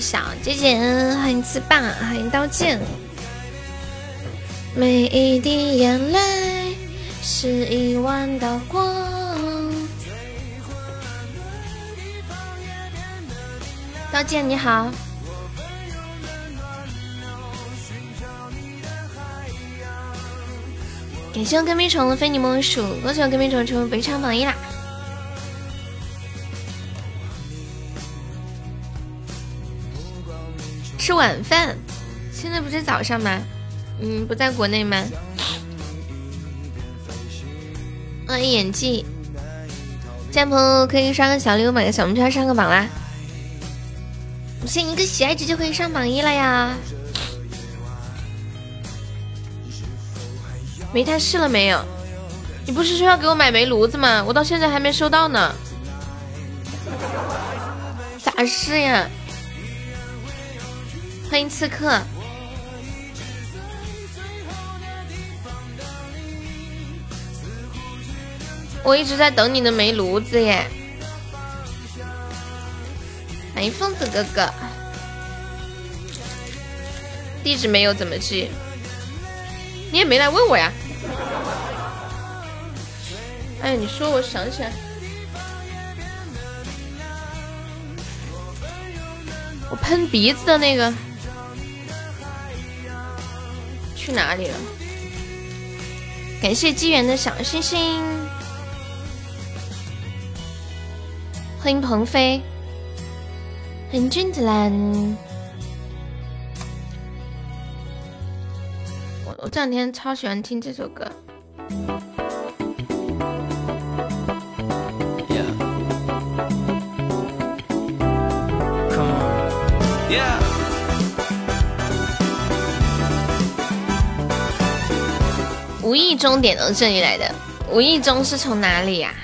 小姐姐，欢迎刺霸，欢迎刀剑。每一滴眼泪是一万道光。刀剑你好，感谢我跟屁虫的非你莫属，恭喜我跟屁虫成为本场榜一啦！晚饭，现在不是早上吗？嗯，不在国内吗？欢迎演技，这样朋友可以刷个小礼物，买个小门票上个榜啦！信一个喜爱值就可以上榜一了呀！煤炭试了没有？你不是说要给我买煤炉子吗？我到现在还没收到呢，咋试呀？欢迎刺客，我一直在等你的煤炉子耶！欢迎疯子哥哥，地址没有怎么寄？你也没来问我呀？哎，你说我想起来，我喷鼻子的那个。去哪里了？感谢机缘的小星星，欢迎鹏飞，欢迎君子兰。我我这两天超喜欢听这首歌。Yeah. Come on. Yeah. 无意中点到这里来的，无意中是从哪里呀？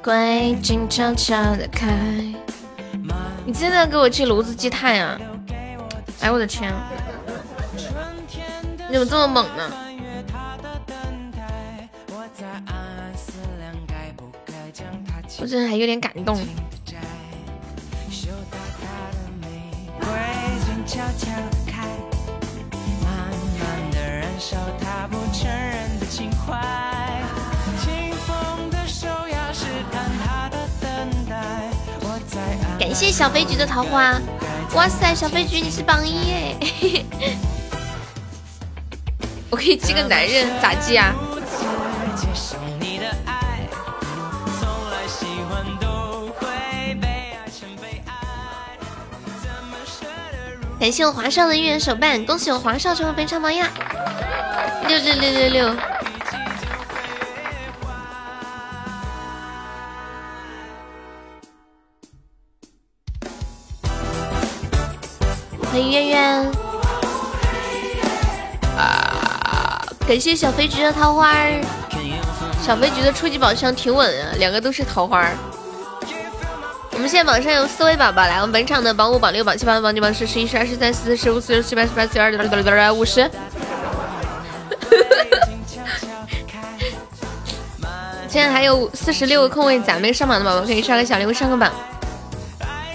乖，静悄悄的开。你真的给我寄炉子积碳啊？哎，我的天！你怎么这么猛呢？我真的还有点感动。感谢小飞菊的桃花，哇塞，小飞菊你是榜一耶！我可以寄个男人，咋寄啊？感谢我华少的一元手办，恭喜我华少成为本场榜一！六六六六六！欢迎渊渊啊！感谢小飞菊的桃花儿，小飞菊的初级宝箱挺稳啊，两个都是桃花儿。我们现在榜上有四位宝宝，来，我们本场的榜五、榜六、榜七、榜八、榜九、榜十、十一、十二、十三、十四、十五、十六、十七、八、十八、十九、二十、五十。现在还有四十六个空位，咱们上榜的宝宝可以刷个小礼物上个榜。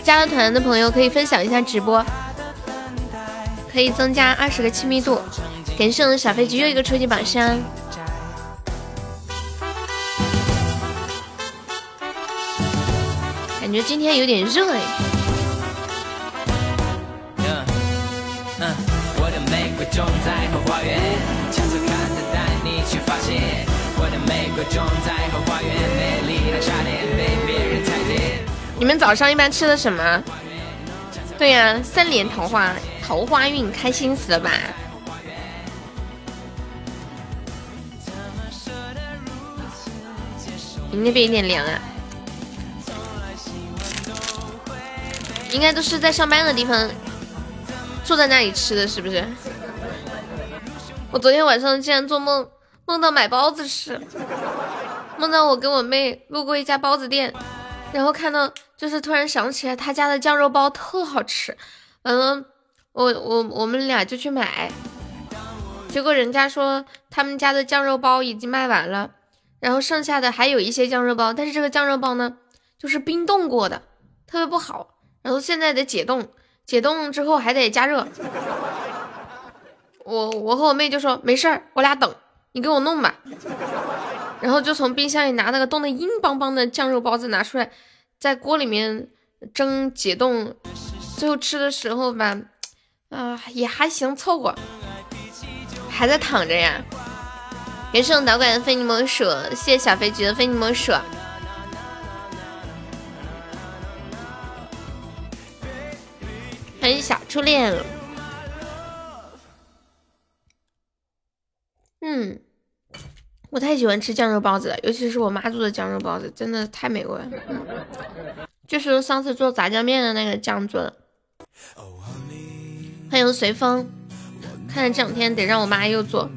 加了团的朋友可以分享一下直播，可以增加二十个亲密度。感谢我的小飞机又一个初级榜箱，感觉今天有点热哎。在后花园被别人踩你们早上一般吃的什么？对呀三连桃花桃花运开心死了吧？你那边有点凉啊。应该都是在上班的地方坐在那里吃的是不是？我昨天晚上竟然做梦梦到买包子吃。梦到我跟我妹路过一家包子店，然后看到就是突然想起来他家的酱肉包特好吃，完了我我我们俩就去买，结果人家说他们家的酱肉包已经卖完了，然后剩下的还有一些酱肉包，但是这个酱肉包呢就是冰冻过的，特别不好，然后现在得解冻，解冻之后还得加热。我我和我妹就说没事儿，我俩等你给我弄吧，然后就从冰箱里拿那个冻得硬邦邦的酱肉包子拿出来，在锅里面蒸解冻，最后吃的时候吧，啊也还行凑合，还在躺着呀。感谢我导管的非你莫属，谢谢小飞机的非你莫属，欢迎小初恋。嗯，我太喜欢吃酱肉包子了，尤其是我妈做的酱肉包子，真的太美味了。就是上次做炸酱面的那个酱做的。欢迎随风，看来这两天得让我妈又做。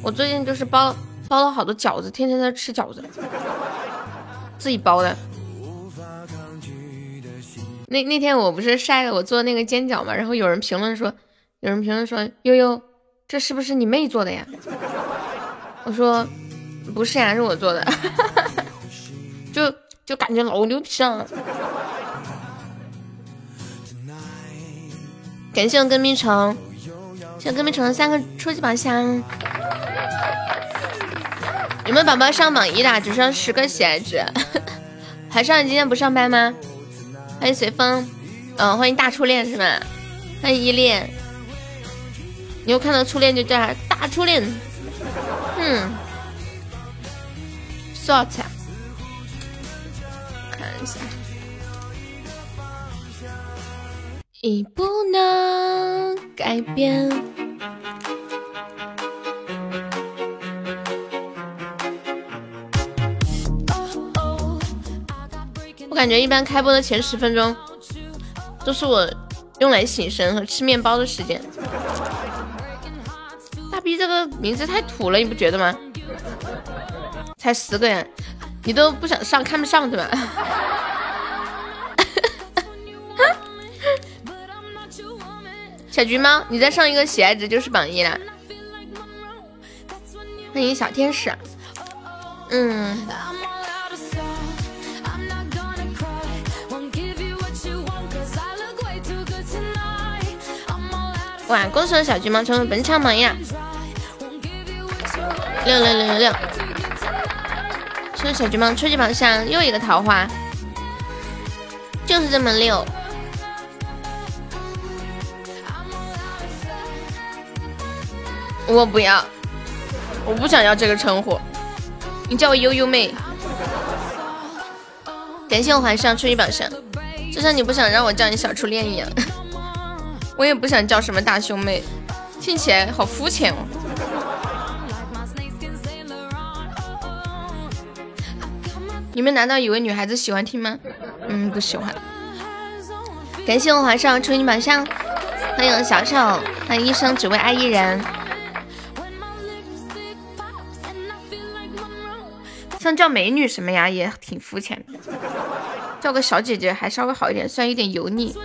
我最近就是包包了好多饺子，天天在吃饺子，自己包的。那那天我不是晒了我做那个煎饺嘛，然后有人评论说，有人评论说悠悠。这是不是你妹做的呀？我说不是呀，是我做的，就就感觉老牛皮了。感谢我跟屁虫，谢我跟屁虫的三个初级宝箱。有没有宝宝上榜一的？只剩十个喜爱值。海上，你今天不上班吗？欢迎随风，嗯，欢迎大初恋是吧？欢迎依恋。你又看到初恋就叫大初恋，嗯，short，看一下，已不能改变。我感觉一般开播的前十分钟都是我用来醒神和吃面包的时间。逼这个名字太土了，你不觉得吗？才十个人，你都不想上，看不上对吧？小橘猫，你再上一个喜爱值就是榜一了。欢迎小天使。嗯。哇，恭喜小橘猫成为本场榜一。六六六六六，谢谢小橘猫初级宝箱又一个桃花，就是这么六。我不要，我不想要这个称呼，你叫我悠悠妹。感谢我怀上初级宝箱，就像你不想让我叫你小初恋一样，我也不想叫什么大胸妹，听起来好肤浅哦。你们难道以为女孩子喜欢听吗？嗯，不喜欢。感谢我皇上初级榜上，欢迎小丑，欢迎一生只为爱一人。像叫美女什么呀，也挺肤浅的。叫个小姐姐还稍微好一点，虽然有点油腻。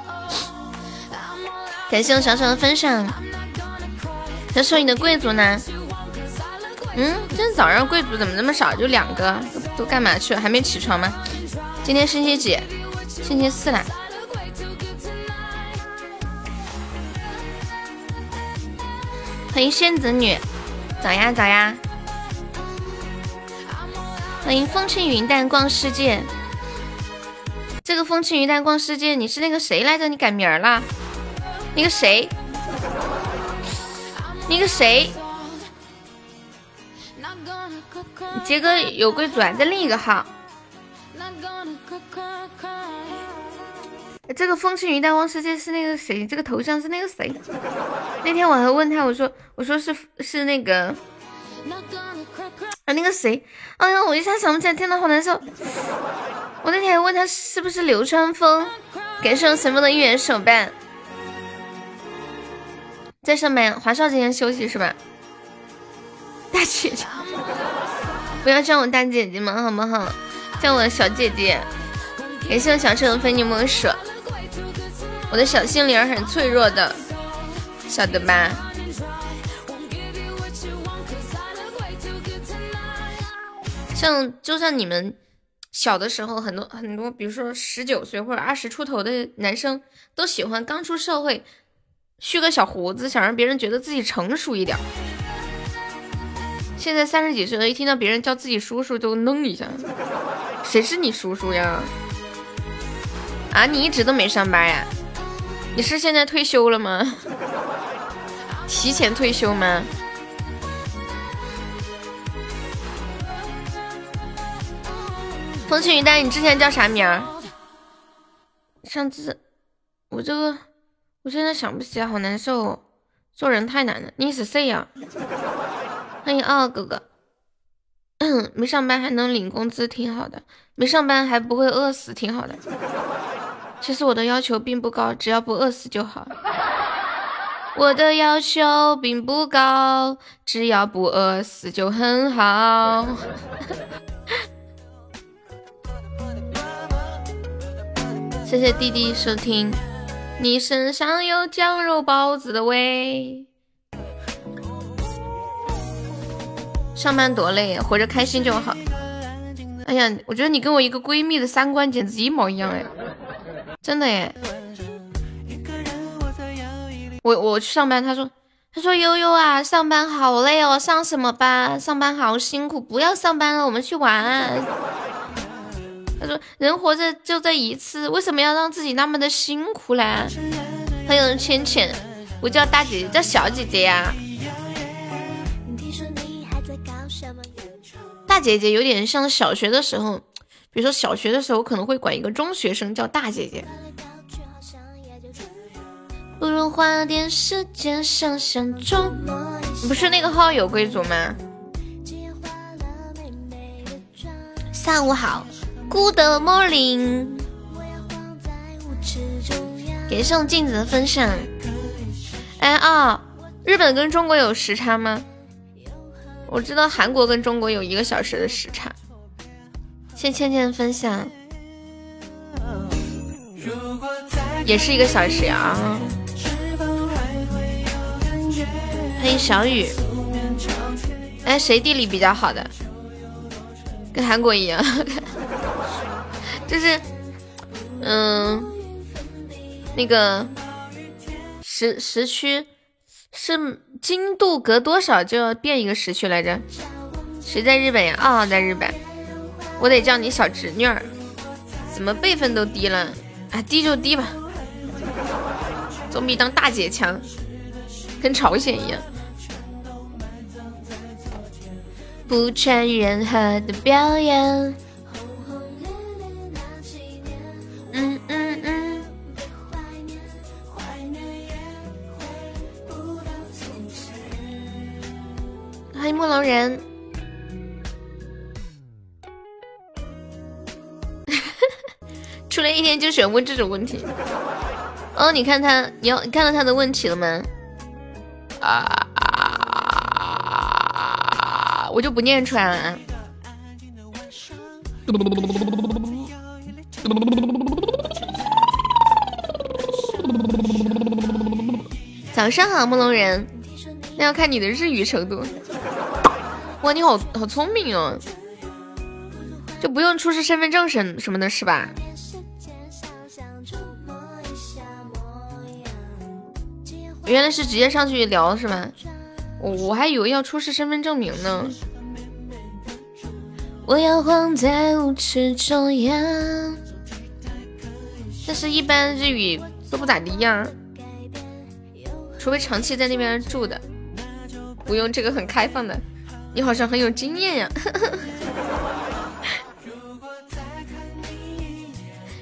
感谢我小丑的分享。小丑，你的贵族呢？嗯，今天早上贵族怎么那么少？就两个，都干嘛去了？还没起床吗？今天星期几？星期四啦。欢迎仙子女，早呀早呀。欢迎风轻云淡逛世界。这个风轻云淡逛世界，你是那个谁来着？你改名了？那个谁？那个谁？杰哥有贵族啊，在另一个号。这个风轻云淡望世界是那个谁？这个头像是那个谁？那天我还问他，我说我说是是那个，啊，那个谁，哎呀，我一下想不起来，天呐，好难受。我那天还问他是不是流川枫，感谢神风的一元手办。在上面，华少今天休息是吧？大姐姐，不要叫我大姐姐嘛，好不好？叫我小姐姐。感谢我小车的非你莫属。我的小心灵很脆弱的，晓得吧？像就像你们小的时候，很多很多，比如说十九岁或者二十出头的男生，都喜欢刚出社会，蓄个小胡子，想让别人觉得自己成熟一点。现在三十几岁了，一听到别人叫自己叔叔，就愣一下。谁是你叔叔呀？啊，你一直都没上班呀？你是现在退休了吗？提前退休吗？风轻云淡，你之前叫啥名儿？上次我这个，我现在想不起来，好难受。做人太难了。你是谁呀？欢迎二哥哥。没上班还能领工资，挺好的。没上班还不会饿死，挺好的。其实我的要求并不高，只要不饿死就好。我的要求并不高，只要不饿死就很好。谢谢弟弟收听，你身上有酱肉包子的味。上班多累，活着开心就好。哎呀，我觉得你跟我一个闺蜜的三观简直一模一样哎，真的哎。我我去上班，他说他说悠悠啊，上班好累哦，上什么班？上班好辛苦，不要上班了，我们去玩。他说：“人活着就这一次，为什么要让自己那么的辛苦嘞？”欢迎浅浅，我叫大姐姐，叫小姐姐呀。大姐姐有点像小学的时候，比如说小学的时候可能会管一个中学生叫大姐姐。不如花点时间想想中，不是那个号有贵族吗？下午好。Good morning，给送镜子的分享。哎啊，日本跟中国有时差吗？我知道韩国跟中国有一个小时的时差。谢倩倩分享，也是一个小时呀。欢迎小雨。哎，谁地理比较好的？跟韩国一样。就是，嗯，那个时时区是经度隔多少就要变一个时区来着？谁在日本呀？啊，在日本。我得叫你小侄女儿。怎么辈分都低了？啊，低就低吧，总比当大姐强。跟朝鲜一样。不穿任何的表演。木龙人，出来一天就喜欢问这种问题。哦，你看他，你要你看到他的问题了吗？啊，我就不念出来了。啊早上好，木龙人。那要看你的日语程度。哇，你好好聪明哦，就不用出示身份证什什么的，是吧？原来是直接上去聊是吧？我我还以为要出示身份证明呢。我要晃在舞池中央，但是一般日语都不咋地呀，除非长期在那边住的，不用这个很开放的。你好像很有经验呀！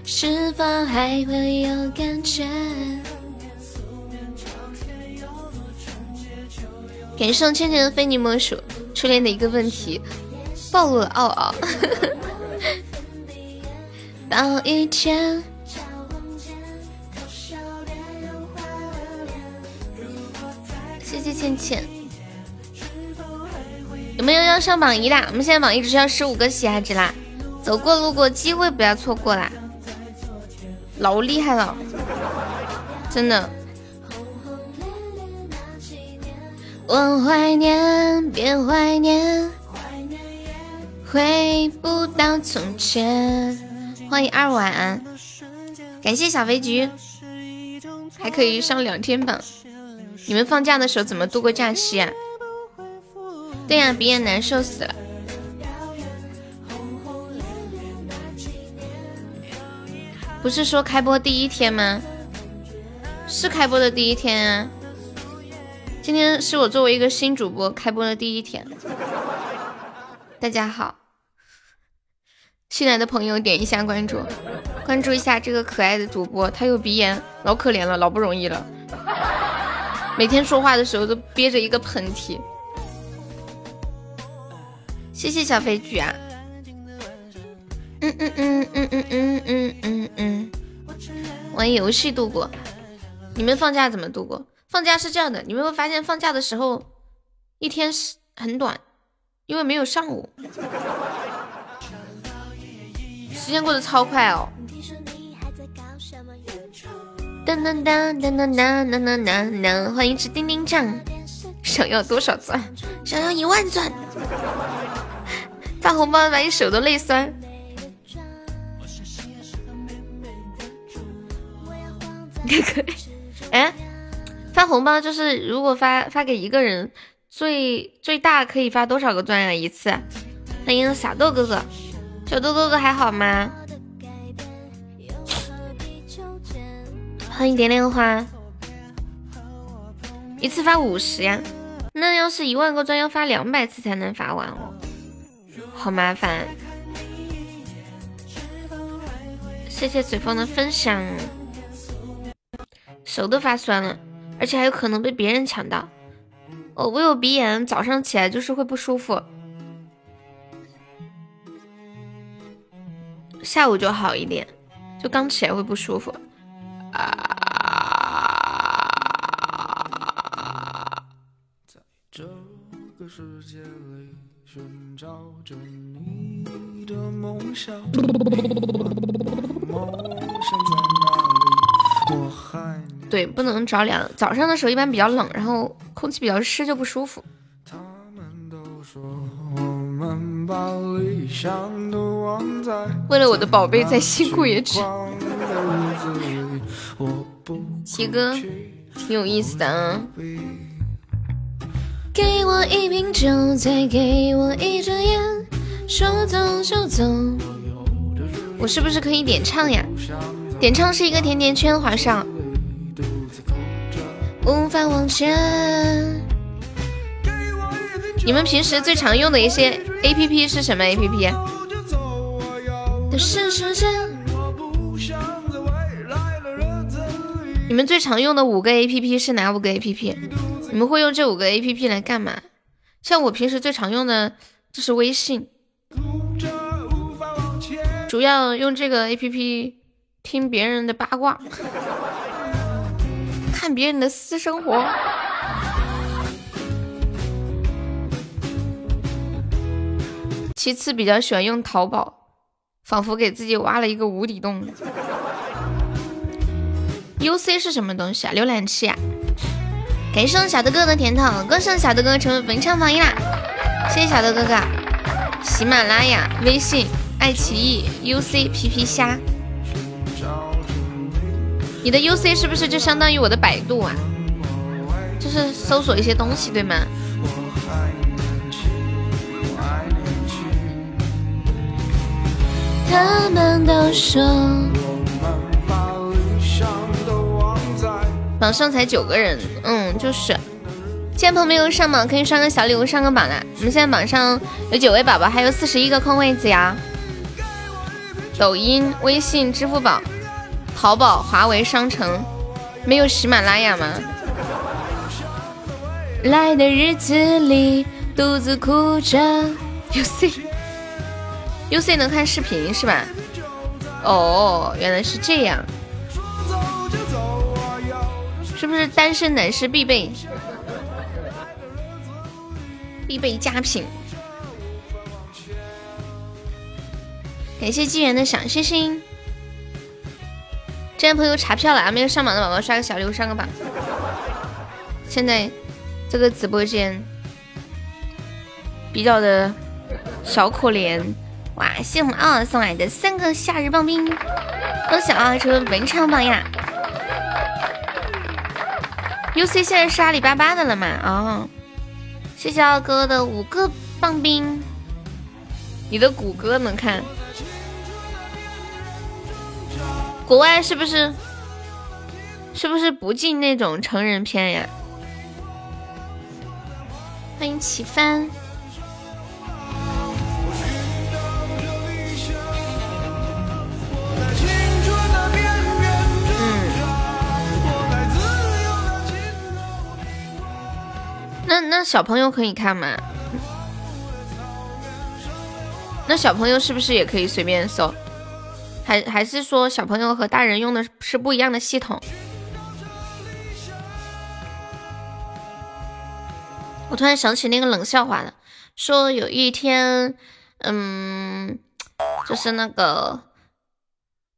是否还会有感觉？感谢倩倩的非你莫属初恋的一个问题，暴露了，哦哦。到一天。谢谢倩倩。有没有要上榜一的？我们现在榜一只需要十五个喜爱值啦，走过路过机会不要错过啦，老厉害了，真的。我怀念，别怀念，回不到从前。欢迎二晚，感谢小肥橘，还可以上两天榜。你们放假的时候怎么度过假期啊？对呀，鼻炎难受死了。不是说开播第一天吗？是开播的第一天啊。今天是我作为一个新主播开播的第一天。大家好，新来的朋友点一下关注，关注一下这个可爱的主播，他有鼻炎，老可怜了，老不容易了，每天说话的时候都憋着一个喷嚏。谢谢小飞举啊，嗯嗯嗯嗯嗯嗯嗯嗯嗯，玩游戏度过。你们放假怎么度过？放假是这样的，你们会发现放假的时候一天是很短，因为没有上午，时间过得超快哦。噔噔噔噔噔噔噔噔噔噔，欢迎吃叮叮酱。想要多少钻？想要一万钻。发红包把你手都累酸。可以，哎。发红包就是如果发发给一个人，最最大可以发多少个钻呀？一次？欢迎小豆哥哥，小豆哥哥还好吗？欢迎点点花，一次发五十呀？那要是一万个钻要发两百次才能发完哦，好麻烦。谢谢随风的分享，手都发酸了。而且还有可能被别人抢到。哦，我有鼻炎，早上起来就是会不舒服，下午就好一点，就刚起来会不舒服。啊！在这个世界里寻找着你的梦想，梦想在哪里？我还。对，不能着凉。早上的时候一般比较冷，然后空气比较湿就不舒服。为了我的宝贝再辛苦也值。七哥，挺有意思的啊。给我一瓶酒，再给我一支烟，说走就走。我是不是可以点唱呀？点唱是一个甜甜圈，皇上。无法往前。你们平时最常用的一些 A P P 是什么 A P P？你们最常用的五个 A P P 是哪五个 A P P？你们会用这五个 A P P 来干嘛？像我平时最常用的就是微信，主要用这个 A P P 听别人的八卦。看别人的私生活，其次比较喜欢用淘宝，仿佛给自己挖了一个无底洞。U C 是什么东西啊？浏览器啊！感谢小德哥的甜筒，恭喜小德哥成为本场榜一啦！谢谢小德哥哥。喜马拉雅、微信、爱奇艺、U C、皮皮虾。你的 U C 是不是就相当于我的百度啊？就是搜索一些东西，对吗？他们都说，榜上才九个人，嗯，就是。现在朋友没有上榜，可以刷个小礼物上个榜啦。我们现在榜上有九位宝宝，还有四十一个空位子呀。抖音、微信、支付宝。淘宝、华为商城，没有喜马拉雅吗？来的日子里，独自哭着。U C，UC 能看视频是吧？哦，原来是这样，是不是单身男士必备必备佳品？感谢纪元的小星星。这边朋友查票了啊，没有上榜的宝宝刷个小六上个榜。现在这个直播间比较的小可怜。哇！谢我们奥送来的三个夏日棒冰，恭喜奥成为本场榜呀！UC 现在是阿里巴巴的了嘛？哦，谢谢二哥的五个棒冰，你的谷歌能看？国外是不是？是不是不进那种成人片呀？欢迎齐帆。那那小朋友可以看吗？那小朋友是不是也可以随便搜？还还是说小朋友和大人用的是不一样的系统？我突然想起那个冷笑话了，说有一天，嗯，就是那个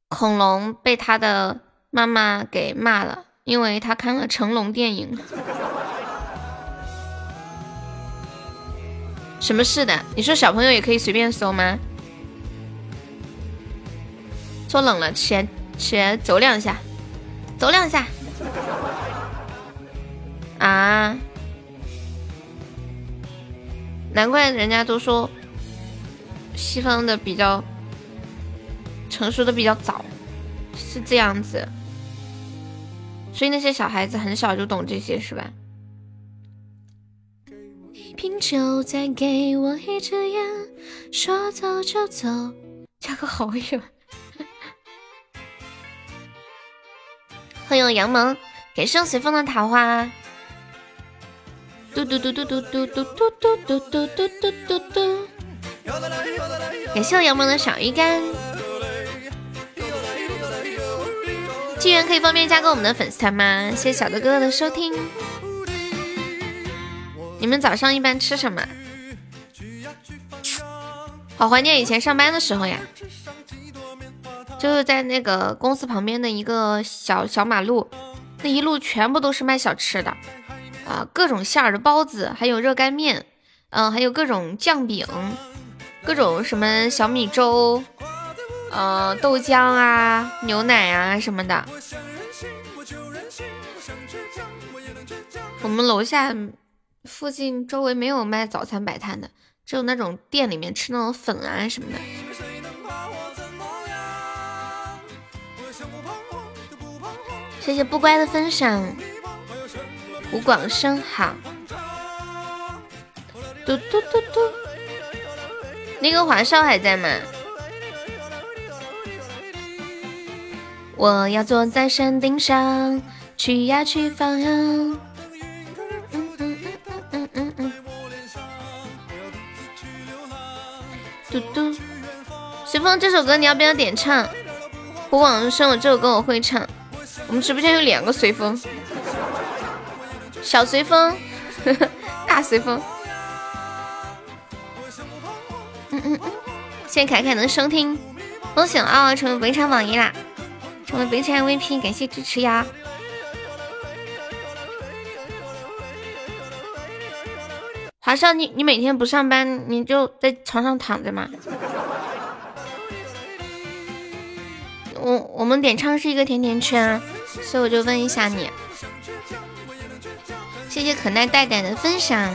恐龙被他的妈妈给骂了，因为他看了成龙电影。什么事的？你说小朋友也可以随便搜吗？说冷了，起来起来走两下，走两下。啊！难怪人家都说西方的比较成熟的比较早，是这样子。所以那些小孩子很小就懂这些，是吧？瓶酒，再给我一支烟，说走就走，加个好友。欢迎杨萌，感谢随风的桃花。嘟嘟嘟嘟嘟嘟嘟嘟嘟嘟嘟嘟嘟嘟。感谢我杨萌的小鱼干。既然可以方便加个我们的粉丝团吗？谢谢小哥哥的收听。你们早上一般吃什么？好怀念以前上班的时候呀，就是在那个公司旁边的一个小小马路，那一路全部都是卖小吃的啊，各种馅儿的包子，还有热干面，嗯，还有各种酱饼，各种什么小米粥，呃，豆浆啊，牛奶啊什么的。我们楼下。附近周围没有卖早餐摆摊的，只有那种店里面吃那种粉啊什么的。谢谢不乖的分享，胡广生好。嘟嘟嘟嘟，那个华少还在吗？我要坐在山顶上，去呀去放羊。嘟嘟，随风这首歌你要不要点唱？胡广生，我这首歌我会唱。我们直播间有两个随风，小随风，大随风。嗯嗯嗯，谢谢凯凯的收听，恭喜嗷嗷成为本场榜一啦，成为本场 MVP，感谢支持呀。华少，你你每天不上班，你就在床上躺着吗？我我们点唱是一个甜甜圈，所以我就问一下你。谢谢可耐带带的分享，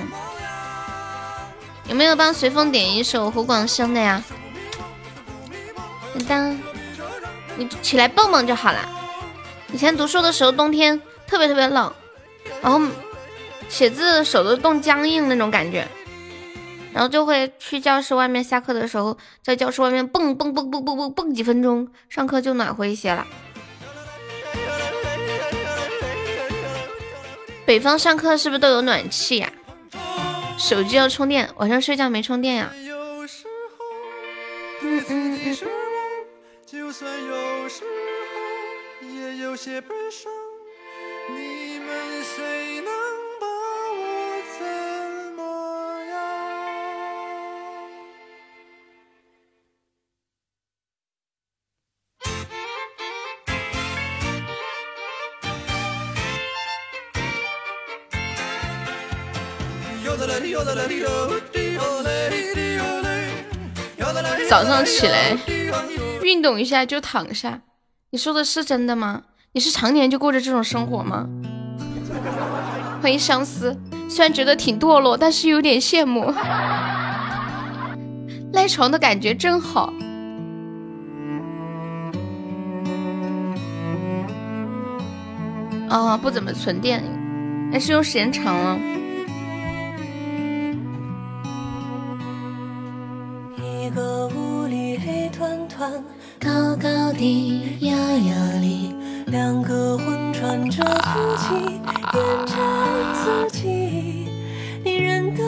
有没有帮随风点一首胡广生的呀？当当，你起来蹦蹦就好了。以前读书的时候，冬天特别特别冷，然后。写字手都冻僵硬那种感觉，然后就会去教室外面下课的时候，在教室外面蹦蹦蹦蹦蹦蹦蹦几分钟，上课就暖和一些了。北方上课是不是都有暖气呀？手机要充电，晚上睡觉没充电呀？嗯嗯嗯。早上起来运动一下就躺下，你说的是真的吗？你是常年就过着这种生活吗？欢迎相思，虽然觉得挺堕落，但是有点羡慕。赖床的感觉真好。啊，不怎么存电，还是用时间长了。高高低，压压里，两个魂穿着空气，演着自己。你认得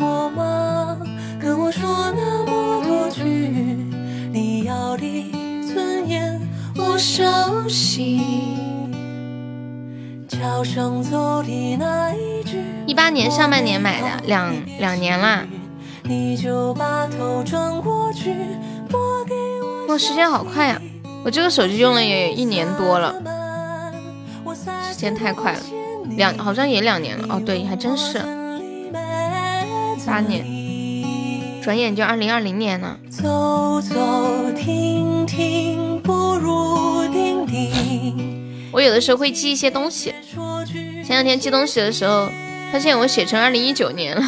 我吗？跟我说那么多句，你要的尊严我熟悉。桥上走的那一句。一八年上半年买的，两两年啦。你就把头转过去。哇，时间好快呀！我这个手机用了也一年多了，时间太快了，两好像也两年了。哦，对，还真是八年，转眼就二零二零年了。我有的时候会记一些东西，前两天记东西的时候，发现我写成二零一九年了。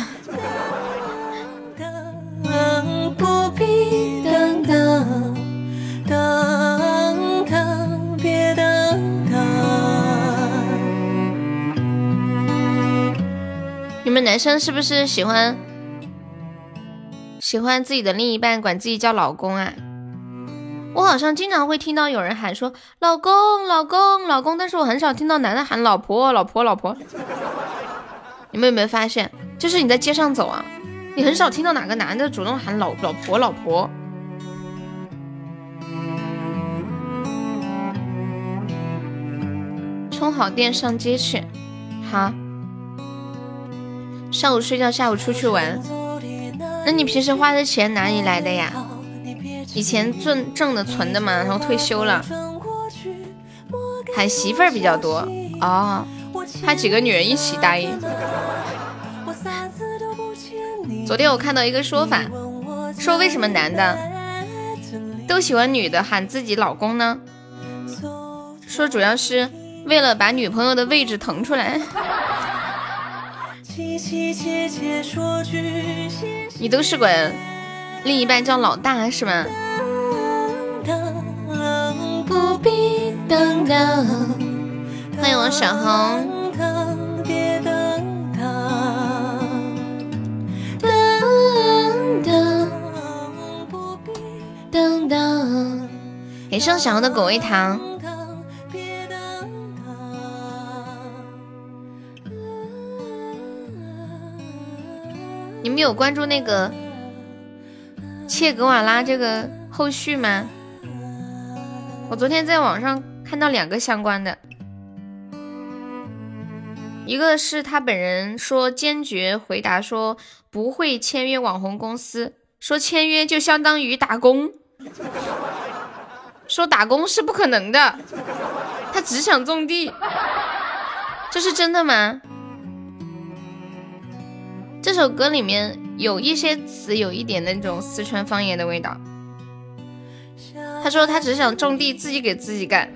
男生是不是喜欢喜欢自己的另一半管自己叫老公啊？我好像经常会听到有人喊说老公老公老公，但是我很少听到男的喊老婆老婆老婆。你们有没有发现，就是你在街上走啊，你很少听到哪个男的主动喊老老婆老婆。充好电上街去，好。上午睡觉，下午出去玩。那你平时花的钱哪里来的呀？以前挣挣的存的嘛，然后退休了，喊媳妇儿比较多哦。怕几个女人一起答应。昨天我看到一个说法，说为什么男的都喜欢女的喊自己老公呢？说主要是。为了把女朋友的位置腾出来，你都是管另一半叫老大是吗？欢迎我小红。给上小红的果味糖。你有关注那个切格瓦拉这个后续吗？我昨天在网上看到两个相关的，一个是他本人说坚决回答说不会签约网红公司，说签约就相当于打工，说打工是不可能的，他只想种地，这是真的吗？这首歌里面有一些词有一点那种四川方言的味道。他说他只想种地，自己给自己干，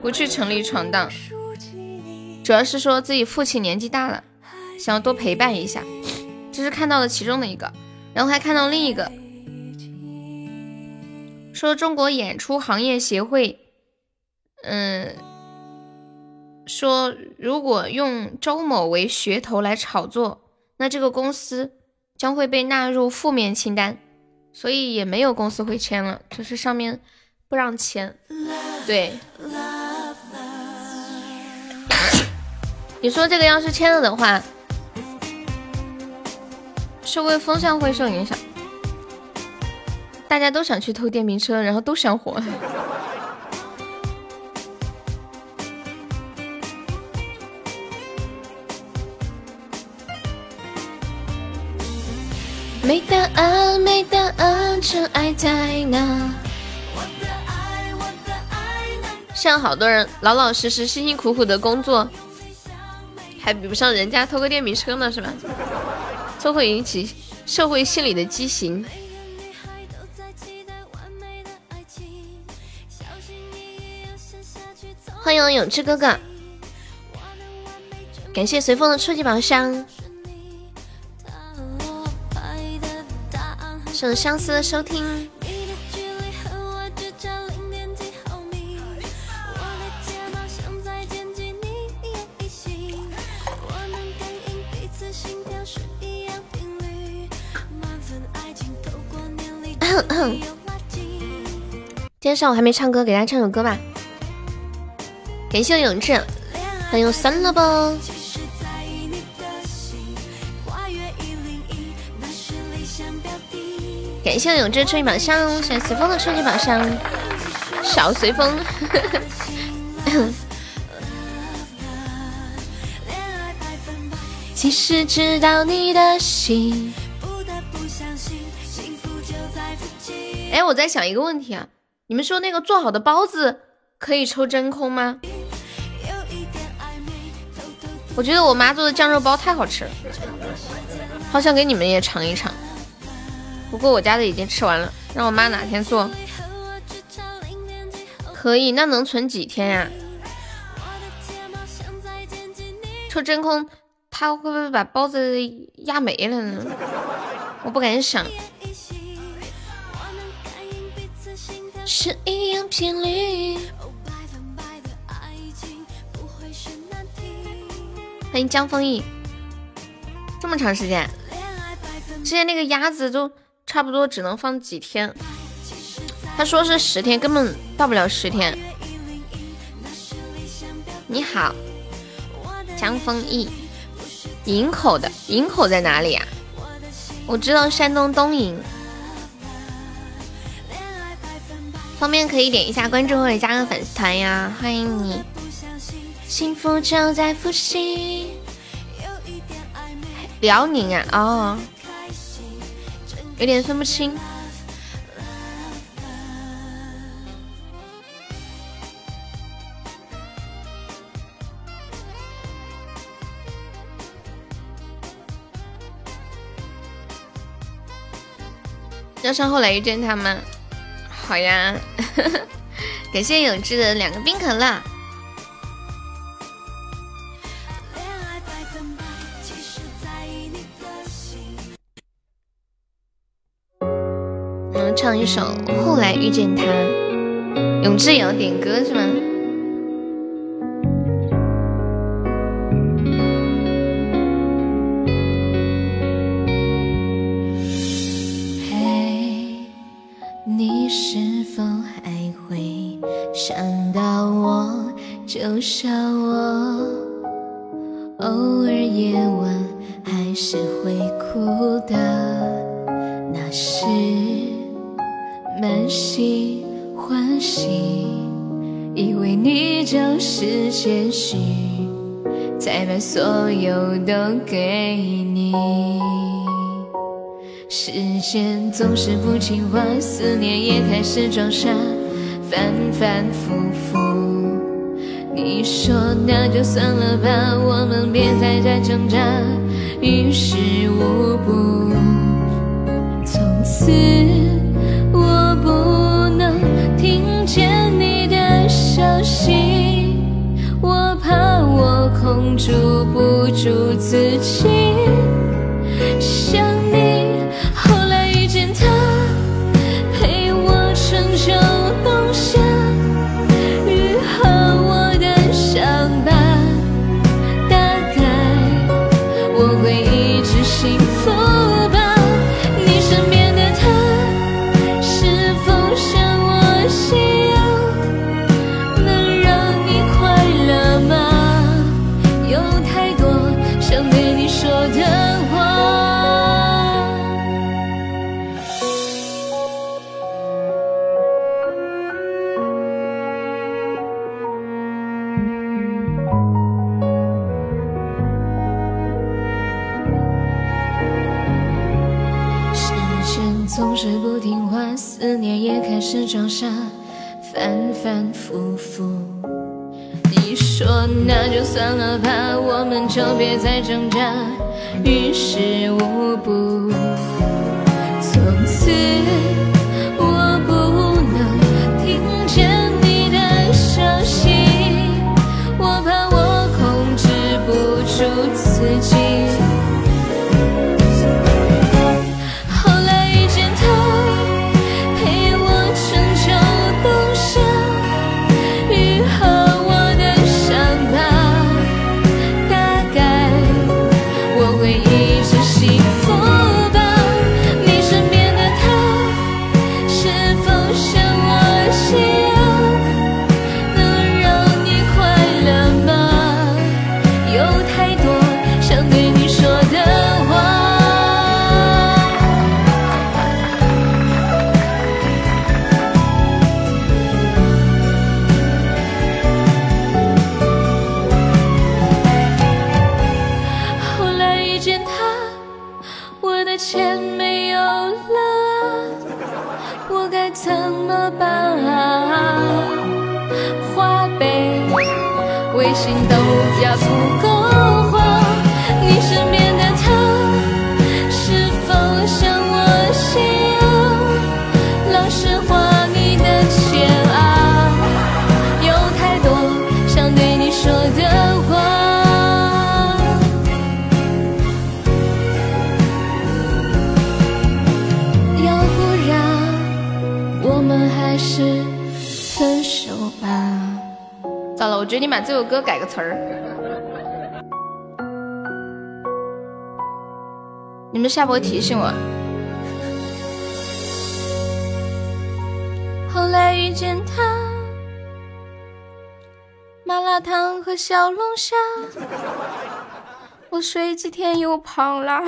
不去城里闯荡。主要是说自己父亲年纪大了，想要多陪伴一下。这是看到了其中的一个，然后还看到另一个，说中国演出行业协会，嗯，说如果用周某为噱头来炒作。那这个公司将会被纳入负面清单，所以也没有公司会签了，就是上面不让签。对，你说这个要是签了的话，社会风向会受影响。大家都想去偷电瓶车，然后都想火。没答案，没答案，真爱在哪？现在好多人老老实实、辛辛苦苦的工作，还比不上人家偷个电瓶车呢，是吧？这会引起社会心理的畸形。欢迎永志哥哥，感谢随风的初级宝箱。是相思的收听。今天上午还没唱歌，给大家唱首歌吧。感谢永志，欢迎酸了吧。感谢永志初级宝箱，谢谢随风的初级宝箱，小随风。其实知道你的心。哎，我在想一个问题啊，你们说那个做好的包子可以抽真空吗？我觉得我妈做的酱肉包太好吃了，好想给你们也尝一尝。不过我家的已经吃完了，让我妈哪天做。可以，那能存几天呀？抽真空，它会不会把包子压没了呢？我不敢想。是一样频率。欢迎江风逸，这么长时间，之前那个鸭子都。差不多只能放几天，他说是十天，根本到不了十天。你好，江丰义，营口的，营口在哪里呀？我知道山东东营，方便可以点一下关注或者加个粉丝团呀，欢迎你。幸福就在复兴，辽宁啊，哦。有点分不清。要上后来遇见他吗？好呀，感谢永志的两个冰可乐。唱一首《后来遇见他》，永志也要点歌是吗？嘿，你是否还会想到我？就像我，偶尔夜晚还是会哭的，喜欢喜，以为你就是结局，才把所有都给你。时间总是不听话，思念也开始装傻，反反复复。你说那就算了吧，我们别再再挣扎，于事无补。从此。控制不住装傻，反反复复。你说那就算了吧，我们就别再挣扎，于事无补。从此花呗微信都加不够定把这首歌改个词儿。你们下播提醒我。后来遇见他，麻辣烫和小龙虾，我睡几天又胖了。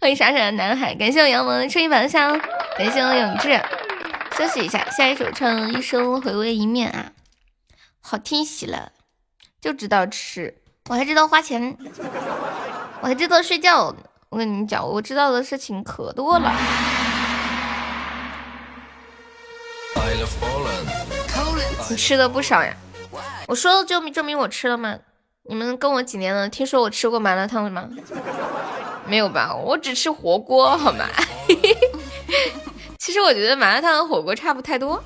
欢迎傻傻的男孩，感谢我杨萌吹一晚香，感谢我永志。休息一下，下一首唱《一生回味一面》啊，好听死了！就知道吃，我还知道花钱，我还知道睡觉。我跟你们讲，我知道的事情可多了。你吃的不少呀，我说就证明我吃了吗？你们跟我几年了？听说我吃过麻辣烫了吗？没有吧？我只吃火锅，好吗？其实我觉得麻辣烫和火锅差不太多，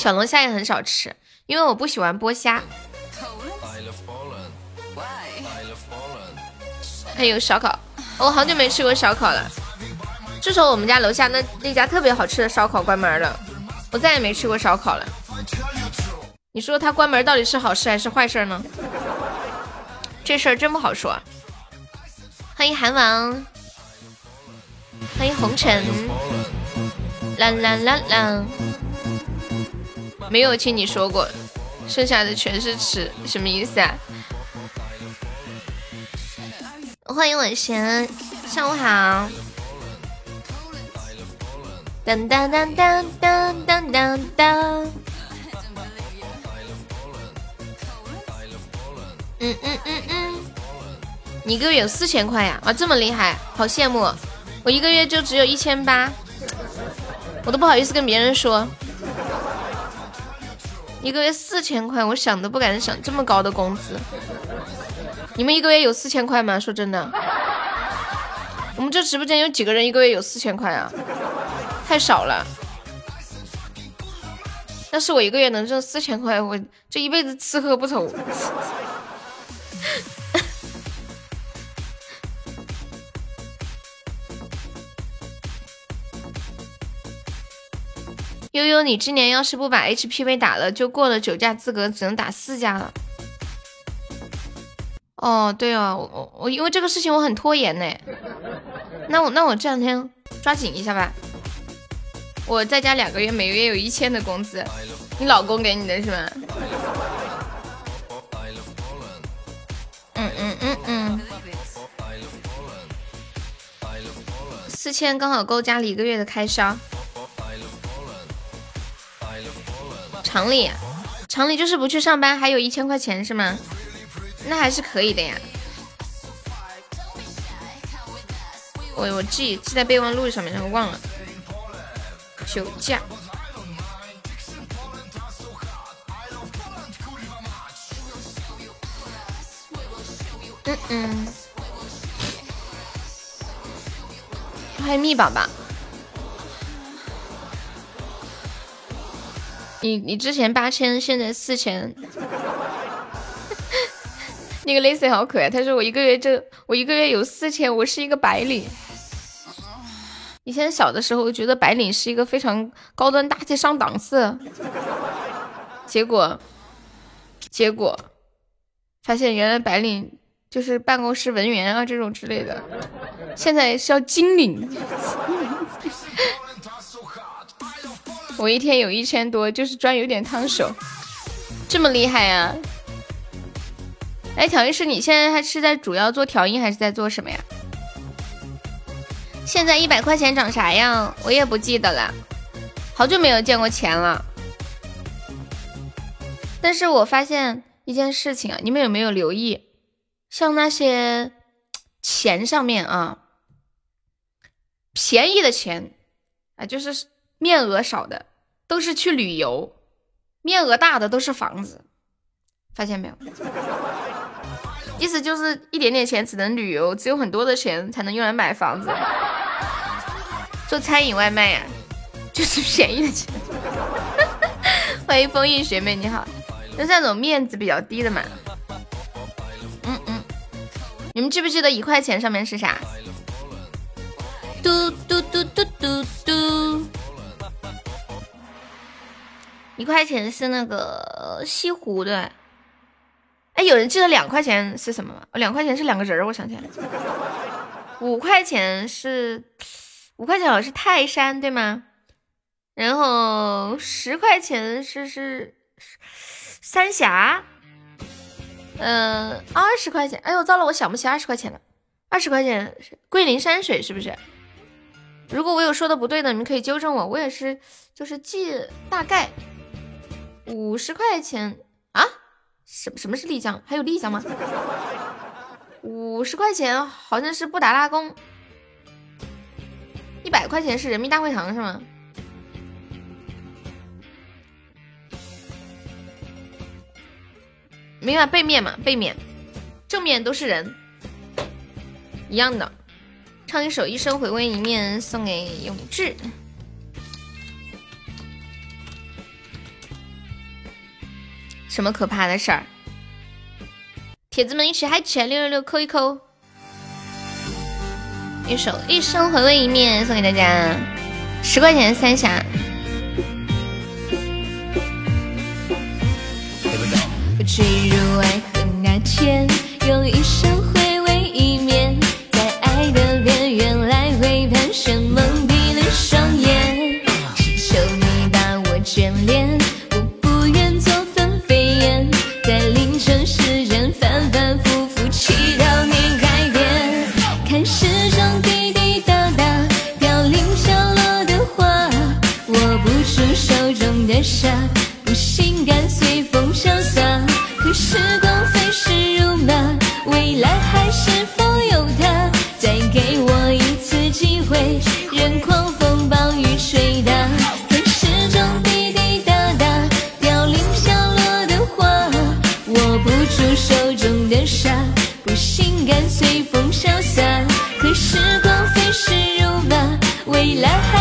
小龙虾也很少吃，因为我不喜欢剥虾。还有烧烤，我好久没吃过烧烤了。自从我们家楼下那那家特别好吃的烧烤关门了，我再也没吃过烧烤了。你说它关门到底是好事还是坏事呢？这事儿真不好说。欢迎韩王。欢迎红尘，啦啦啦啦！没有听你说过，剩下的全是吃，什么意思啊？欢迎文贤，上午好。当当当当当当当当。嗯嗯嗯嗯，你一个月有四千块呀？啊，这么厉害，好羡慕。我一个月就只有一千八，我都不好意思跟别人说。一个月四千块，我想都不敢想这么高的工资。你们一个月有四千块吗？说真的，我们这直播间有几个人一个月有四千块啊？太少了。要是我一个月能挣四千块，我这一辈子吃喝不愁。悠悠，你今年要是不把 HPV 打了，就过了九价资格，只能打四价了。哦，对哦，我我因为这个事情我很拖延呢。那我那我这两天抓紧一下吧。我在家两个月，每个月有一千的工资，你老公给你的是吗？嗯嗯嗯嗯，四千刚好够家里一个月的开销。厂里，厂里就是不去上班，还有一千块钱是吗？那还是可以的呀。我我记记在备忘录上面，然后忘了。酒驾。嗯嗯。欢迎蜜宝宝。你你之前八千，现在四千。那个 Lacy 好可爱，他说我一个月挣，我一个月有四千，我是一个白领。以前小的时候觉得白领是一个非常高端大气上档次，结果结果发现原来白领就是办公室文员啊这种之类的，现在是要金领。我一天有一千多，就是赚有点烫手，这么厉害呀！哎，调音师，你现在还是在主要做调音，还是在做什么呀？现在一百块钱长啥样？我也不记得了，好久没有见过钱了。但是我发现一件事情啊，你们有没有留意？像那些钱上面啊，便宜的钱啊，就是面额少的。都是去旅游，面额大的都是房子，发现没有？意思就是一点点钱只能旅游，只有很多的钱才能用来买房子。做餐饮外卖呀，就是 便宜的钱。欢迎风韵学妹，你好。就是那种面子比较低的嘛。嗯嗯。你们记不记得一块钱上面是啥？一块钱是那个西湖的，哎，有人记得两块钱是什么吗？两块钱是两个人儿，我想起来。五块钱是五块钱，好像是泰山对吗？然后十块钱是是三峡，嗯，二十块钱，哎呦，糟了，我想不起二十块钱了。二十块钱是桂林山水是不是？如果我有说的不对的，你们可以纠正我。我也是，就是记大概。五十块钱啊？什什么是丽江？还有丽江吗？五十块钱好像是布达拉宫，一百块钱是人民大会堂是吗？明白背面嘛？背面，正面都是人，一样的。唱一首《一生回味一面》，送给永志。什么可怕的事儿？铁子们一起嗨起来！六六六扣一扣，一首《一生回味一面》送给大家，十块钱三峡。不坠入爱河那天，用一生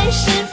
来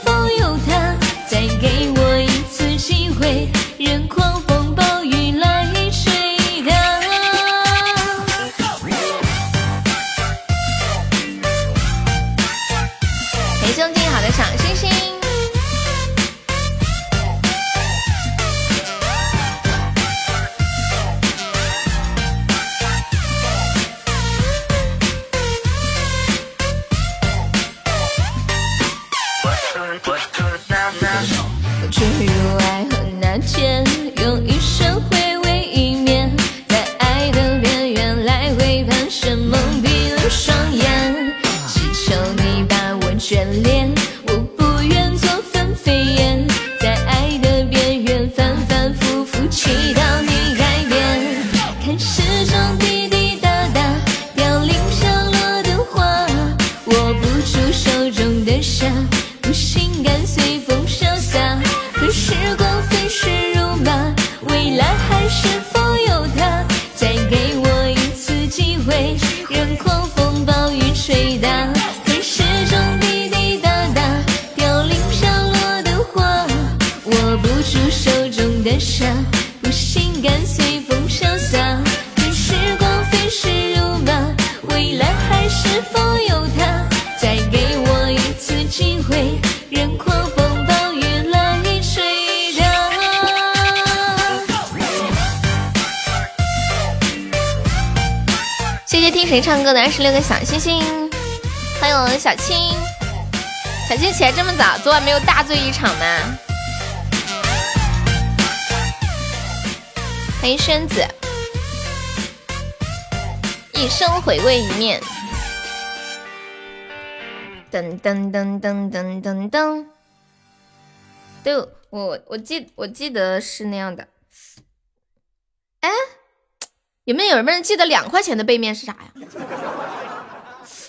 谢听谁唱歌的二十六个小星星，欢迎我的小青。小青起来这么早，昨晚没有大醉一场吗？欢迎轩子，一生回味一面。噔噔噔噔噔噔噔，对我我记我记得是那样的。哎，有没有人记得两块钱的背面是啥呀？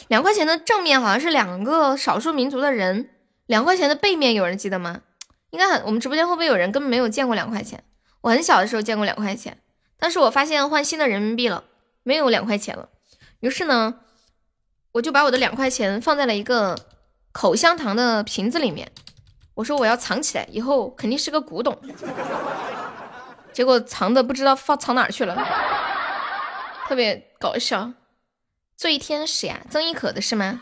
两块钱的正面好像是两个少数民族的人，两块钱的背面有人记得吗？应该很，我们直播间会不会有人根本没有见过两块钱？我很小的时候见过两块钱，但是我发现换新的人民币了，没有两块钱了。于是呢。我就把我的两块钱放在了一个口香糖的瓶子里面，我说我要藏起来，以后肯定是个古董。结果藏的不知道放藏哪去了，特别搞笑。醉天使呀，曾轶可的是吗？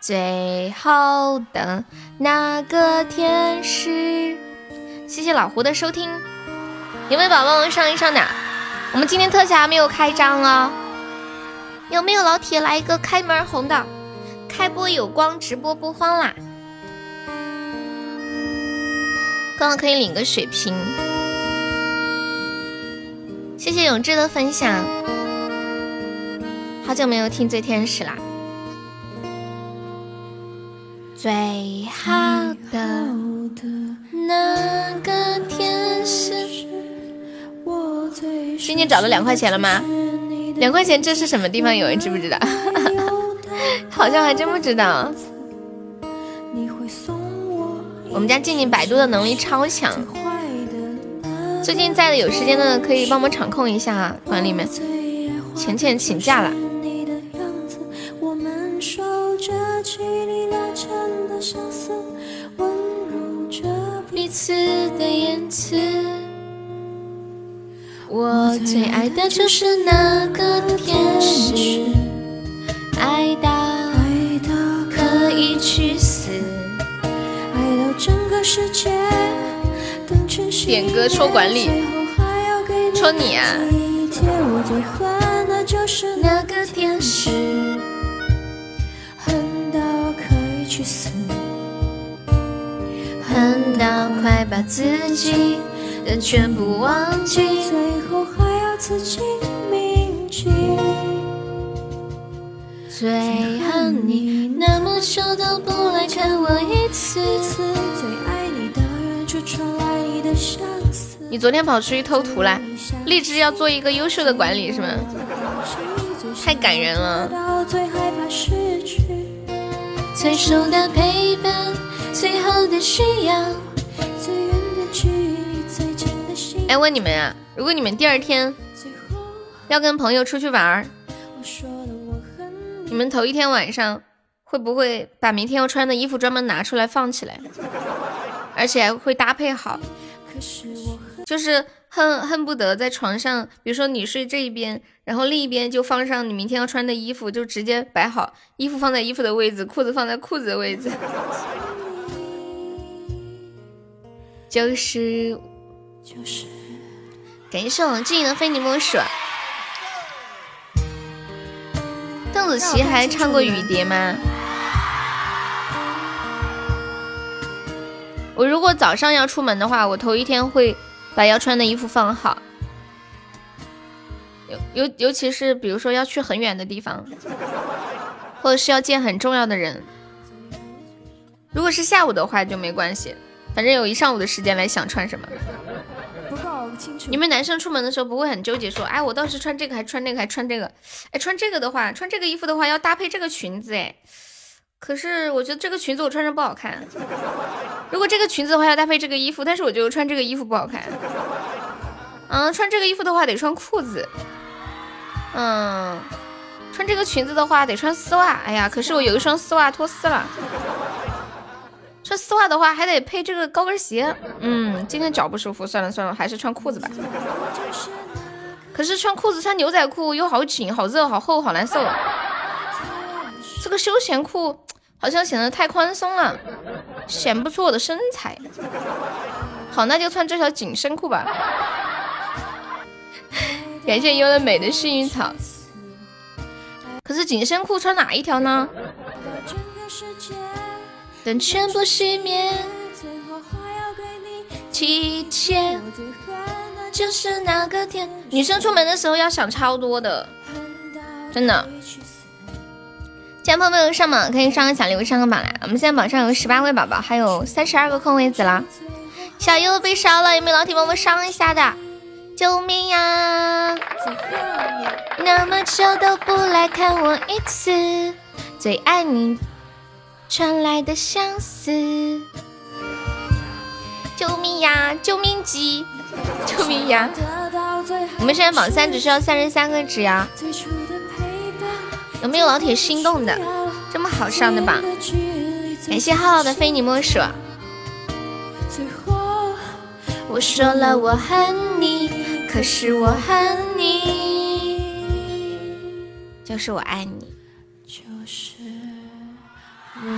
最好的那个天使，谢谢老胡的收听。有没有宝宝们上一上的？我们今天特效还没有开张哦。有没有老铁来一个开门红的？开播有光，直播不慌啦！刚刚可以领个水瓶，谢谢永志的分享。好久没有听《醉天使》啦。最好的那个天使，今天找了两块钱了吗？两块钱，这是什么地方？有人知不知道？好像还真不知道。我们家静静百度的能力超强，最近在的有时间的可以帮忙场控一下啊，管理们。浅浅请假了。我最爱的就是那个天使，爱到可以去死，爱到整个世界点歌戳管理，戳你啊！我最恨的就是那个天使，恨到可以去死，恨到快把自己的。全部忘记，最后还要自己铭记。最恨你那么久都不来看我一次。你昨天跑出去偷图了，立志要做一个优秀的管理是吗？太感人了。最熟的陪伴，最后的需要，最远的距离。哎，问你们呀，如果你们第二天要跟朋友出去玩儿，你们头一天晚上会不会把明天要穿的衣服专门拿出来放起来，而且还会搭配好？就是恨恨不得在床上，比如说你睡这一边，然后另一边就放上你明天要穿的衣服，就直接摆好，衣服放在衣服的位置，裤子放在裤子的位置，就是就是。感谢我静静的非你莫属。邓紫棋还唱过雨蝶吗？我如果早上要出门的话，我头一天会把要穿的衣服放好。尤尤尤其是比如说要去很远的地方，或者是要见很重要的人。如果是下午的话就没关系，反正有一上午的时间来想穿什么。你们男生出门的时候不会很纠结，说，哎，我到时穿这个还穿那个还穿这个，哎，穿这个的话，穿这个衣服的话要搭配这个裙子，哎，可是我觉得这个裙子我穿着不好看。如果这个裙子的话要搭配这个衣服，但是我觉得穿这个衣服不好看。嗯，穿这个衣服的话得穿裤子。嗯，穿这个裙子的话得穿丝袜。哎呀，可是我有一双丝袜脱丝了。穿丝袜的话，还得配这个高跟鞋。嗯，今天脚不舒服，算了算了，还是穿裤子吧。可是穿裤子穿牛仔裤又好紧、好热、好厚、好难受。这个休闲裤好像显得太宽松了，显不出我的身材。好，那就穿这条紧身裤吧。感谢优乐美的幸运草。可是紧身裤穿哪一条呢？等全部熄灭，提前就是那个天。女生出门的时候要想超多的，真的。现在朋友们上榜可以上个小礼物，上个榜来。我们现在榜上有十八位宝宝，还有三十二个空位子了。小优被烧了，有没有老铁帮我上一下的？救命呀！那么久都不来看我一次，最爱你传来的相思。救命呀！救命急！救命呀！我们现在榜三只需要三十三个纸呀。有没有老铁心动的？这么好上的榜，感谢浩浩的非你莫属。我说了我恨你，可是我恨你，就是我爱你，就是我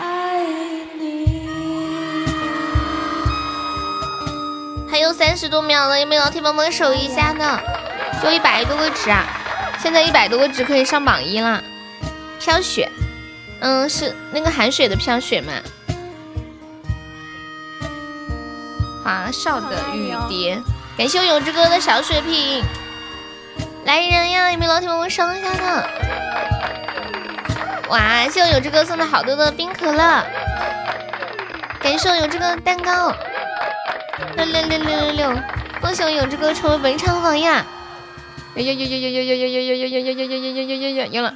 爱你。还有三十多秒了，有没有老铁帮忙守一下呢？就一百多个值啊！现在一百多个值可以上榜一了。飘雪，嗯，是那个寒雪的飘雪吗？华少的雨蝶，感谢我有志哥的小水瓶。来人呀，有没有老铁帮我上一下呢？哇，谢我有志哥送的好多的冰可乐。感谢我有志哥的蛋糕。六六六六六六，恭喜我有志哥成为本场榜一。哎呦呦呦呦呦呦呦呦呦呦呦呦呦呦呦呦呦赢了！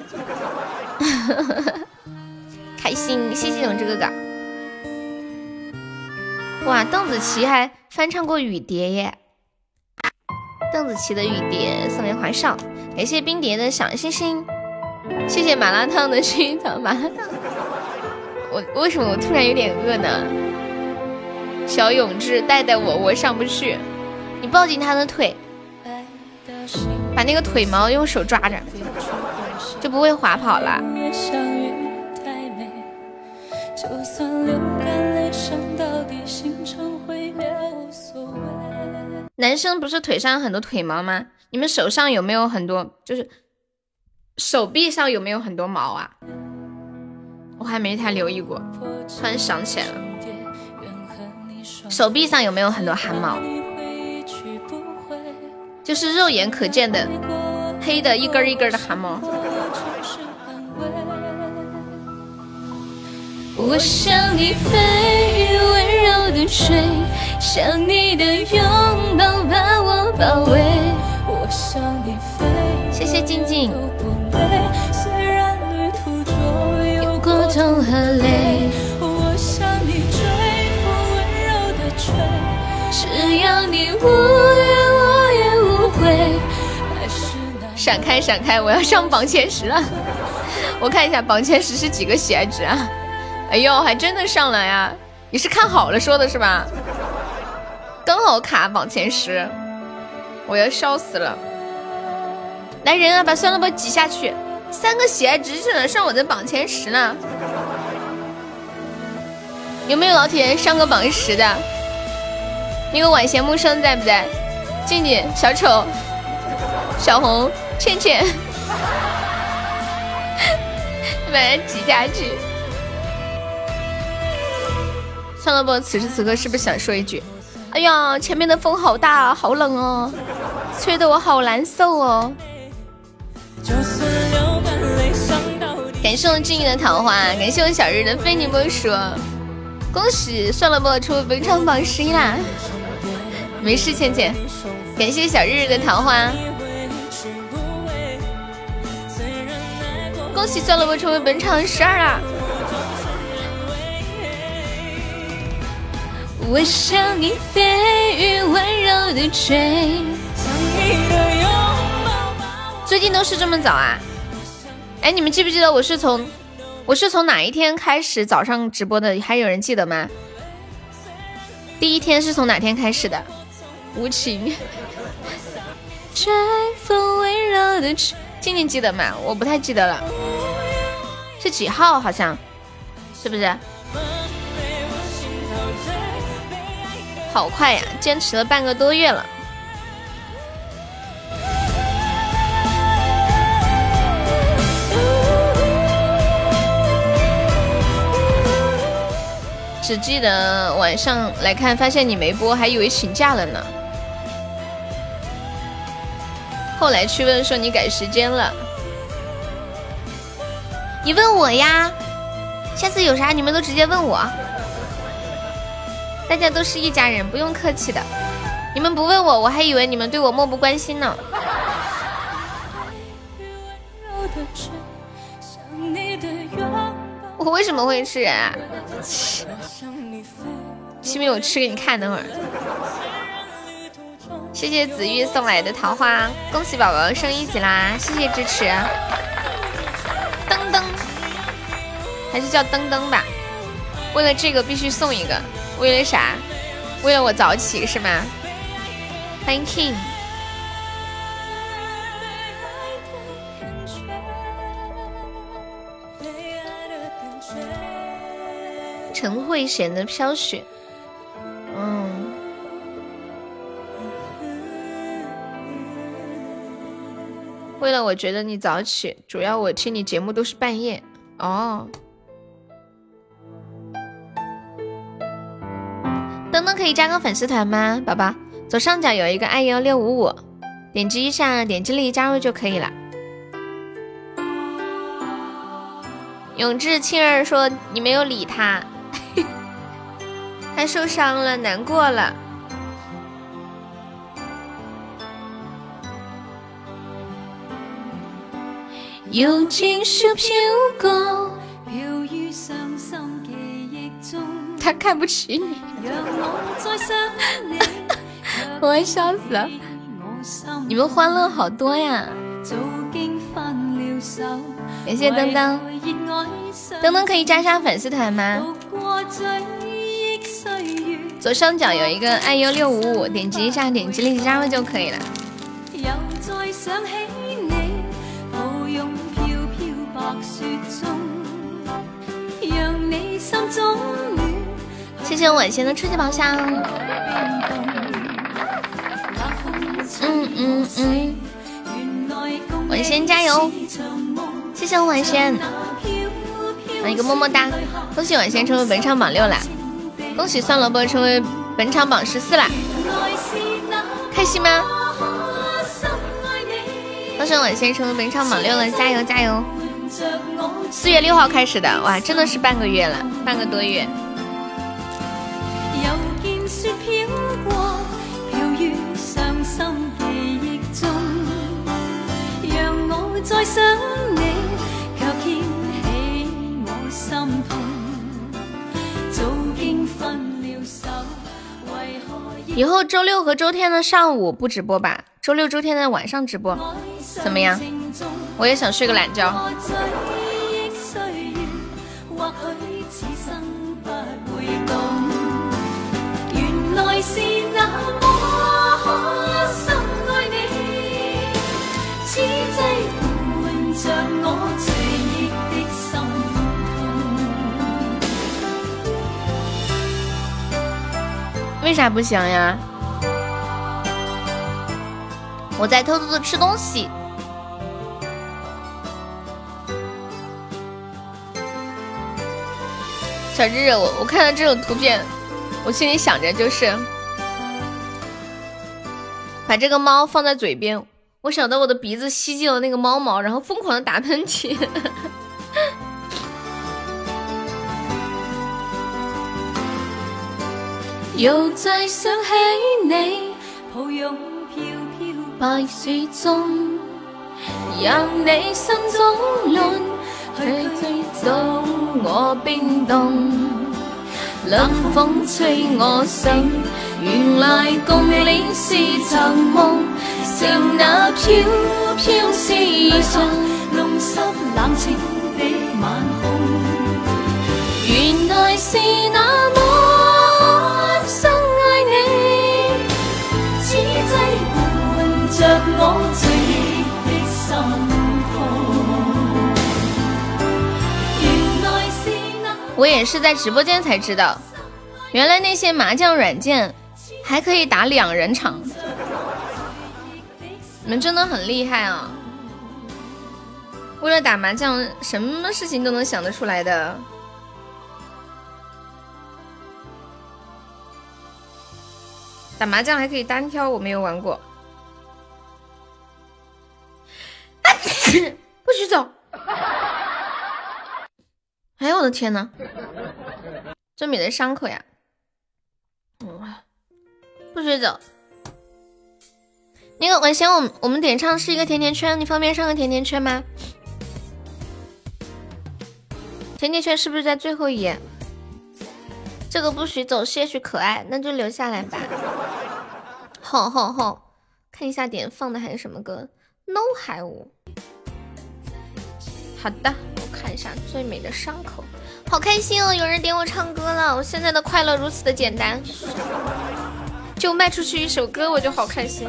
开心，谢谢永志哥哥。哇，邓紫棋还翻唱过《雨蝶》耶！邓紫棋的《雨蝶》送给华少，感谢冰蝶的小星星，谢谢麻辣烫的薰衣草麻辣烫。我为什么我突然有点饿呢？小永志带带我，我上不去，你抱紧他的腿。把那个腿毛用手抓着，就不会滑跑了。男生不是腿上有很多腿毛吗？你们手上有没有很多？就是手臂上有没有很多毛啊？我还没太留意过，突然想起来了，手臂上有没有很多汗毛？就是肉眼可见的黑的一根一根的汗毛。我想你飞，温柔的吹，想你的拥抱把我包围。我想你飞，谢谢静静。虽然旅途中有过痛和泪，我向你追，风温柔的吹，只要你无闪开闪开，我要上榜前十了。我看一下榜前十是几个喜爱值啊？哎呦，还真的上了呀！你是看好了说的是吧？刚好卡榜前十，我要笑死了！来人啊，把酸萝卜挤下去！三个喜爱值就能上我的榜前十呢。有没有老铁上个榜十的？那个晚贤木生在不在？静静、小丑、小红、倩倩，把它挤下去。算了不，此时此刻是不是想说一句？哎呀，前面的风好大，好冷哦，吹得我好难受哦。感谢我静怡的桃花，感谢我小日的非你莫属。恭喜算了不，出本场榜十一啦。没事，倩倩。感谢小日日的桃花。恭喜算了不，成为本场十二啦。我向你飞，温柔的吹。最近都是这么早啊？哎，你们记不记得我是从我是从哪一天开始早上直播的？还有人记得吗？第一天是从哪天开始的？无情。吹风温柔的吹，今年记得吗？我不太记得了，是几号？好像是不是？好快呀，坚持了半个多月了。只记得晚上来看，发现你没播，还以为请假了呢。后来去问说你改时间了，你问我呀？下次有啥你们都直接问我，大家都是一家人，不用客气的。你们不问我，我还以为你们对我漠不关心呢。我为什么会吃人啊？西米，我吃给你看，等会儿。谢谢紫玉送来的桃花，恭喜宝宝升一级啦！谢谢支持。噔噔，还是叫噔噔吧。为了这个必须送一个，为了啥？为了我早起是吗？欢迎 King。陈慧娴的飘雪，嗯，为了我觉得你早起，主要我听你节目都是半夜哦。等等可以加个粉丝团吗，宝宝？左上角有一个爱幺六五五，点击一下，点击立即加入就可以了。永志青儿说你没有理他。他受伤了，难过了。用情书飘过，飘于伤心记忆中。他看不起你，我要 笑死了。你们欢乐好多呀！感谢噔噔，噔噔可以加上粉丝团吗？左上角有一个爱优六五五，点击一下，点击立即加入就可以了。谢谢晚仙的初级宝箱。嗯嗯嗯，晚仙加油！谢谢晚仙，来一个么么哒！恭喜晚仙成为本场榜六啦！恭喜酸萝卜成为本场榜十四啦，开心吗？恭喜晚仙成为本场榜六了，加油加油！四月六号开始的，哇，真的是半个月了，半个多月。以后周六和周天的上午不直播吧，周六周天的晚上直播，怎么样？我也想睡个懒觉。为啥不行呀？我在偷偷的吃东西。小智，我我看到这种图片，我心里想着就是把这个猫放在嘴边，我想到我的鼻子吸进了那个猫毛，然后疯狂的打喷嚏。又再想起你，抱拥飘飘白雪中，让你心中乱去追踪我冰冻。冷风吹我醒，原来共你是场梦，剩那飘飘思绪，弄湿冷清的晚空。原来是那么。我我也是在直播间才知道。原来那些麻将软件还可以打两人场。你们真的很厉害啊。为了打麻将什么事情都能想得出来的。打麻将还可以单挑我没有玩过。不许走。哎呦我的天呐，这美的伤口呀！不许走！那个晚先我我们点唱是一个甜甜圈，你方便上个甜甜圈吗？甜甜圈是不是在最后一页？这个不许走，些许可爱，那就留下来吧。好好好，看一下点放的还是什么歌？No 海舞。好的，看一下最美的伤口，好开心哦！有人点我唱歌了，我现在的快乐如此的简单，就卖出去一首歌我就好开心。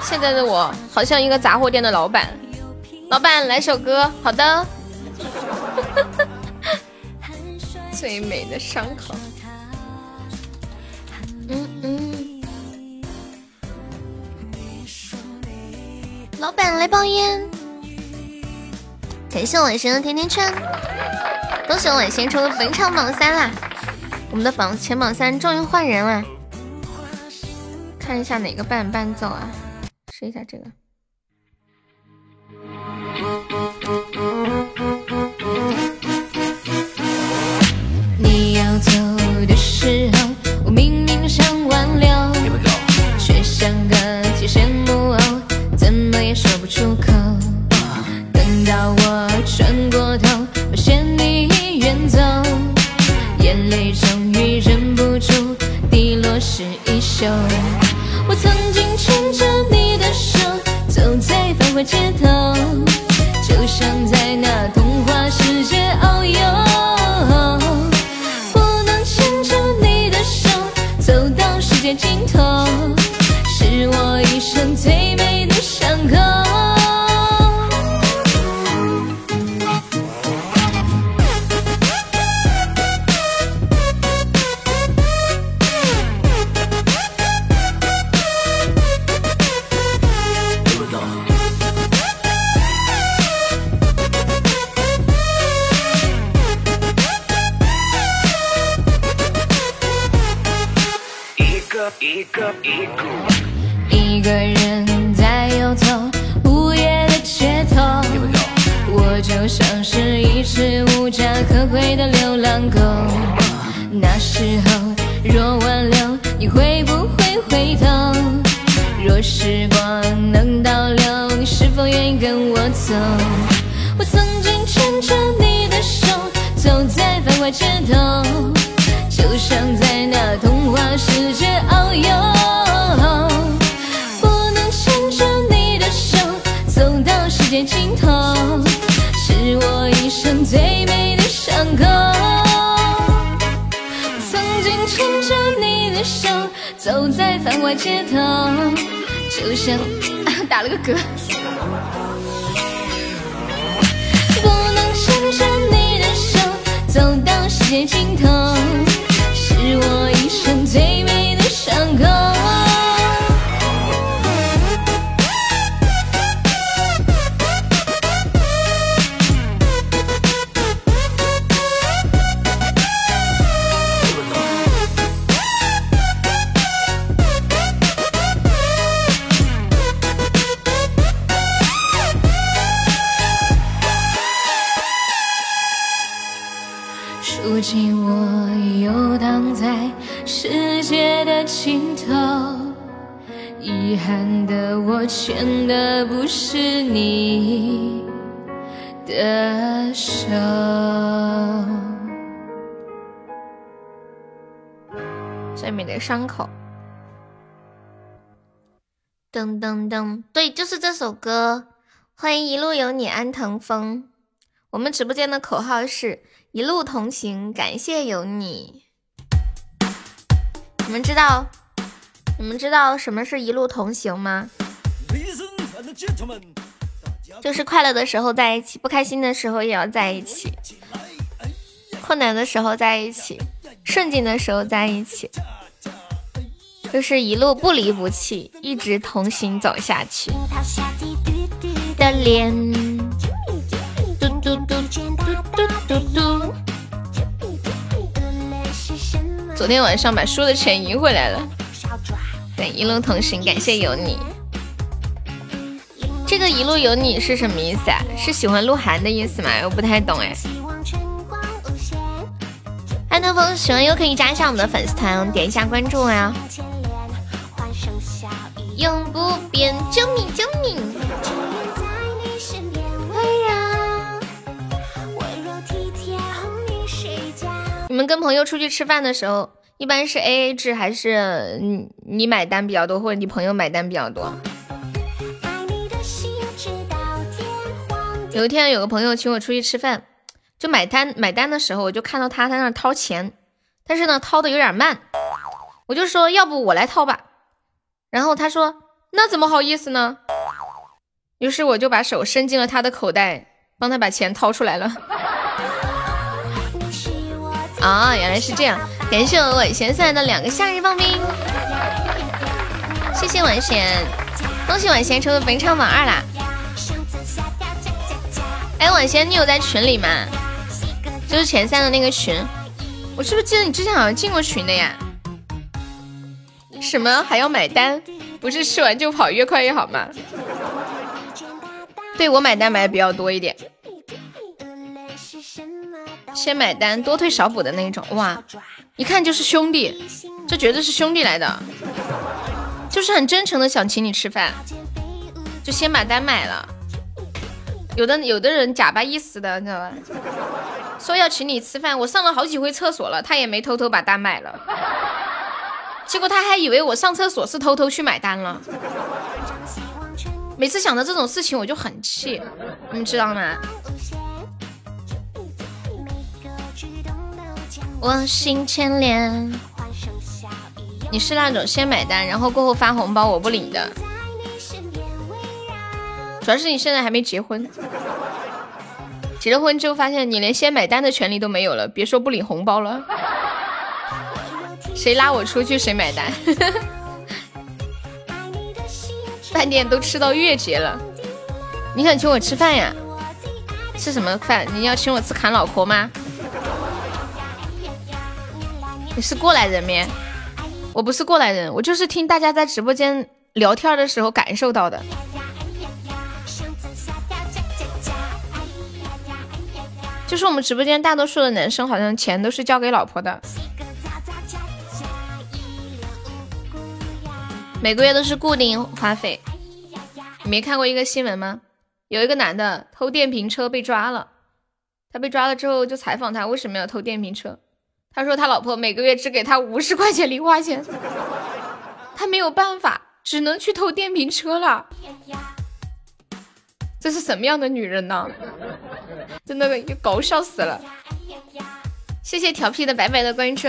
现在的我好像一个杂货店的老板，老板来首歌，好的。最美的伤口，嗯嗯。老板来包烟。感谢晚仙的甜甜圈，恭喜晚仙冲本场榜三啦！我们的榜前榜三终于换人了，看一下哪个伴伴奏啊？试一下这个。你要走的时候，我明明想挽留，却像个提线木偶，怎么也说不出口。等到我转过头，发现你已远走，眼泪终于忍不住滴落湿衣袖。我曾经牵着你的手，走在繁华街头，噔噔噔，对，就是这首歌。欢迎一路有你安腾峰。我们直播间的口号是。一路同行，感谢有你。你们知道，你们知道什么是一路同行吗？就是快乐的时候在一起，不开心的时候也要在一起，困难的时候在一起，顺境的时候在一起，就是一路不离不弃，一直同行走下去。的脸，嘟嘟嘟嘟嘟嘟。昨天晚上把输的钱赢回来了。对，一路同行，感谢有你。这个一路有你是什么意思啊？是喜欢鹿晗的意思吗？我不太懂哎。安德峰喜欢又可以加一下我们的粉丝团，点一下关注呀。永不变，救命救命！你们跟朋友出去吃饭的时候，一般是 A A 制还是你你买单比较多，或者你朋友买单比较多？有一天有个朋友请我出去吃饭，就买单买单的时候，我就看到他在那掏钱，但是呢掏的有点慢，我就说要不我来掏吧，然后他说那怎么好意思呢？于是我就把手伸进了他的口袋，帮他把钱掏出来了。啊，原来是这样！感谢我晚贤送来的两个夏日棒冰，谢谢晚贤，恭喜晚贤成为本场榜二啦！哎，晚贤，你有在群里吗？就是前三的那个群，我是不是记得你之前好像进过群的呀？什么还要买单？不是吃完就跑，越快越好吗？对我买单买的比较多一点。先买单，多退少补的那种，哇，一看就是兄弟，这绝对是兄弟来的，就是很真诚的想请你吃饭，就先把单买了。有的有的人假巴意思的，你知道吧？说要请你吃饭，我上了好几回厕所了，他也没偷偷把单买了，结果他还以为我上厕所是偷偷去买单了。每次想到这种事情，我就很气，你知道吗？我心牵连。你是那种先买单，然后过后发红包我不领的。主要是你现在还没结婚，结了婚之后发现你连先买单的权利都没有了，别说不领红包了。谁拉我出去谁买单。饭店都吃到月结了，你想请我吃饭呀？吃什么饭？你要请我吃砍脑壳吗？你是过来人咩？我不是过来人，我就是听大家在直播间聊天的时候感受到的。就是我们直播间大多数的男生，好像钱都是交给老婆的，每个月都是固定花费。你没看过一个新闻吗？有一个男的偷电瓶车被抓了，他被抓了之后就采访他为什么要偷电瓶车。他说他老婆每个月只给他五十块钱零花钱，他没有办法，只能去偷电瓶车了。这是什么样的女人呢？真的搞笑死了！谢谢调皮的白白的关注。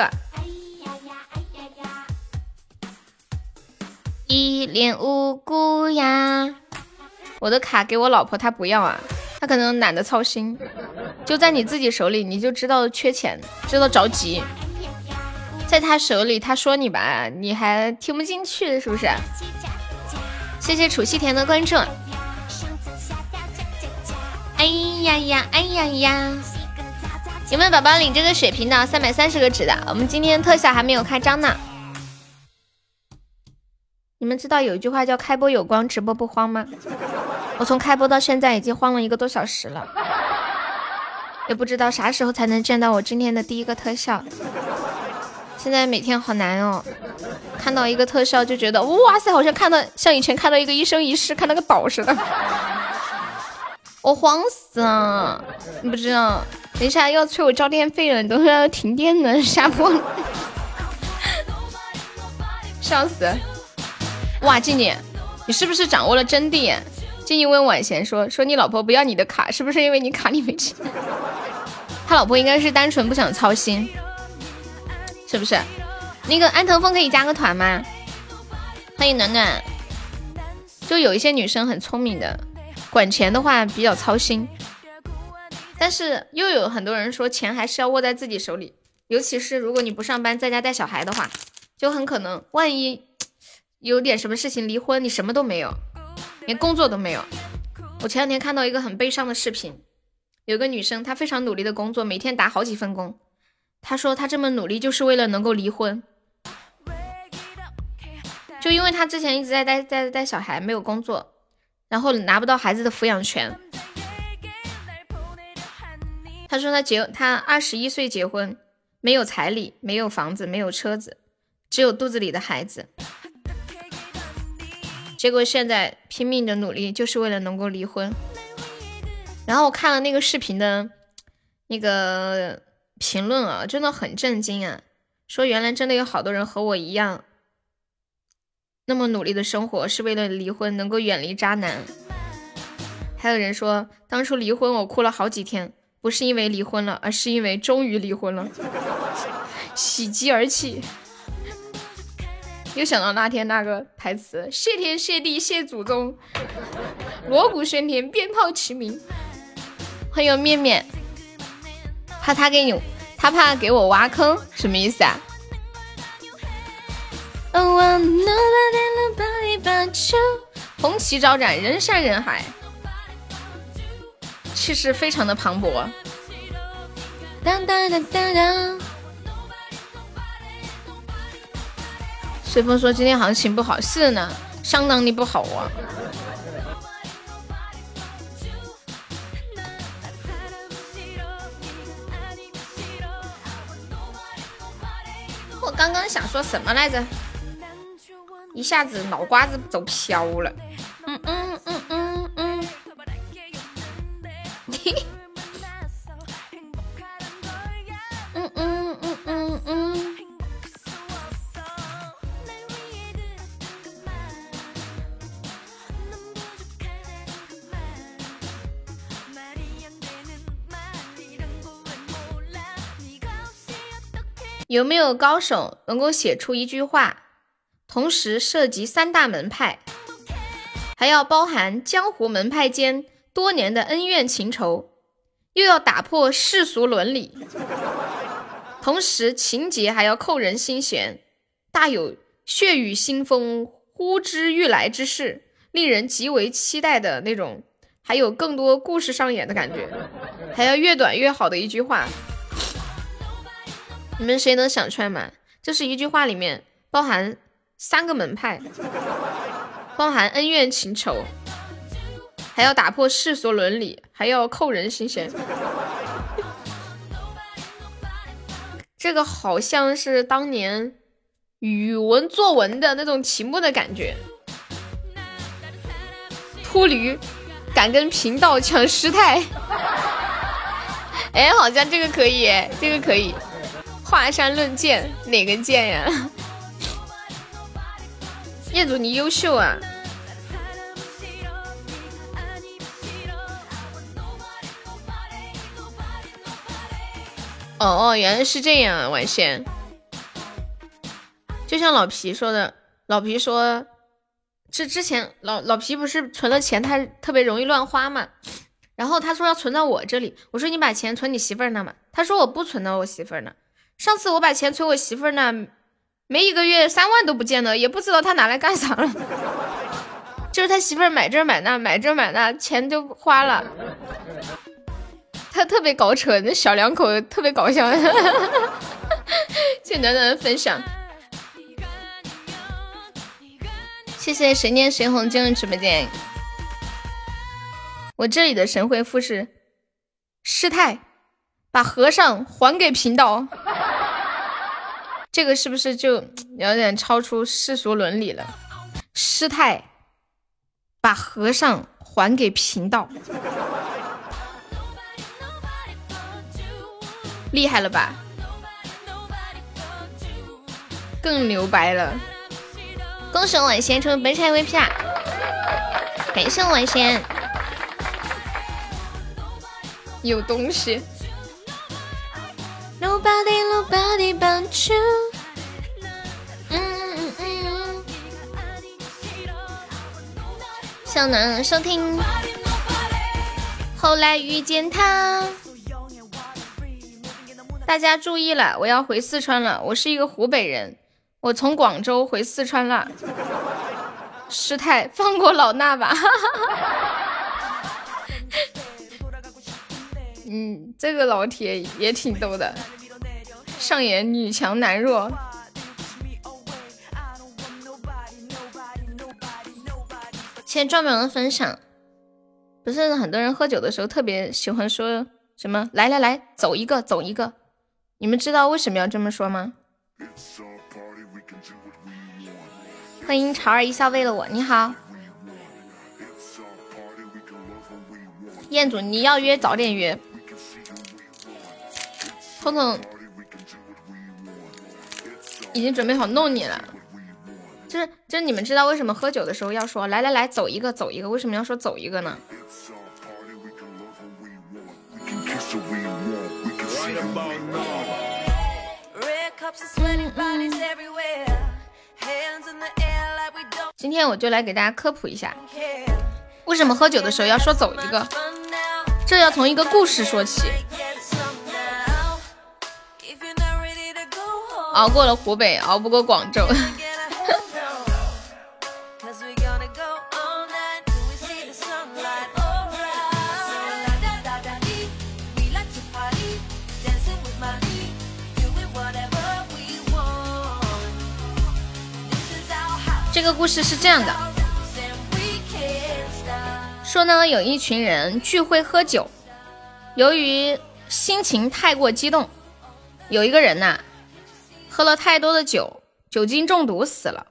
一脸无辜呀！我的卡给我老婆，她不要啊。她可能懒得操心，就在你自己手里，你就知道缺钱，知道着急。在他手里，他说你吧，你还听不进去，是不是？谢谢楚西田的关注。哎呀呀，哎呀呀！有没有宝宝领这个血瓶的？三百三十个纸的。我们今天特效还没有开张呢。你们知道有一句话叫“开播有光，直播不慌”吗？我从开播到现在已经慌了一个多小时了，也不知道啥时候才能见到我今天的第一个特效。现在每天好难哦，看到一个特效就觉得哇塞，好像看到像以前看到一个一生一世看到个宝似的，我慌死了。你不知道，等一下要催我交电费了，你等会要停电了，下播了，笑死！哇，静静，你是不是掌握了真谛？静静问婉贤说：“说你老婆不要你的卡，是不是因为你卡里没钱？”他老婆应该是单纯不想操心，是不是？那个安藤峰可以加个团吗？欢迎暖暖。就有一些女生很聪明的，管钱的话比较操心，但是又有很多人说钱还是要握在自己手里，尤其是如果你不上班，在家带小孩的话，就很可能万一有点什么事情离婚，你什么都没有。连工作都没有。我前两天看到一个很悲伤的视频，有个女生，她非常努力的工作，每天打好几份工。她说她这么努力就是为了能够离婚，就因为她之前一直在带带带小孩，没有工作，然后拿不到孩子的抚养权。她说她结她二十一岁结婚，没有彩礼，没有房子，没有车子，只有肚子里的孩子。结果现在拼命的努力，就是为了能够离婚。然后我看了那个视频的那个评论啊，真的很震惊啊！说原来真的有好多人和我一样，那么努力的生活是为了离婚，能够远离渣男。还有人说，当初离婚我哭了好几天，不是因为离婚了，而是因为终于离婚了，喜极而泣。又想到那天那个台词：谢天谢地谢祖宗，锣鼓喧天，鞭炮齐鸣。欢迎面面，怕他给你，他怕给我挖坑，什么意思啊？红旗招展，人山人海，气势非常的磅礴。当当当当当。随风说今天行情不好，是呢，相当的不好啊。我刚刚想说什么来着？一下子脑瓜子走飘了。嗯嗯嗯嗯嗯。有没有高手能够写出一句话，同时涉及三大门派，还要包含江湖门派间多年的恩怨情仇，又要打破世俗伦理，同时情节还要扣人心弦，大有血雨腥风呼之欲来之势，令人极为期待的那种，还有更多故事上演的感觉，还要越短越好的一句话。你们谁能想出来吗？就是一句话里面包含三个门派，包含恩怨情仇，还要打破世俗伦理，还要扣人心弦。这个好像是当年语文作文的那种题目的感觉。秃驴敢跟贫道抢师太？哎，好像这个可以，这个可以。华山论剑，哪个剑呀？业主你优秀啊！哦哦，原来是这样啊，晚仙。就像老皮说的，老皮说，这之前老老皮不是存了钱，他特别容易乱花嘛。然后他说要存到我这里，我说你把钱存你媳妇儿那嘛。他说我不存到我媳妇儿那。上次我把钱存我媳妇儿那，没一个月三万都不见了，也不知道他拿来干啥了。就是他媳妇儿买这买那，买这买那，钱就花了。他特别搞扯，那小两口特别搞笑。谢谢暖暖的分享，谢谢谁念谁红进入直播间。我这里的神回复是师太，把和尚还给贫道。这个是不是就 有点超出世俗伦理了？师太把和尚还给贫道，厉害了吧？更牛掰了！恭喜晚仙成本场 VP 啊！感谢晚仙，有东西。Nobody, nobody but you。嗯嗯嗯。向南收听。后来遇见他。大家注意了，我要回四川了。我是一个湖北人，我从广州回四川了。师太，放过老衲吧。嗯，这个老铁也挺逗的，上演女强男弱。谢谢壮壮的分享。不是很多人喝酒的时候特别喜欢说什么“来来来，走一个，走一个”，你们知道为什么要这么说吗？欢迎潮儿一笑为了我，你好，彦祖，你要约早点约。彤彤已经准备好弄你了。就是就是，你们知道为什么喝酒的时候要说“来来来，走一个，走一个”？为什么要说“走一个”呢？今天我就来给大家科普一下，为什么喝酒的时候要说“走一个”？这要从一个故事说起。熬过了湖北，熬不过广州。这个故事是这样的，说呢，有一群人聚会喝酒，由于心情太过激动，有一个人呐，喝了太多的酒，酒精中毒死了。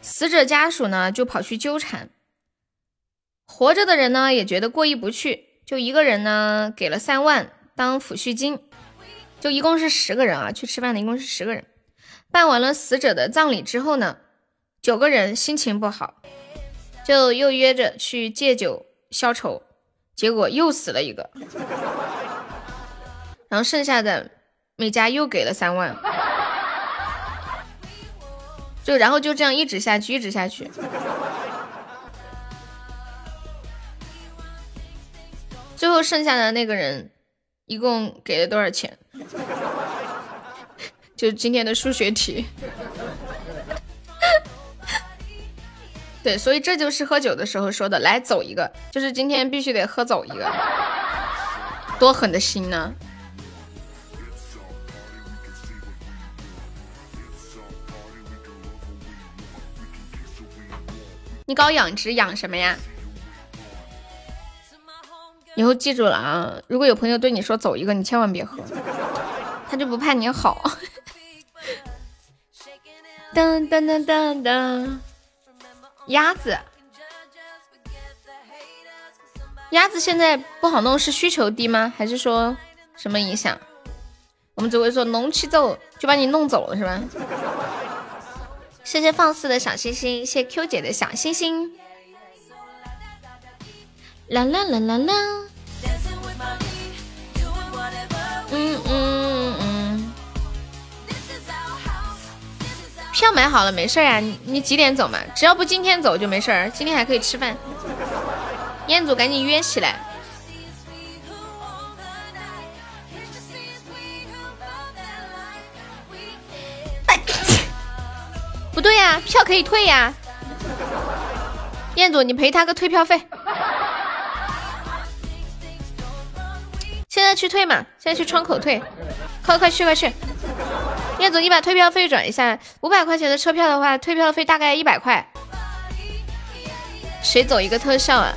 死者家属呢就跑去纠缠，活着的人呢也觉得过意不去，就一个人呢给了三万当抚恤金，就一共是十个人啊，去吃饭的一共是十个人。办完了死者的葬礼之后呢，九个人心情不好，就又约着去借酒消愁，结果又死了一个，然后剩下的每家又给了三万，就然后就这样一直下去，一直下去，最后剩下的那个人一共给了多少钱？就是今天的数学题，对，所以这就是喝酒的时候说的，来走一个，就是今天必须得喝走一个，多狠的心呢！你搞养殖养什么呀？以后记住了啊！如果有朋友对你说走一个，你千万别喝，他就不怕你好。噔噔噔噔噔，鸭子，鸭子现在不好弄，是需求低吗？还是说什么影响？我们只会说龙气走就把你弄走了，是吧？谢谢放肆的小星星，谢谢 Q 姐的小星星。啦啦啦啦啦，嗯嗯嗯。票买好了，没事呀。你你几点走嘛？只要不今天走就没事儿，今天还可以吃饭。彦祖，赶紧约起来。不对呀，票可以退呀。彦祖，你赔他个退票费。现在去退嘛，现在去窗口退，快快去快去。燕子，你把退票费转一下，五百块钱的车票的话，退票费大概一百块。谁走一个特效啊？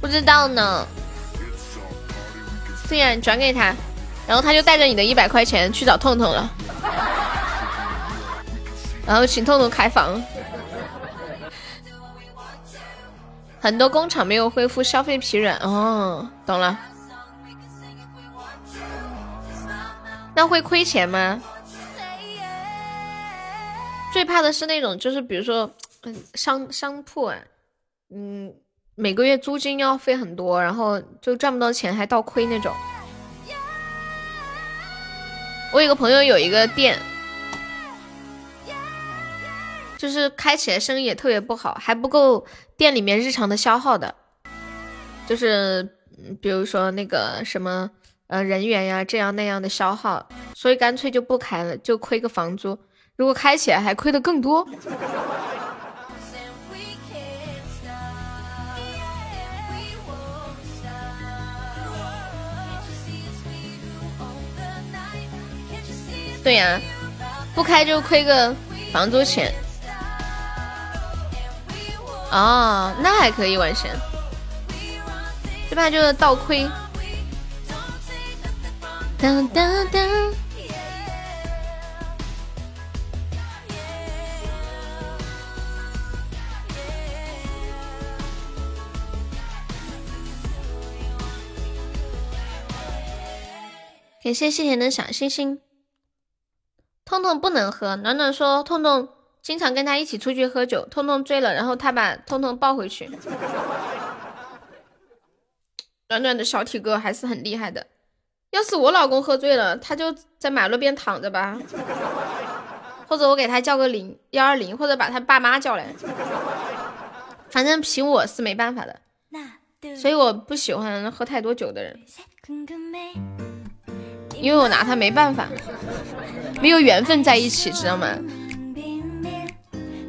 不知道呢。对呀，你转给他，然后他就带着你的一百块钱去找痛痛了，然后请痛痛开房。很多工厂没有恢复消费疲软，哦，懂了。那会亏钱吗？最怕的是那种，就是比如说，嗯，商商铺啊，嗯，每个月租金要费很多，然后就赚不到钱，还倒亏那种。我有个朋友有一个店，就是开起来生意也特别不好，还不够店里面日常的消耗的，就是比如说那个什么呃人员呀这样那样的消耗，所以干脆就不开了，就亏个房租。如果开起来还亏的更多。对呀，不开就亏个房租钱。哦，那还可以完成，这怕就是倒亏。当当当。感谢谢甜的小星星。痛痛不能喝，暖暖说痛痛经常跟他一起出去喝酒，痛痛醉了，然后他把痛痛抱回去。暖暖的小体格还是很厉害的。要是我老公喝醉了，他就在马路边躺着吧，或者我给他叫个零幺二零，或者把他爸妈叫来，反正凭我是没办法的。所以我不喜欢喝太多酒的人。因为我拿他没办法，没有缘分在一起，知道吗？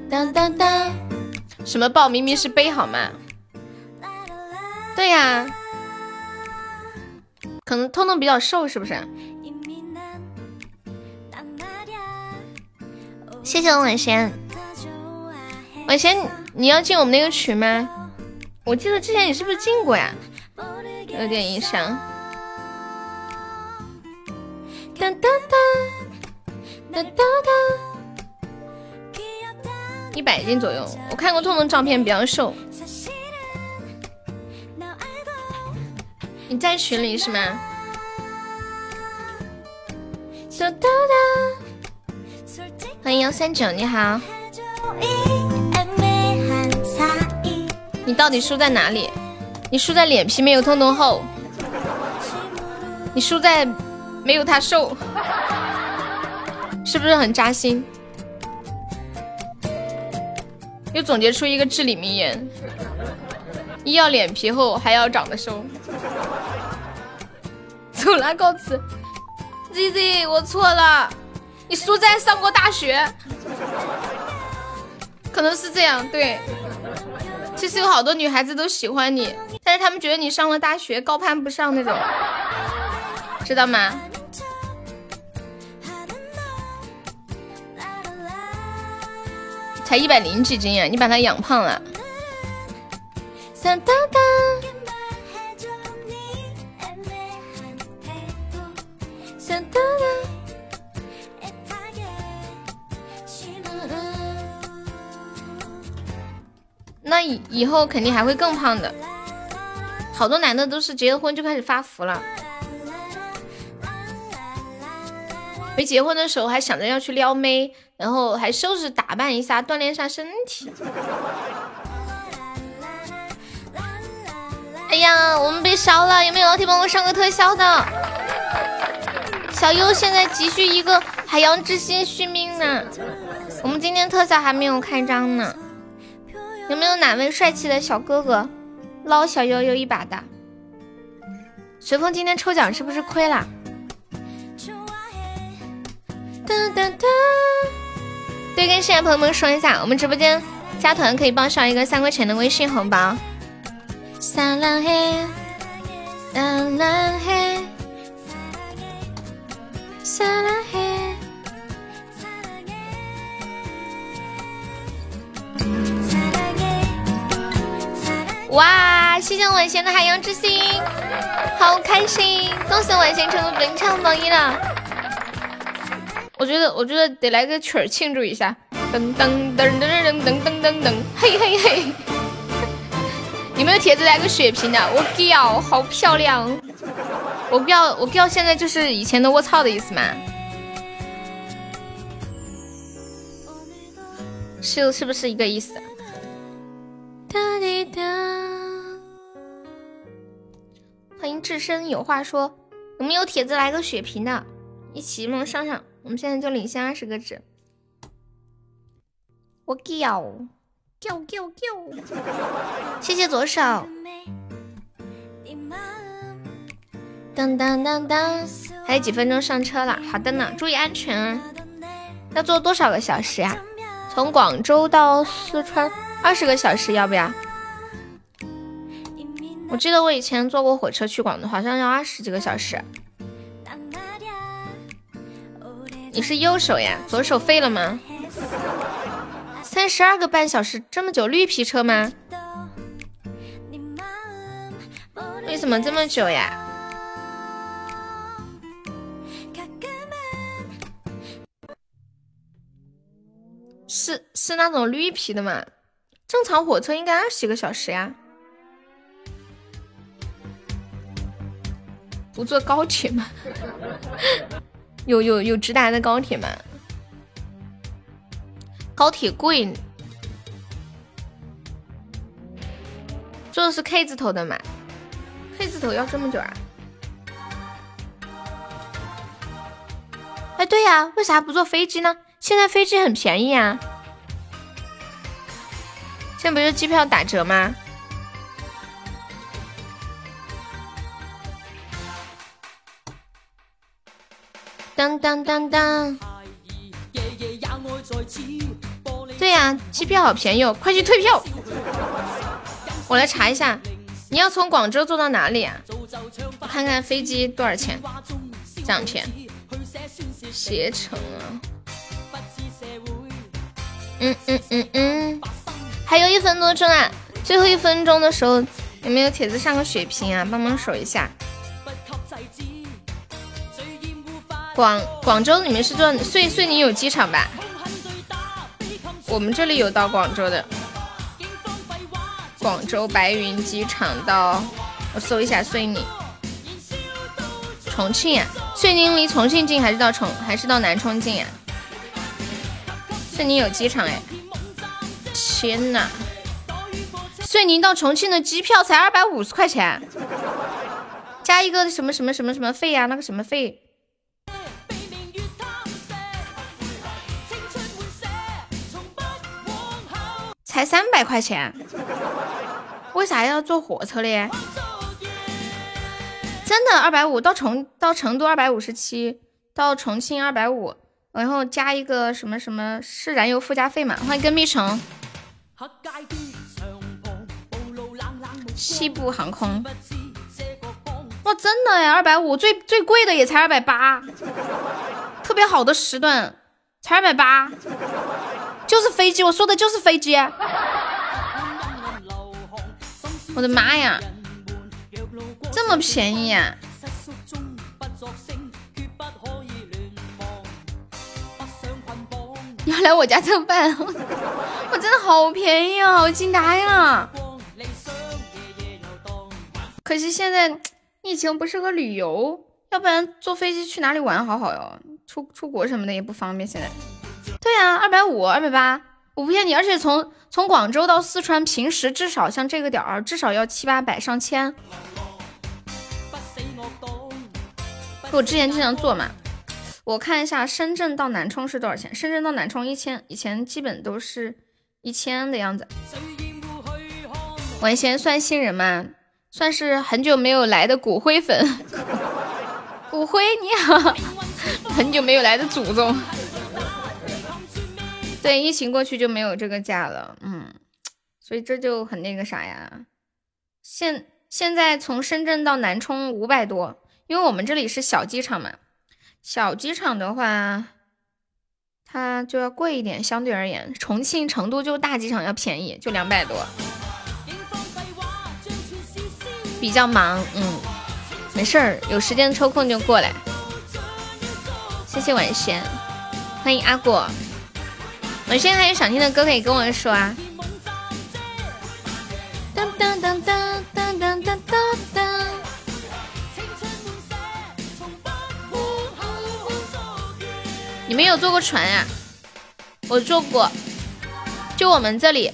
当当当，什么抱？明明是背好吗？对呀，可能通通比较瘦，是不是？谢谢我晚仙，晚仙，你要进我们那个群吗？我记得之前你是不是进过呀？有点印象。哒哒哒哒哒哒，一百斤左右。我看过痛痛照片，比较瘦。你在群里是吗？欢迎幺三九，你好。你到底输在哪里？你输在脸皮没有痛痛厚。你输在。没有他瘦，是不是很扎心？又总结出一个至理名言：一要脸皮厚，还要长得瘦。走了，告辞。Z Z，我错了，你输在上过大学，可能是这样。对，其实有好多女孩子都喜欢你，但是她们觉得你上了大学高攀不上那种，知道吗？才一百零几斤呀！你把它养胖了。那以以后肯定还会更胖的。好多男的都是结了婚就开始发福了。没结婚的时候还想着要去撩妹。然后还收拾打扮一下，锻炼一下身体。哎呀，我们被烧了，有没有老铁帮我上个特效的？小优现在急需一个海洋之心续命呢。我们今天特效还没有开张呢，有没有哪位帅气的小哥哥捞小悠悠一把的？随风今天抽奖是不是亏了？哒哒哒。对，跟现在朋友们说一下，我们直播间加团可以报上一个三块钱的微信红包。撒浪嘿，撒浪嘿，撒浪嘿。哇，谢谢晚贤的海洋之心，好开心！恭喜晚贤成为本场榜一了。我觉得，我觉得得来个曲儿庆祝一下，噔噔噔噔噔噔噔噔噔，嘿嘿嘿！有没有铁子来个血瓶的？我屌，好漂亮！我屌，我屌，现在就是以前的卧槽的意思吗？是是不是一个意思？哒滴哒！欢迎智深有话说，有没有铁子来个血瓶的？一起梦上上。我们现在就领先二十个纸，我叫叫叫叫，谢谢左手。当当当当，还有几分钟上车了，好的呢，注意安全啊！要坐多少个小时呀？从广州到四川二十个小时，要不要？我记得我以前坐过火车去广东，好像要二十几个小时。你是右手呀，左手废了吗？三十二个半小时，这么久？绿皮车吗？为什么这么久呀？是是那种绿皮的吗？正常火车应该二十个小时呀。不坐高铁吗？有有有直达的高铁吗？高铁贵，坐的是 K 字头的嘛？K 字头要这么久啊？哎，对呀，为啥不坐飞机呢？现在飞机很便宜啊！现在不是机票打折吗？当当当当！对呀，机票好便宜哦，快去退票！我来查一下，你要从广州坐到哪里啊？我看看飞机多少钱，这两天携程啊，嗯嗯嗯嗯，还有一分多钟啊，最后一分钟的时候有没有帖子上个血瓶啊？帮忙守一下。广广州，你们是坐遂遂宁有机场吧？我们这里有到广州的，广州白云机场到，我搜一下遂宁。重庆呀，遂宁离重庆近还是到重还是到南充近呀？遂宁有机场哎，天呐，遂宁到重庆的机票才二百五十块钱，加一个什么什么什么什么费呀？那个什么费？才三百块钱，为啥要坐火车嘞？真的二百五到重到成都二百五十七，到重庆二百五，然后加一个什么什么是燃油附加费嘛？欢迎跟蜜橙。西部航空，哇，真的呀，二百五，最最贵的也才二百八，特别好的时段才二百八。就是飞机，我说的就是飞机。我的妈呀，这么便宜呀！你要来我家蹭饭？我真的好便宜啊，我惊呆了。可惜现在疫情不适合旅游，要不然坐飞机去哪里玩好好哟，出出国什么的也不方便现在。对呀，二百五、二百八，我不骗你。而且从从广州到四川，平时至少像这个点儿，至少要七八百、上千。我之前经常做嘛，我看一下深圳到南充是多少钱？深圳到南充一千，以前基本都是一千的样子。我以前算新人嘛，算是很久没有来的骨灰粉。骨灰你好，很久没有来的祖宗。对，疫情过去就没有这个价了，嗯，所以这就很那个啥呀。现现在从深圳到南充五百多，因为我们这里是小机场嘛，小机场的话，它就要贵一点，相对而言，重庆、成都就大机场要便宜，就两百多。比较忙，嗯，没事儿，有时间抽空就过来。谢谢晚仙，欢迎阿果。我现在还有想听的歌可以跟我说啊！当当当当当当当当！你们有坐过船呀？我坐过，就我们这里，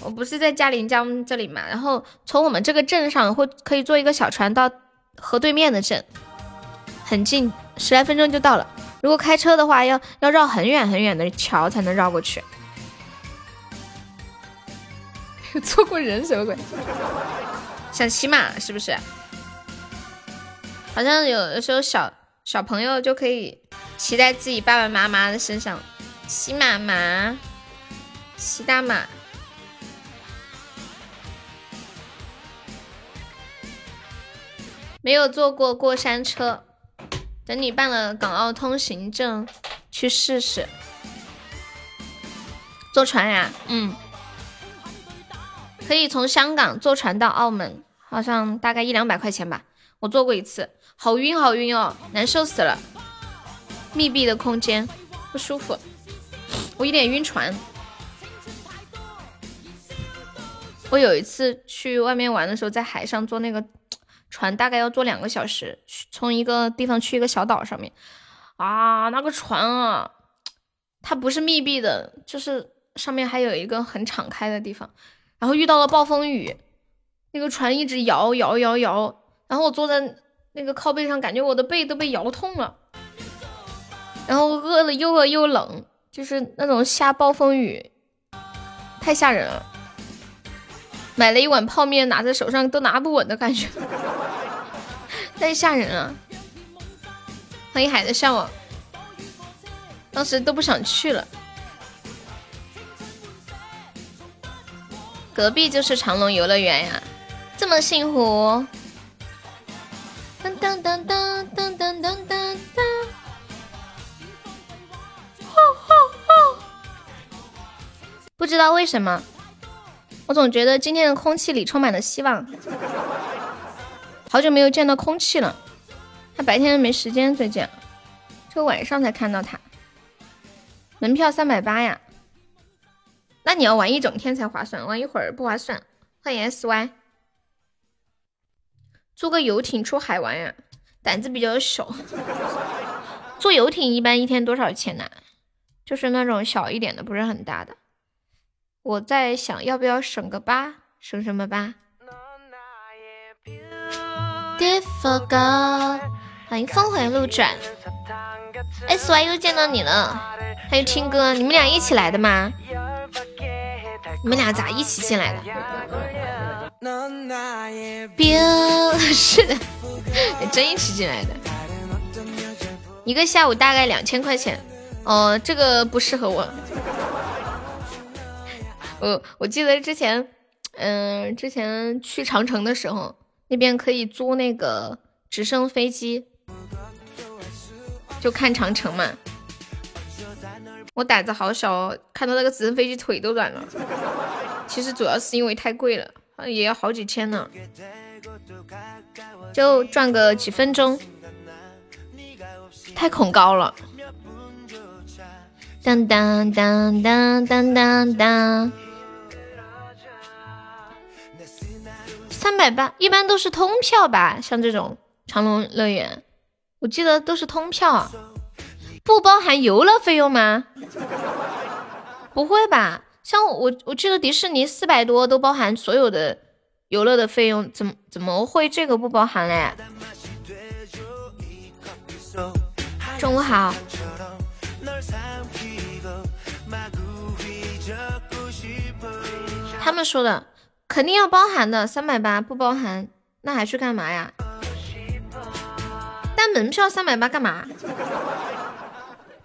我不是在嘉陵江这里嘛，然后从我们这个镇上会可以坐一个小船到河对面的镇，很近，十来分钟就到了。如果开车的话，要要绕很远很远的桥才能绕过去。坐过人什么鬼？想骑马是不是？好像有的时候小小朋友就可以骑在自己爸爸妈妈的身上，骑马马，骑大马。没有坐过过山车。等你办了港澳通行证，去试试。坐船呀，嗯，可以从香港坐船到澳门，好像大概一两百块钱吧。我坐过一次，好晕好晕哦，难受死了。密闭的空间不舒服，我有点晕船。我有一次去外面玩的时候，在海上坐那个船，大概要坐两个小时，从一个地方去一个小岛上面。啊，那个船啊，它不是密闭的，就是上面还有一个很敞开的地方。然后遇到了暴风雨，那个船一直摇摇摇摇，然后我坐在那个靠背上，感觉我的背都被摇痛了。然后饿了又饿又冷，就是那种下暴风雨，太吓人了。买了一碗泡面，拿在手上都拿不稳的感觉，太吓人了。欢迎海的向往，当时都不想去了。隔壁就是长隆游乐园呀，这么幸福。噔噔噔噔噔噔噔噔。不知道为什么，我总觉得今天的空气里充满了希望。好久没有见到空气了，他白天没时间，最近，就晚上才看到他。门票三百八呀，那你要玩一整天才划算，玩一会儿不划算。欢迎 SY，租个游艇出海玩呀，胆子比较小。坐游艇一般一天多少钱呢？就是那种小一点的，不是很大的。我在想要不要省个八，省什么八欢迎峰回路转。S Y 又见到你了，还有听歌，你们俩一起来的吗？你们俩咋一起进来的？冰 是的，真一起进来的。一个下午大概两千块钱，哦，这个不适合我。我我记得之前，嗯，之前去长城的时候，那边可以租那个直升飞机，就看长城嘛。我胆子好小哦，看到那个直升飞机腿都软了。其实主要是因为太贵了，也要好几千呢。就转个几分钟，太恐高了。当当当当当当当。三百八，一般都是通票吧？像这种长隆乐园，我记得都是通票，不包含游乐费用吗？不会吧？像我，我记得迪士尼四百多都包含所有的游乐的费用，怎么怎么会这个不包含嘞？中午好。他们说的。肯定要包含的，三百八不包含，那还去干嘛呀？单门票三百八干嘛？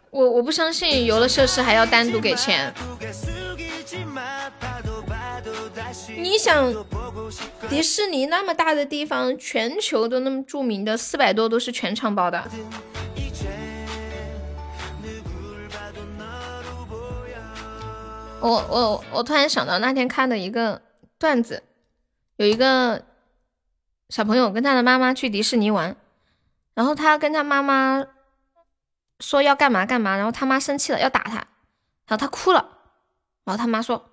我我不相信游乐设施还要单独给钱。你想，迪士尼那么大的地方，全球都那么著名的，四百多都是全场包的。我我我突然想到那天看的一个。段子有一个小朋友跟他的妈妈去迪士尼玩，然后他跟他妈妈说要干嘛干嘛，然后他妈生气了要打他，然后他哭了，然后他妈说：“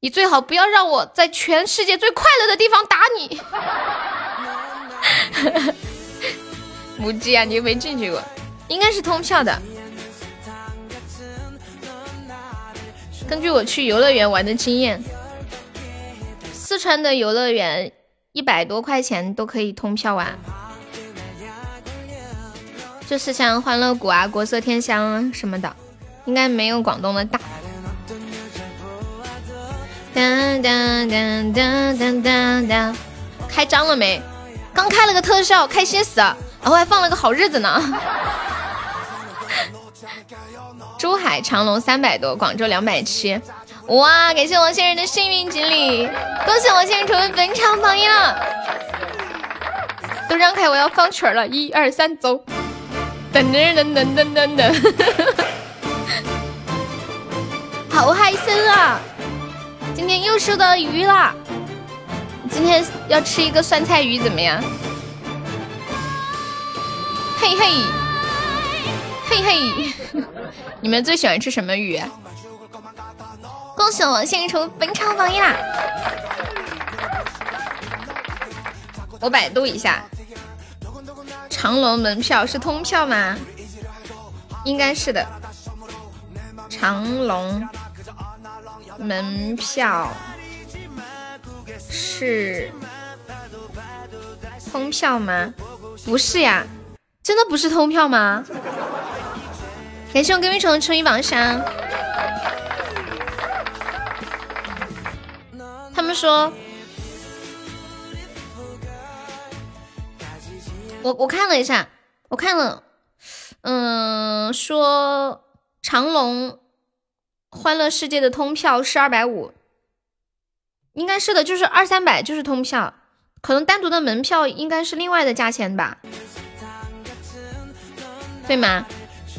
你最好不要让我在全世界最快乐的地方打你。”母鸡啊，你又没进去过，应该是通票的。根据我去游乐园玩的经验。四川的游乐园一百多块钱都可以通票玩，就是像欢乐谷啊、国色天香什么的，应该没有广东的大。当当当当当当当，开张了没？刚开了个特效，开心死！然后还放了个好日子呢。珠海长隆三百多，广州两百七。哇！感谢王先生的幸运锦鲤，恭喜王先生成为本场榜一了。都让开，我要放曲儿了，一二三，走！噔噔噔噔噔噔噔。好害膈啊！今天又收到鱼了，今天要吃一个酸菜鱼怎么样？嘿嘿，嘿嘿，你们最喜欢吃什么鱼？恭喜我现出本场榜一啦！我百度一下，长隆门票是通票吗？应该是的，长隆。门票是通票吗？不是呀，真的不是通票吗？感谢我隔壁虫春雨榜上。他们说，我我看了一下，我看了，嗯，说长隆。欢乐世界的通票是二百五，应该是的，就是二三百就是通票，可能单独的门票应该是另外的价钱吧，对吗？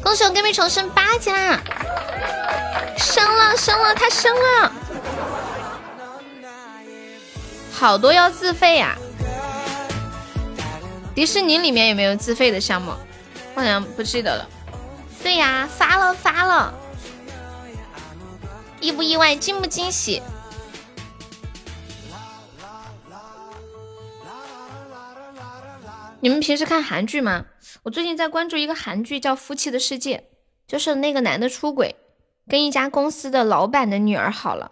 恭喜我闺蜜重生八级啦，升了升了，他升了，好多要自费呀。迪士尼里面有没有自费的项目？我好像不记得了。对呀，发了发了。意不意外，惊不惊喜？你们平时看韩剧吗？我最近在关注一个韩剧，叫《夫妻的世界》，就是那个男的出轨，跟一家公司的老板的女儿好了，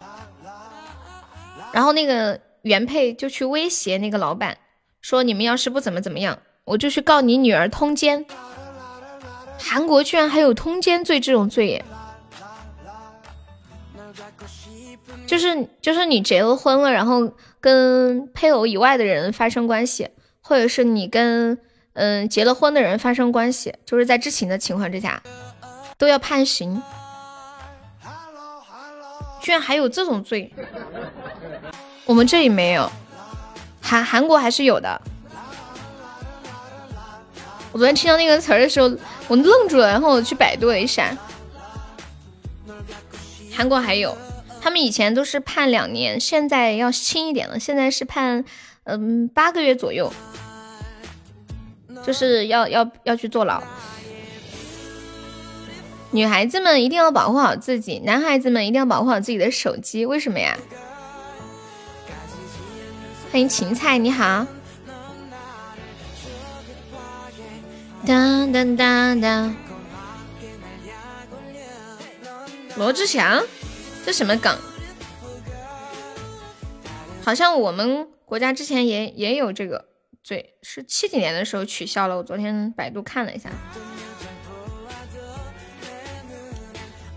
然后那个原配就去威胁那个老板，说你们要是不怎么怎么样，我就去告你女儿通奸。韩国居然还有通奸罪这种罪耶！就是就是你结了婚了，然后跟配偶以外的人发生关系，或者是你跟嗯结了婚的人发生关系，就是在知情的情况之下，都要判刑。居然还有这种罪，我们这里没有，韩韩国还是有的。我昨天听到那个词儿的时候，我愣住了，然后我去百度了一下，韩国还有。他们以前都是判两年，现在要轻一点了，现在是判嗯八个月左右，就是要要要去坐牢。女孩子们一定要保护好自己，男孩子们一定要保护好自己的手机。为什么呀？欢迎芹菜，你好。当当当当，罗志祥。这什么梗？好像我们国家之前也也有这个罪，是七几年的时候取消了。我昨天百度看了一下。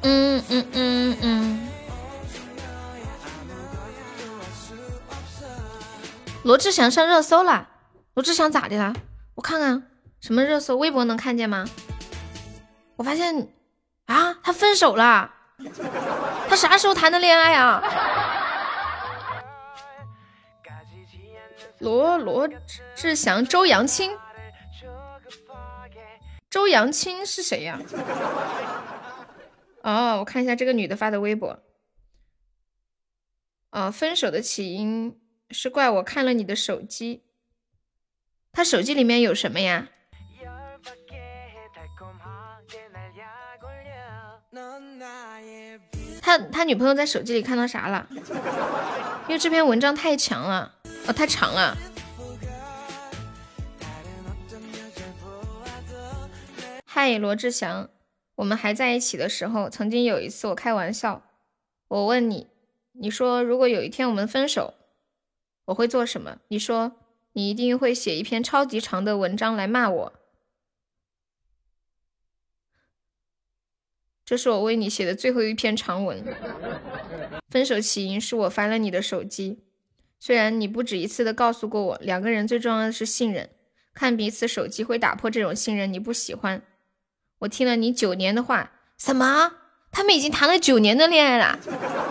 嗯嗯嗯嗯。罗志祥上热搜了？罗志祥咋的了？我看看什么热搜，微博能看见吗？我发现啊，他分手了。他啥时候谈的恋爱啊？罗罗志祥、周扬青，周扬青是谁呀？哦，我看一下这个女的发的微博。哦，分手的起因是怪我看了你的手机。他手机里面有什么呀？他他女朋友在手机里看到啥了？因为这篇文章太强了，哦，太长了。嗨，罗志祥，我们还在一起的时候，曾经有一次我开玩笑，我问你，你说如果有一天我们分手，我会做什么？你说你一定会写一篇超级长的文章来骂我。这是我为你写的最后一篇长文。分手起因是我翻了你的手机，虽然你不止一次的告诉过我，两个人最重要的是信任，看彼此手机会打破这种信任，你不喜欢。我听了你九年的话，什么？他们已经谈了九年的恋爱了？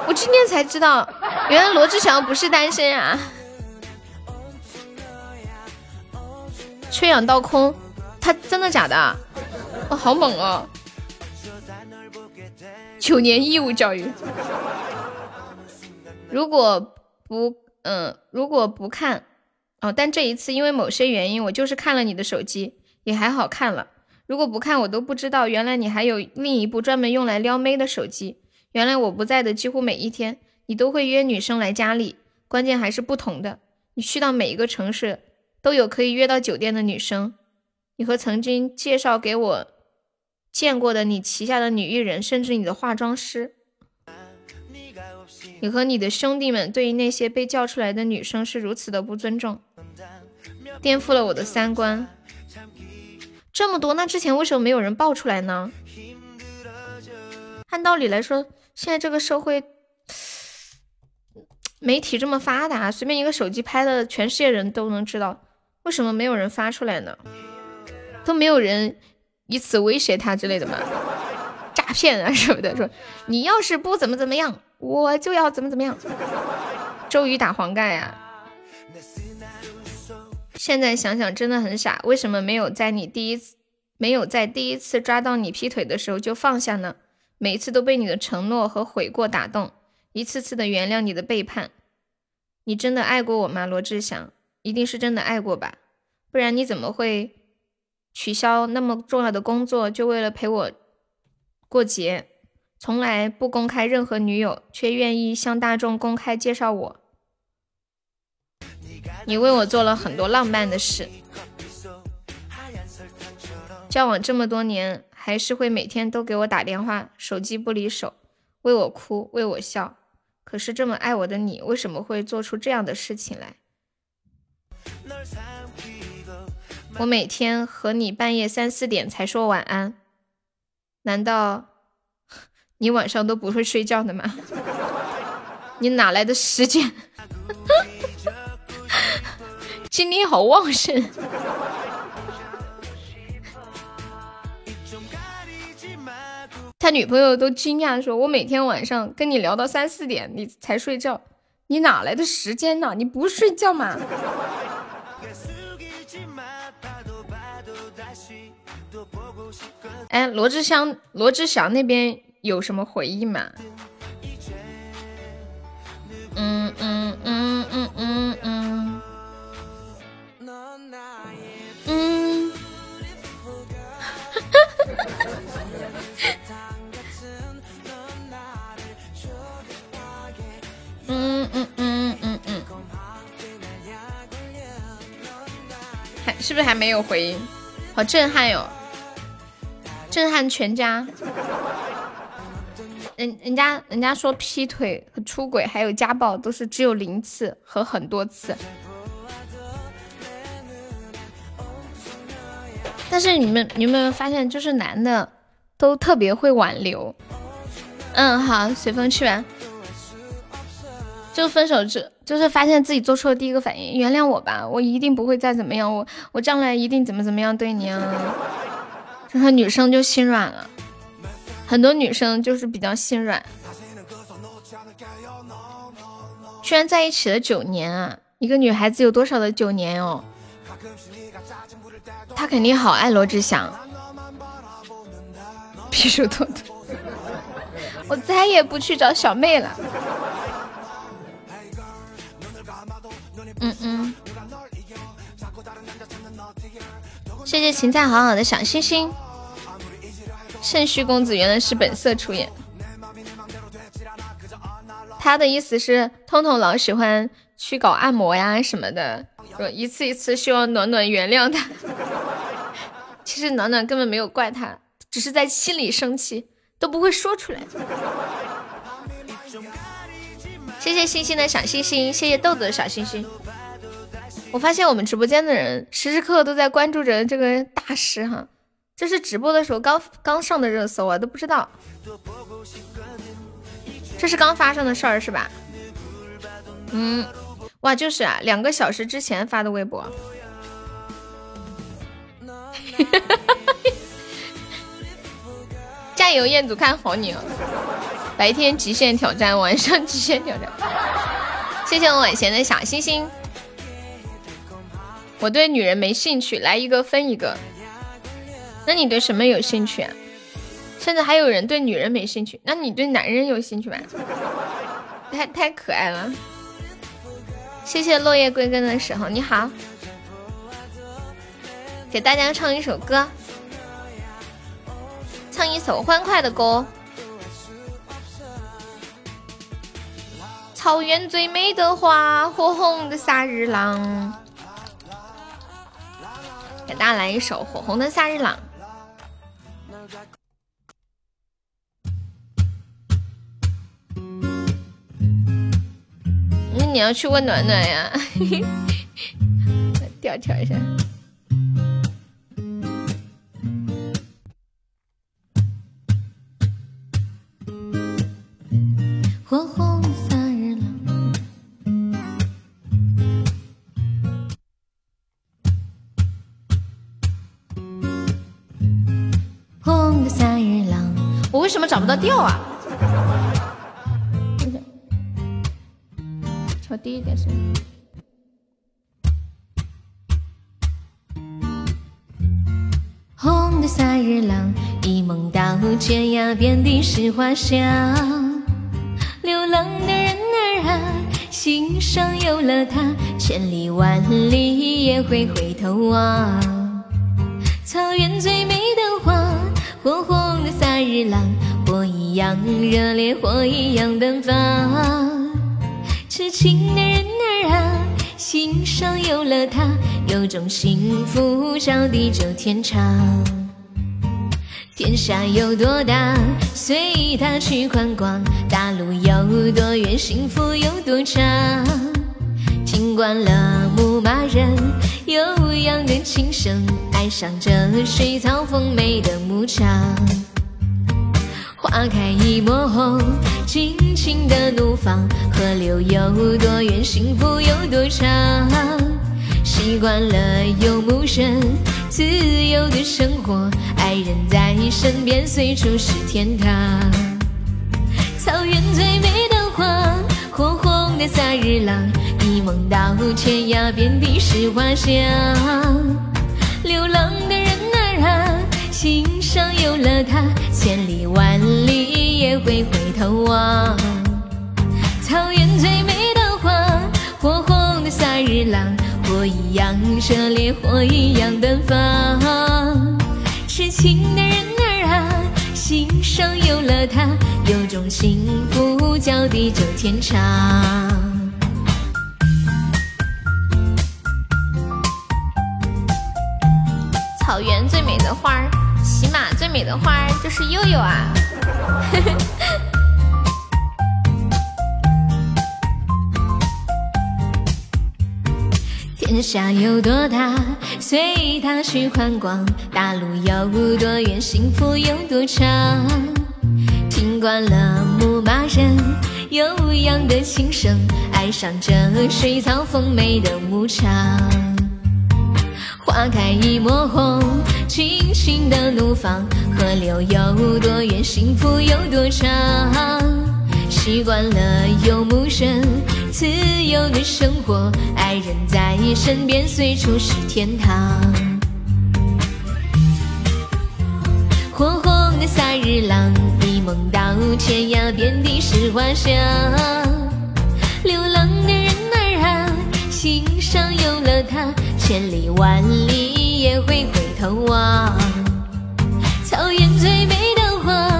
我今天才知道，原来罗志祥不是单身啊！缺氧倒空，他真的假的？哦，好猛哦！九年义务教育。如果不，嗯，如果不看，哦，但这一次因为某些原因，我就是看了你的手机，也还好看了。如果不看，我都不知道原来你还有另一部专门用来撩妹的手机。原来我不在的几乎每一天，你都会约女生来家里，关键还是不同的。你去到每一个城市，都有可以约到酒店的女生。你和曾经介绍给我见过的你旗下的女艺人，甚至你的化妆师。你和你的兄弟们对于那些被叫出来的女生是如此的不尊重，颠覆了我的三观。这么多，那之前为什么没有人爆出来呢？按道理来说，现在这个社会媒体这么发达，随便一个手机拍的，全世界人都能知道，为什么没有人发出来呢？都没有人以此威胁他之类的吗？诈骗啊什么的，说你要是不怎么怎么样。我就要怎么怎么样，周瑜打黄盖呀！现在想想真的很傻，为什么没有在你第一次没有在第一次抓到你劈腿的时候就放下呢？每次都被你的承诺和悔过打动，一次次的原谅你的背叛。你真的爱过我吗，罗志祥？一定是真的爱过吧，不然你怎么会取消那么重要的工作，就为了陪我过节？从来不公开任何女友，却愿意向大众公开介绍我。你为我做了很多浪漫的事，交往这么多年，还是会每天都给我打电话，手机不离手，为我哭，为我笑。可是这么爱我的你，为什么会做出这样的事情来？我每天和你半夜三四点才说晚安，难道？你晚上都不会睡觉的吗？你哪来的时间？精力好旺盛。他女朋友都惊讶说：“我每天晚上跟你聊到三四点，你才睡觉，你哪来的时间呢？你不睡觉吗？”哎，罗志祥，罗志祥那边。有什么回忆吗？嗯嗯嗯嗯嗯嗯嗯，嗯嗯嗯嗯 嗯，还是不是还没有回应？好震撼哟，震撼全家。人人家人家说劈腿和出轨还有家暴都是只有零次和很多次，但是你们你有没有发现，就是男的都特别会挽留。嗯，好，随风去吧。就分手之，就是发现自己做错了第一个反应，原谅我吧，我一定不会再怎么样，我我将来一定怎么怎么样对你啊。然后女生就心软了。很多女生就是比较心软，居然在一起了九年啊！一个女孩子有多少的九年哦？她肯定好爱罗志祥，我再也不去找小妹了。嗯嗯，谢谢芹菜好好的小心心。肾虚公子原来是本色出演，他的意思是，通通老喜欢去搞按摩呀什么的，说一次一次希望暖暖原谅他。其实暖暖根本没有怪他，只是在心里生气，都不会说出来。谢谢星星的小星星，谢谢豆豆的小星星。我发现我们直播间的人时时刻刻都在关注着这个大师哈。这是直播的时候刚刚上的热搜啊，都不知道。这是刚发生的事儿是吧？嗯，哇，就是啊，两个小时之前发的微博。加油，彦祖，看好你哦！白天极限挑战，晚上极限挑战。谢谢我晚贤的小星星。我对女人没兴趣，来一个分一个。那你对什么有兴趣啊？现在还有人对女人没兴趣，那你对男人有兴趣吗？太太可爱了，谢谢落叶归根的时候，你好，给大家唱一首歌，唱一首欢快的歌。草原最美的花，火红的夏日朗。给大家来一首《火红的夏日朗》。你要去问暖暖呀，调调一下。火红的夏日朗，火红的夏日朗，我为什么找不到调啊？调低一点声音。红的萨日朗，一梦到天涯，遍地是花香。流浪的人儿啊，心上有了他，千里万里也会回头望。草原最美的花，火红的萨日朗，火一样热烈，火一样奔放。痴情的人儿啊，心上有了他，有种幸福叫地久天长。天下有多大，随他去宽广；大路有多远，幸福有多长。听惯了牧马人悠扬的琴声，爱上这水草丰美的牧场。花开一抹红，尽情的怒放。河流有多远，幸福有多长。习惯了游牧人自由的生活，爱人在身边，随处是天堂。草原最美的花，火红的萨日朗，一梦到天涯，遍地是花香。流浪的，心上有了他，千里万里也会回头望。草原最美的花，火红的夏日朗。火一样热烈，火一样奔放。痴情的人儿啊，心上有了他，有种幸福叫地久天长。草原最美的花儿，骑马最美的花儿就是悠悠啊。天下有多大，随他去宽广；大路有多远，幸福有多长。听惯了牧马人悠扬的琴声，爱上这水草丰美的牧场。花开一抹红，尽情的怒放。河流有多远，幸福有多长。习惯了游牧人自由的生活，爱人在身边，随处是天堂。火红的萨日朗，一梦到天涯，遍地是花香。流浪的人儿啊，心上有，千里万里也会回头望。草原最美的花，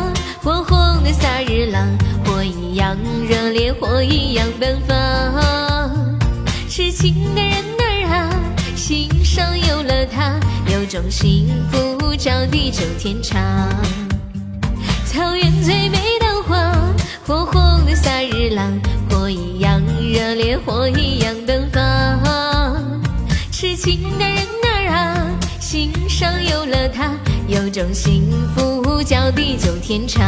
火红的萨日朗。火一样热烈，火一样奔放。痴情的人儿啊，心上有了他，有种幸福叫地久天长。草原最美的花，火红的萨日朗。火一样热烈，火一样奔放。痴情的人儿啊，心上有了他，有种幸福叫地久天长。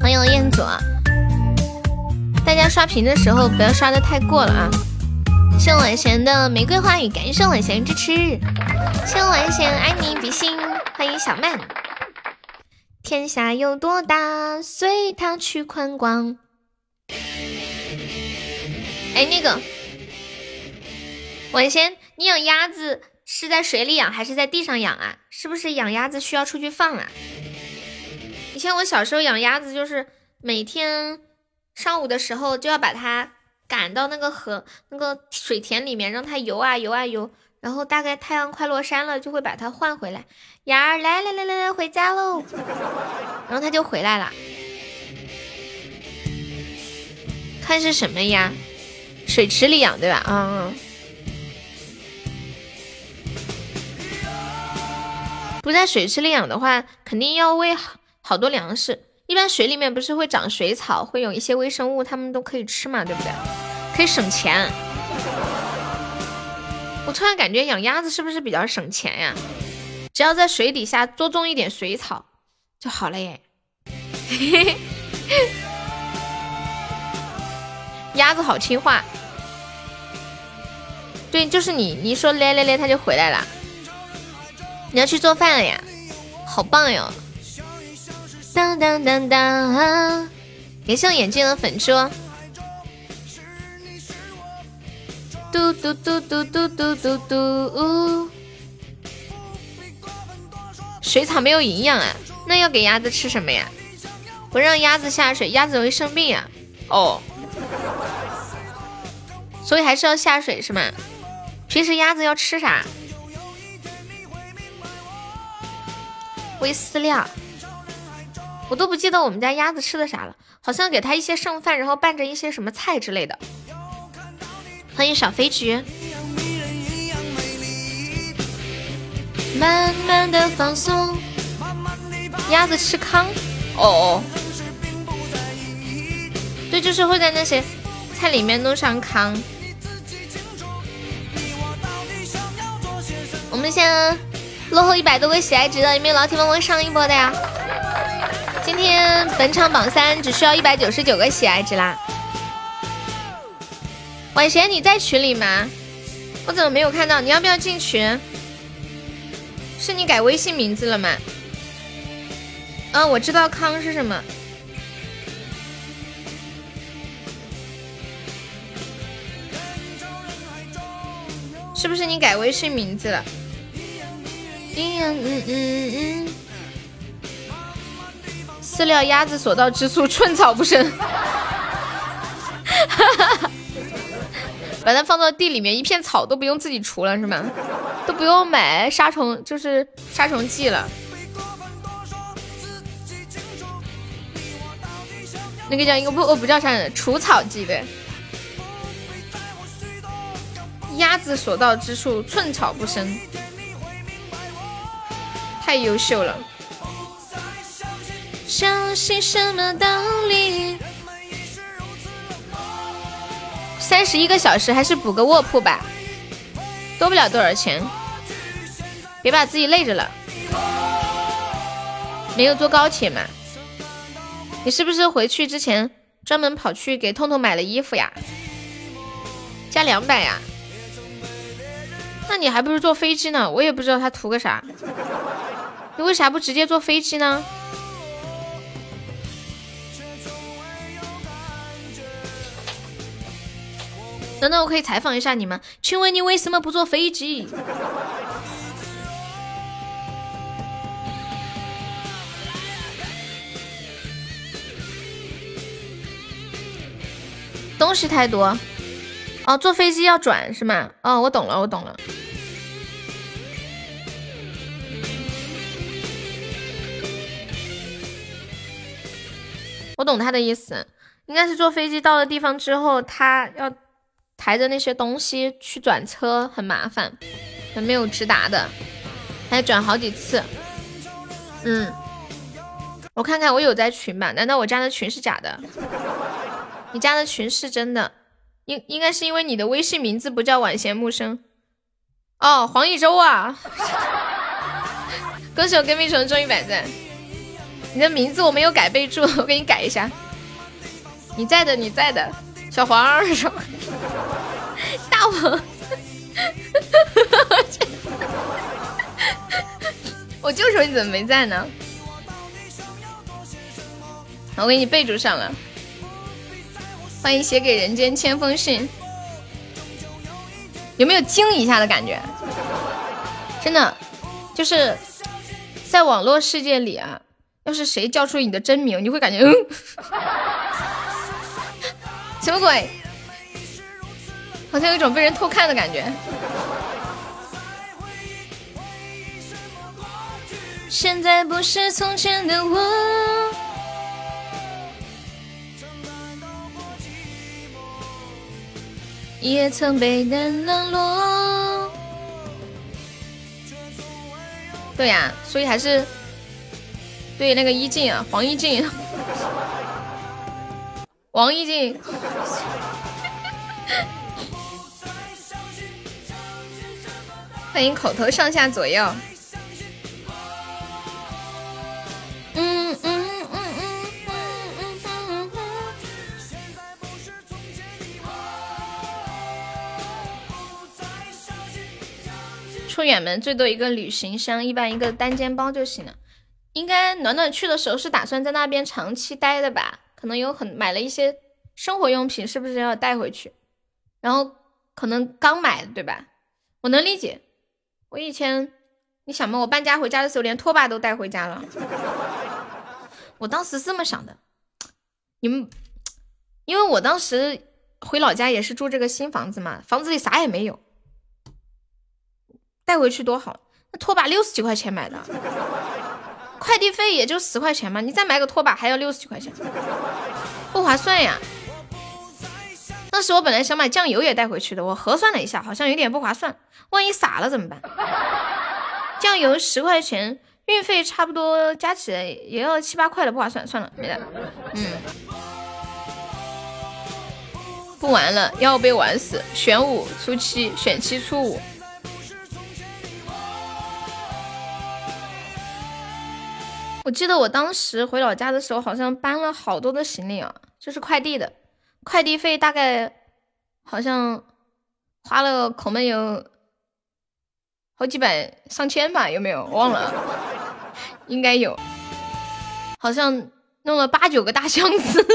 欢迎彦祖，大家刷屏的时候不要刷的太过了啊！谢谢晚贤的玫瑰花语，感谢晚贤支持，谢谢晚贤爱你比心，欢迎小曼。天下有多大，随他去宽广。哎，那个晚贤，你。你养鸭子是在水里养还是在地上养啊？是不是养鸭子需要出去放啊？以前我小时候养鸭子，就是每天上午的时候就要把它赶到那个河、那个水田里面，让它游啊游啊游，然后大概太阳快落山了，就会把它换回来。鸭儿来来来来来，回家喽！然后它就回来了。看是什么呀？水池里养对吧？嗯。不在水池里养的话，肯定要喂好多粮食。一般水里面不是会长水草，会有一些微生物，它们都可以吃嘛，对不对？可以省钱。我突然感觉养鸭子是不是比较省钱呀？只要在水底下多种一点水草就好了耶。鸭子好听话。对，就是你，你说来来来，它就回来了。你要去做饭了呀，好棒哟！当当当当，别像眼镜的粉猪。嘟嘟嘟嘟嘟嘟嘟嘟。水草没有营养啊，那要给鸭子吃什么呀？不让鸭子下水，鸭子容易生病呀。哦，所以还是要下水是吗？平时鸭子要吃啥？喂饲料，我都不记得我们家鸭子吃的啥了，好像给它一些剩饭，然后拌着一些什么菜之类的。欢迎小飞菊。慢慢的放松，鸭子吃糠，哦哦，对，就是会在那些菜里面弄上糠。我们先。落后一百多个喜爱值的，有没有老铁帮忙上一波的呀？今天本场榜三只需要一百九十九个喜爱值啦。晚贤你在群里吗？我怎么没有看到？你要不要进群？是你改微信名字了吗？嗯，我知道康是什么。是不是你改微信名字了？嗯嗯嗯嗯，饲料鸭子所到之处寸草不生，把它放到地里面，一片草都不用自己除了是吗？都不用买杀虫，就是杀虫剂了。那个叫一个不不叫啥除草剂呗。鸭子所到之处寸草不生。太优秀了！相信什么道理？三十一个小时，还是补个卧铺吧，多不了多少钱。别把自己累着了。没有坐高铁吗？你是不是回去之前专门跑去给痛痛买了衣服呀？加两百呀？那你还不如坐飞机呢。我也不知道他图个啥。你为啥不直接坐飞机呢？等等，我可以采访一下你吗？请问你为什么不坐飞机？东西太多。哦，坐飞机要转是吗？哦，我懂了，我懂了。我懂他的意思，应该是坐飞机到了地方之后，他要抬着那些东西去转车，很麻烦，还没有直达的，还要转好几次。嗯，我看看我有在群吧？难道我加的群是假的？你加的群是真的？应应该是因为你的微信名字不叫晚闲木生哦，黄一周啊！恭喜我跟屁虫中一百赞。你的名字我没有改备注，我给你改一下。你在的，你在的，小黄儿说，大王，我就说你怎么没在呢？我给你备注上了。欢迎写给人间千封信。有没有惊一下的感觉？真的，就是在网络世界里啊，要是谁叫出你的真名，你会感觉嗯，什么鬼？好像有一种被人偷看的感觉。现在不是从前的我。也曾被人冷落。对呀，所以还是对那个一静啊，黄一静，王一静。欢迎口头上下左右。嗯嗯。出远门最多一个旅行箱，一般一个单肩包就行了。应该暖暖去的时候是打算在那边长期待的吧？可能有很买了一些生活用品，是不是要带回去？然后可能刚买对吧？我能理解。我以前你想嘛，我搬家回家的时候连拖把都带回家了。我当时这么想的，你们，因为我当时回老家也是住这个新房子嘛，房子里啥也没有。带回去多好，那拖把六十几块钱买的，快递费也就十块钱嘛，你再买个拖把还要六十几块钱，不划算呀。当时我本来想买酱油也带回去的，我核算了一下，好像有点不划算，万一洒了怎么办？酱油十块钱，运费差不多加起来也要七八块了，不划算，算了，没了。嗯，不玩了，要被玩死。选五出七，选七出五。我记得我当时回老家的时候，好像搬了好多的行李啊，就是快递的，快递费大概好像花了可能有好几百上千吧，有没有？忘了，应该有，好像弄了八九个大箱子。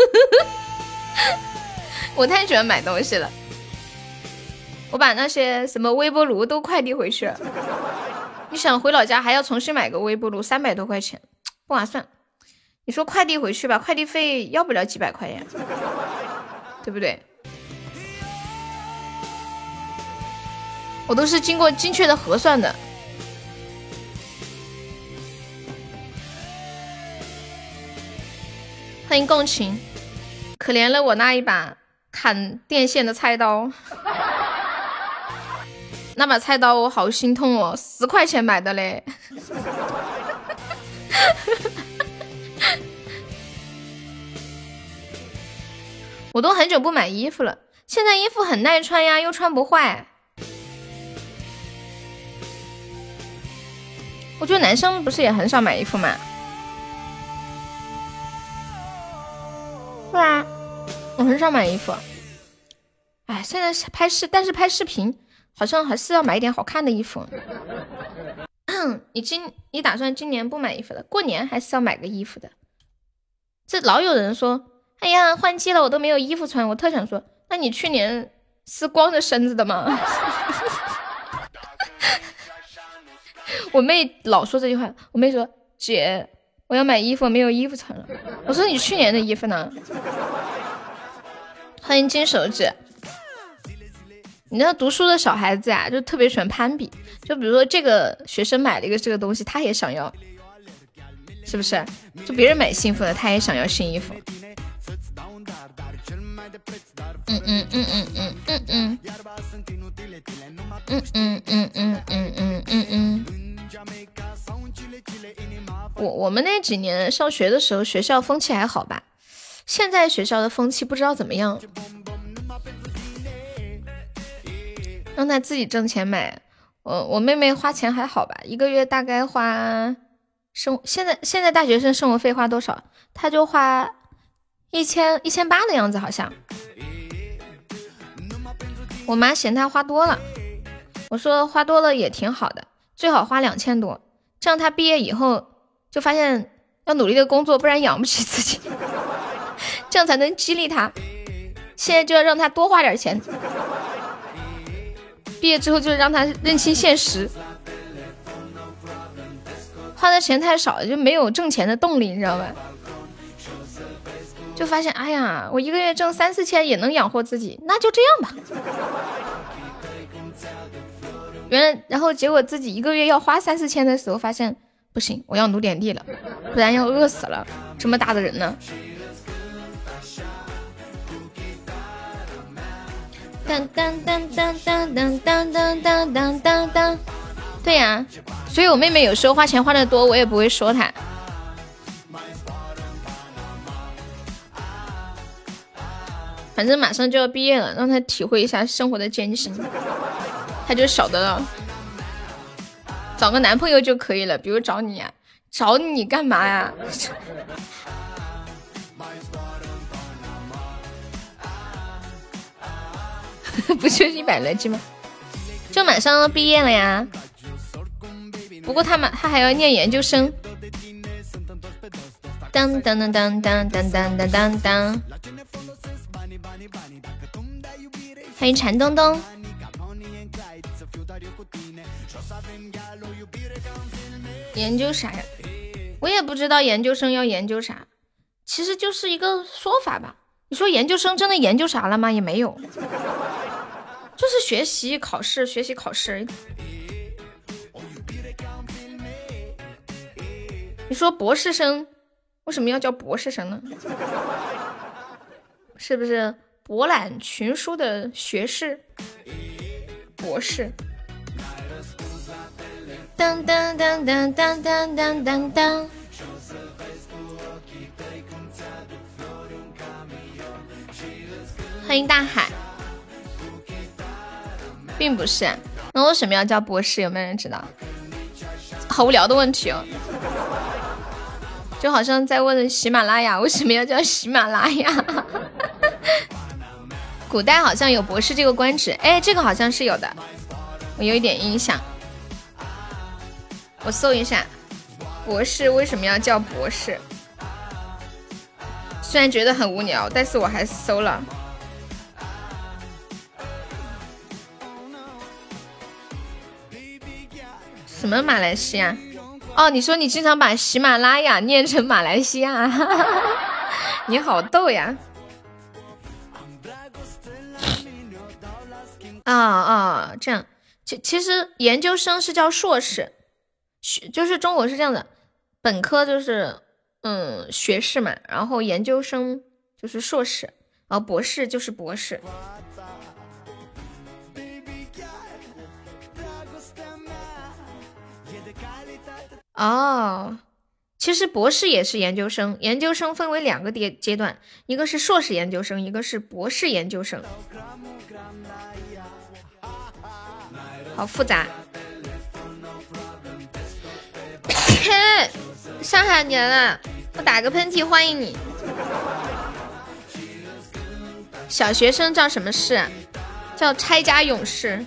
我太喜欢买东西了，我把那些什么微波炉都快递回去了。你想回老家还要重新买个微波炉，三百多块钱。不划算，你说快递回去吧，快递费要不了几百块呀，对不对？我都是经过精确的核算的。欢迎共情，可怜了我那一把砍电线的菜刀，那把菜刀我好心痛哦，十块钱买的嘞。我都很久不买衣服了，现在衣服很耐穿呀，又穿不坏。我觉得男生不是也很少买衣服吗？对啊，我很少买衣服。哎，现在是拍视，但是拍视频好像还是要买一点好看的衣服。你今你打算今年不买衣服了？过年还是要买个衣服的。这老有人说，哎呀，换季了，我都没有衣服穿。我特想说，那你去年是光着身子的吗？我妹老说这句话。我妹说，姐，我要买衣服，没有衣服穿了。我说你去年的衣服呢？欢迎金手指。你知道读书的小孩子呀，就特别喜欢攀比。就比如说这个学生买了一个这个东西，他也想要，是不是？就别人买新衣服了，他也想要新衣服。嗯嗯嗯嗯嗯嗯嗯。嗯嗯嗯嗯嗯嗯嗯嗯。我我们那几年上学的时候，学校风气还好吧？现在学校的风气不知道怎么样。让他自己挣钱买，我我妹妹花钱还好吧，一个月大概花生现在现在大学生生活费花多少？他就花一千一千八的样子，好像。我妈嫌他花多了，我说花多了也挺好的，最好花两千多，这样他毕业以后就发现要努力的工作，不然养不起自己，这样才能激励他。现在就要让他多花点钱。毕业之后就是让他认清现实，花的钱太少了，就没有挣钱的动力，你知道吧？就发现，哎呀，我一个月挣三四千也能养活自己，那就这样吧。原来，然后结果自己一个月要花三四千的时候，发现不行，我要努点力了，不然要饿死了。这么大的人呢？当当当当当当当当当当当当，对呀，所以我妹妹有时候花钱花的多，我也不会说她。反正马上就要毕业了，让她体会一下生活的艰辛，她就晓得了。找个男朋友就可以了，比如找你，找你干嘛呀？不就是一百来斤吗？就马上要毕业了呀。不过他们他还要念研究生。当当当当当当当当当。欢迎陈东东。研究啥呀？我也不知道研究生要研究啥，其实就是一个说法吧。你说研究生真的研究啥了吗？也没有，就是学习考试，学习考试。你说博士生为什么要叫博士生呢？是不是？博览群书的学士、博士。当当当当当当当当当。欢迎大海。并不是，那为什么要叫博士？有没有人知道？好无聊的问题哦，就好像在问喜马拉雅 为什么要叫喜马拉雅。古代好像有博士这个官职，哎，这个好像是有的，我有一点印象。我搜一下，博士为什么要叫博士？虽然觉得很无聊，但是我还是搜了。什么马来西亚？哦，你说你经常把喜马拉雅念成马来西亚，你好逗呀！啊啊，这样，其其实研究生是叫硕士，学就是中国是这样的，本科就是嗯学士嘛，然后研究生就是硕士，然后博士就是博士。哦，其实博士也是研究生，研究生分为两个阶阶段，一个是硕士研究生，一个是博士研究生。好复杂。上海年了，我打个喷嚏欢迎你。小学生叫什么士？叫拆家勇士。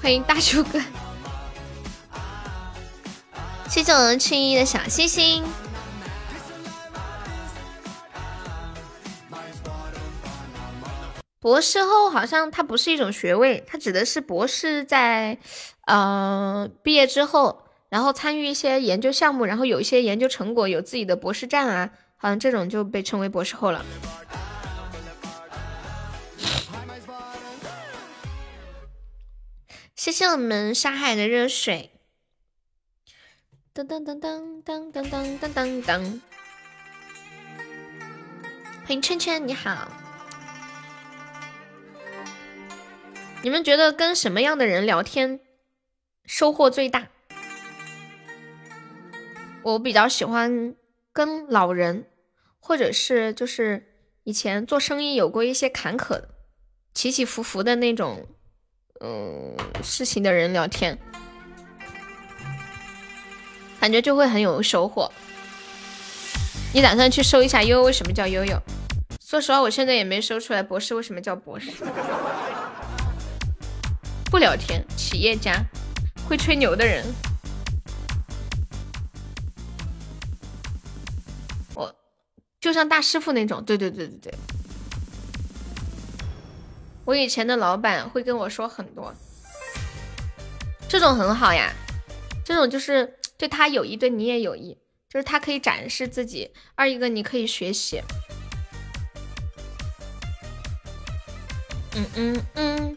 欢迎大叔哥。谢谢我们青衣的小星星。博士后好像它不是一种学位，它指的是博士在，呃，毕业之后，然后参与一些研究项目，然后有一些研究成果，有自己的博士站啊，好像这种就被称为博士后了。谢谢我们沙海的热水。当当当当当当当当当当，欢迎圈圈，你好。你们觉得跟什么样的人聊天收获最大？我比较喜欢跟老人，或者是就是以前做生意有过一些坎坷、起起伏伏的那种嗯事情的人聊天，感觉就会很有收获。你打算去搜一下悠悠为什么叫悠悠？说实话，我现在也没搜出来博士为什么叫博士。不聊天，企业家，会吹牛的人。我就像大师傅那种。对对对对对。我以前的老板会跟我说很多，这种很好呀，这种就是对他有益，对你也有益，就是他可以展示自己，二一个你可以学习。嗯嗯嗯。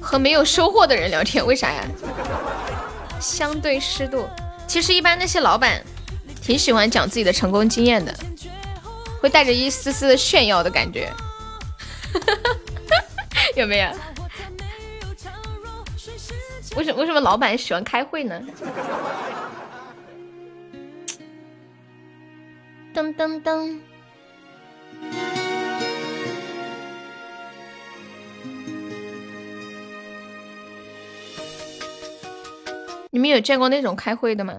和没有收获的人聊天，为啥呀？相对湿度，其实一般那些老板。挺喜欢讲自己的成功经验的，会带着一丝丝的炫耀的感觉，有没有？为什么为什么老板喜欢开会呢？噔噔噔！你们有见过那种开会的吗？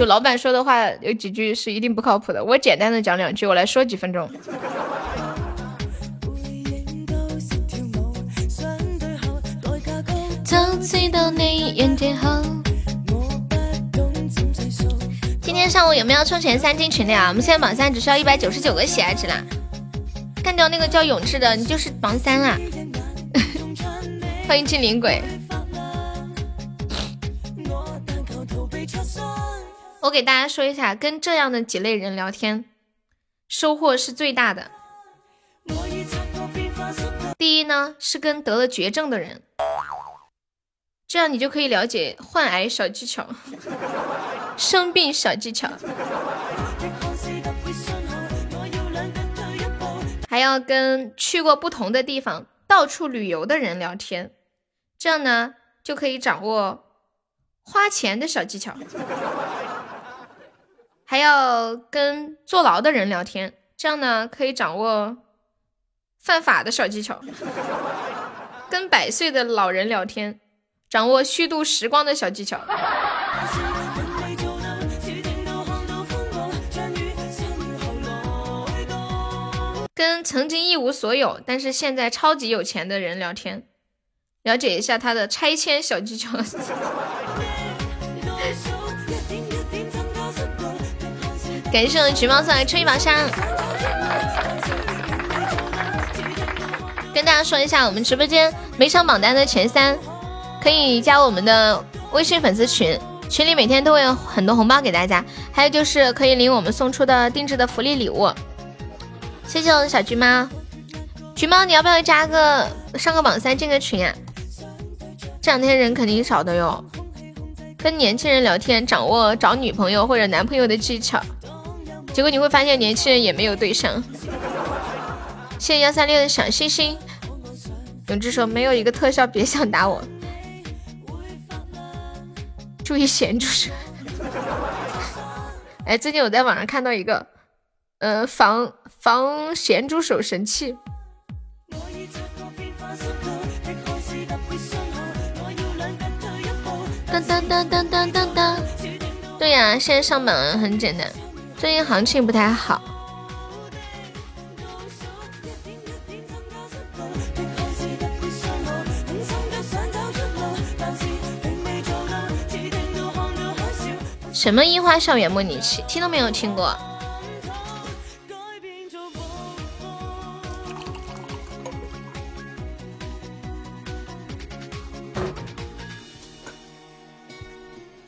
就老板说的话有几句是一定不靠谱的，我简单的讲两句，我来说几分钟。今天上午有没有冲前三进群的呀？我们现在榜三只需要一百九十九个喜爱值啦，干掉那个叫永志的，你就是榜三啦。欢迎精灵鬼。我给大家说一下，跟这样的几类人聊天，收获是最大的。第一呢，是跟得了绝症的人，这样你就可以了解患癌小技巧、生病小技巧。还要跟去过不同的地方、到处旅游的人聊天，这样呢，就可以掌握花钱的小技巧。还要跟坐牢的人聊天，这样呢可以掌握犯法的小技巧；跟百岁的老人聊天，掌握虚度时光的小技巧；跟曾经一无所有但是现在超级有钱的人聊天，了解一下他的拆迁小技巧。感谢我的橘猫送来初一宝箱。跟大家说一下，我们直播间每场榜单的前三可以加我们的微信粉丝群，群里每天都会有很多红包给大家，还有就是可以领我们送出的定制的福利礼物。谢谢我的小橘猫，橘猫你要不要加个上个榜三进个群啊？这两天人肯定少的哟。跟年轻人聊天，掌握找女朋友或者男朋友的技巧。结果你会发现年轻人也没有对象。谢谢幺三六的小星星。永志说没有一个特效，别想打我。注意咸猪手。哎，最近我在网上看到一个，呃，防防咸猪手神器。当当当当当当当。对呀，现在上榜很简单。最近行情不太好。什么樱花校园模拟器，听都没有听过。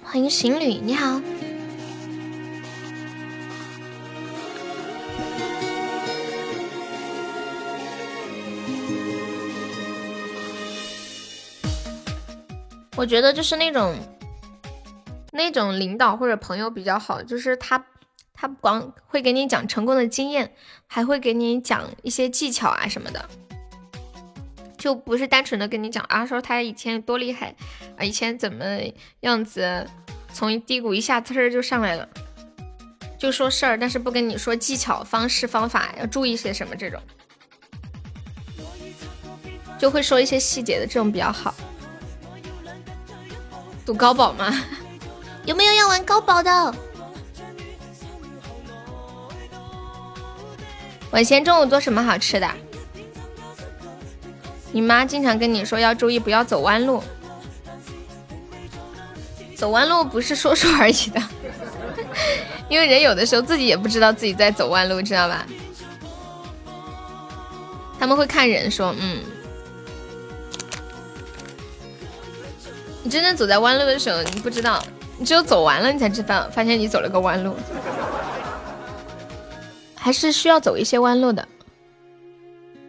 欢迎行旅，你好。我觉得就是那种，那种领导或者朋友比较好，就是他，他不光会给你讲成功的经验，还会给你讲一些技巧啊什么的。就不是单纯的跟你讲啊，说他以前多厉害啊，以前怎么样子，从低谷一下呲儿就上来了，就说事儿，但是不跟你说技巧、方式、方法，要注意些什么这种，就会说一些细节的这种比较好。赌高保吗？有没有要玩高保的？晚先中午做什么好吃的？你妈经常跟你说要注意，不要走弯路。走弯路不是说说而已的，因为人有的时候自己也不知道自己在走弯路，知道吧？他们会看人说，嗯，你真正走在弯路的时候，你不知道，你只有走完了，你才知道，发现你走了个弯路，还是需要走一些弯路的，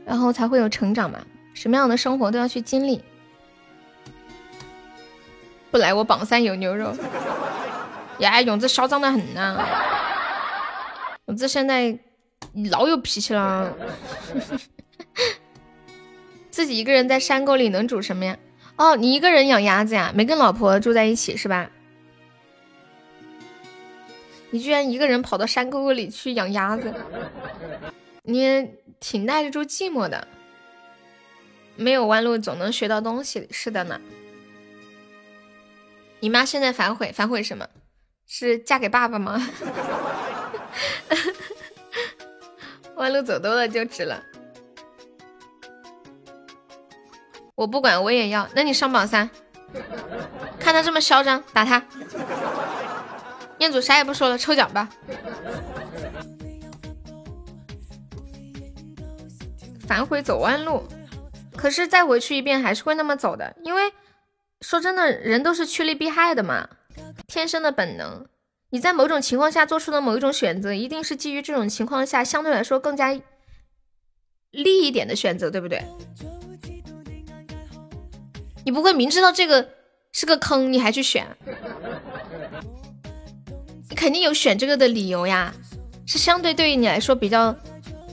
然后才会有成长嘛。什么样的生活都要去经历，不来我榜三有牛肉。呀，勇子嚣张的很呐，勇子现在老有脾气了。自己一个人在山沟里能煮什么呀？哦，你一个人养鸭子呀？没跟老婆住在一起是吧？你居然一个人跑到山沟沟里去养鸭子，你挺耐得住寂寞的。没有弯路，总能学到东西。是的呢。你妈现在反悔，反悔什么？是嫁给爸爸吗？弯路走多了就直了。我不管，我也要。那你上榜三。看他这么嚣张，打他。彦祖啥也不说了，抽奖吧。反悔走弯路。可是再回去一遍还是会那么走的，因为说真的，人都是趋利避害的嘛，天生的本能。你在某种情况下做出的某一种选择，一定是基于这种情况下相对来说更加利一点的选择，对不对？你不会明知道这个是个坑，你还去选？你肯定有选这个的理由呀，是相对对于你来说比较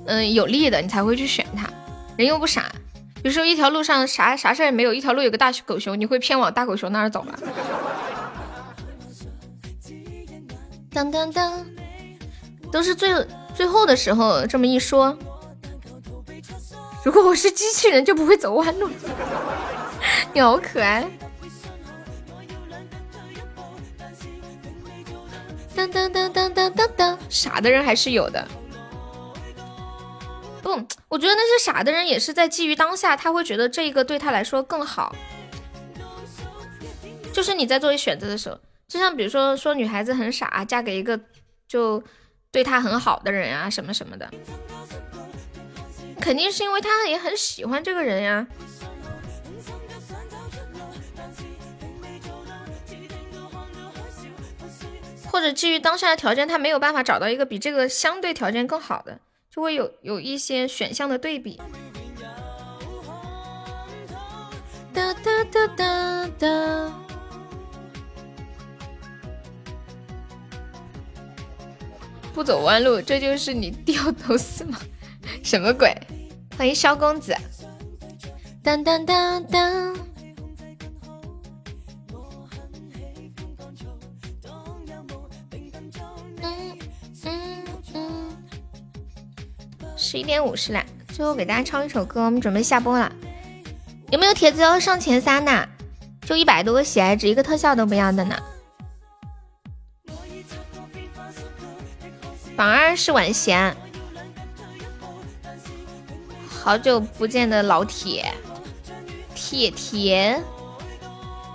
嗯有利的，你才会去选它。人又不傻。比如说一条路上啥啥事儿也没有，一条路有个大狗熊，你会偏往大狗熊那儿走吗？当当当，都是最最后的时候这么一说。如果我是机器人，就不会走弯路。你好可爱。当当当当当当当，傻的人还是有的。不，我觉得那些傻的人也是在基于当下，他会觉得这一个对他来说更好。就是你在做选择的时候，就像比如说说女孩子很傻，嫁给一个就对她很好的人啊，什么什么的，肯定是因为她也很喜欢这个人呀。或者基于当下的条件，他没有办法找到一个比这个相对条件更好的。就会有有一些选项的对比。哒哒哒哒哒，不走弯路，这就是你掉头死吗？什么鬼？欢迎萧公子。当当当当。十一点五十了，最后给大家唱一首歌，我们准备下播了。有没有铁子要上前三的？就一百多个喜爱值，一个特效都不要的呢。榜二是晚贤，好久不见的老铁，铁铁，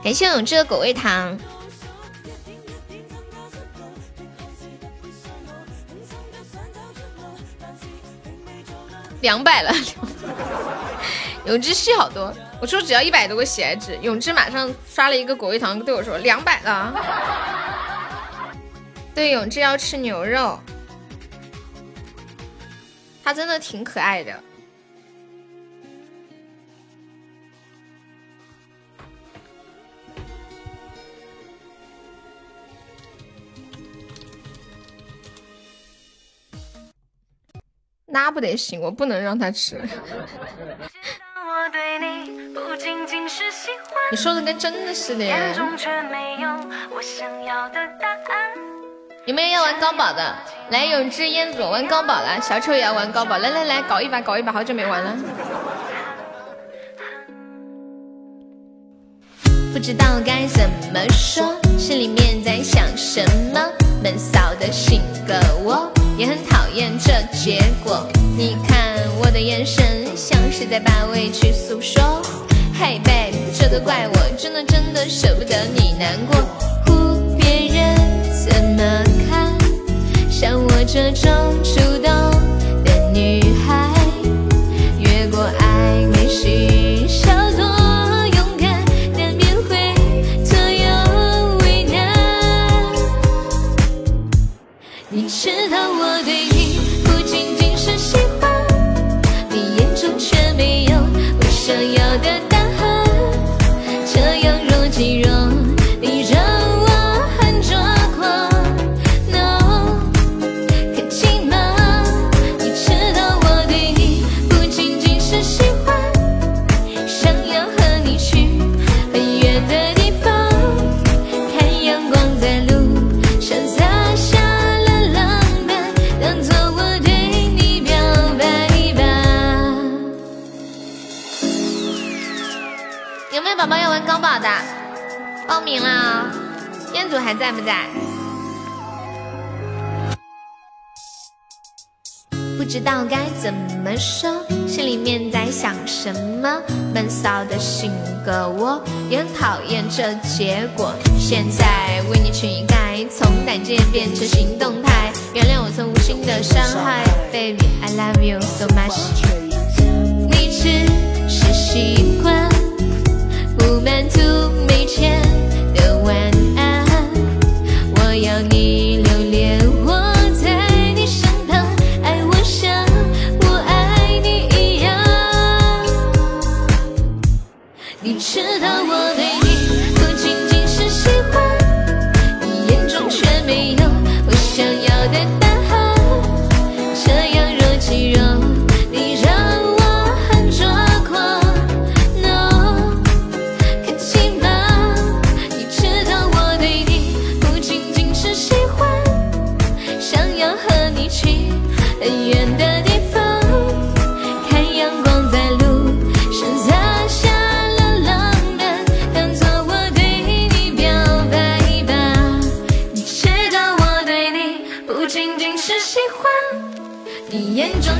感谢永志的狗味糖。两百了，永志是好多。我说只要一百多个喜爱值，永志马上刷了一个果味糖对我说两百了。对，永志要吃牛肉，他真的挺可爱的。那不得行，我不能让他吃。你说的跟真的似的呀。有没有要玩高宝的？来，永志、彦祖玩高宝了，小丑也要玩高宝，来来来，搞一把，搞一把，好久没玩了。不知道该怎么说，心里面在想什么？闷骚的性格，我也很讨厌这结果。你看我的眼神，像是在把委屈诉说。嘿 baby，这都怪我，真的真的舍不得你难过。哭，别人怎么看？像我这种主动的女还在不在？不知道该怎么说，心里面在想什么？闷骚的性格，我也很讨厌这结果。现在为你去改，从胆怯变成行动派，原谅我曾无心的伤害，Baby I love you so much。你只是习惯不满足每天的晚安，你。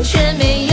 却没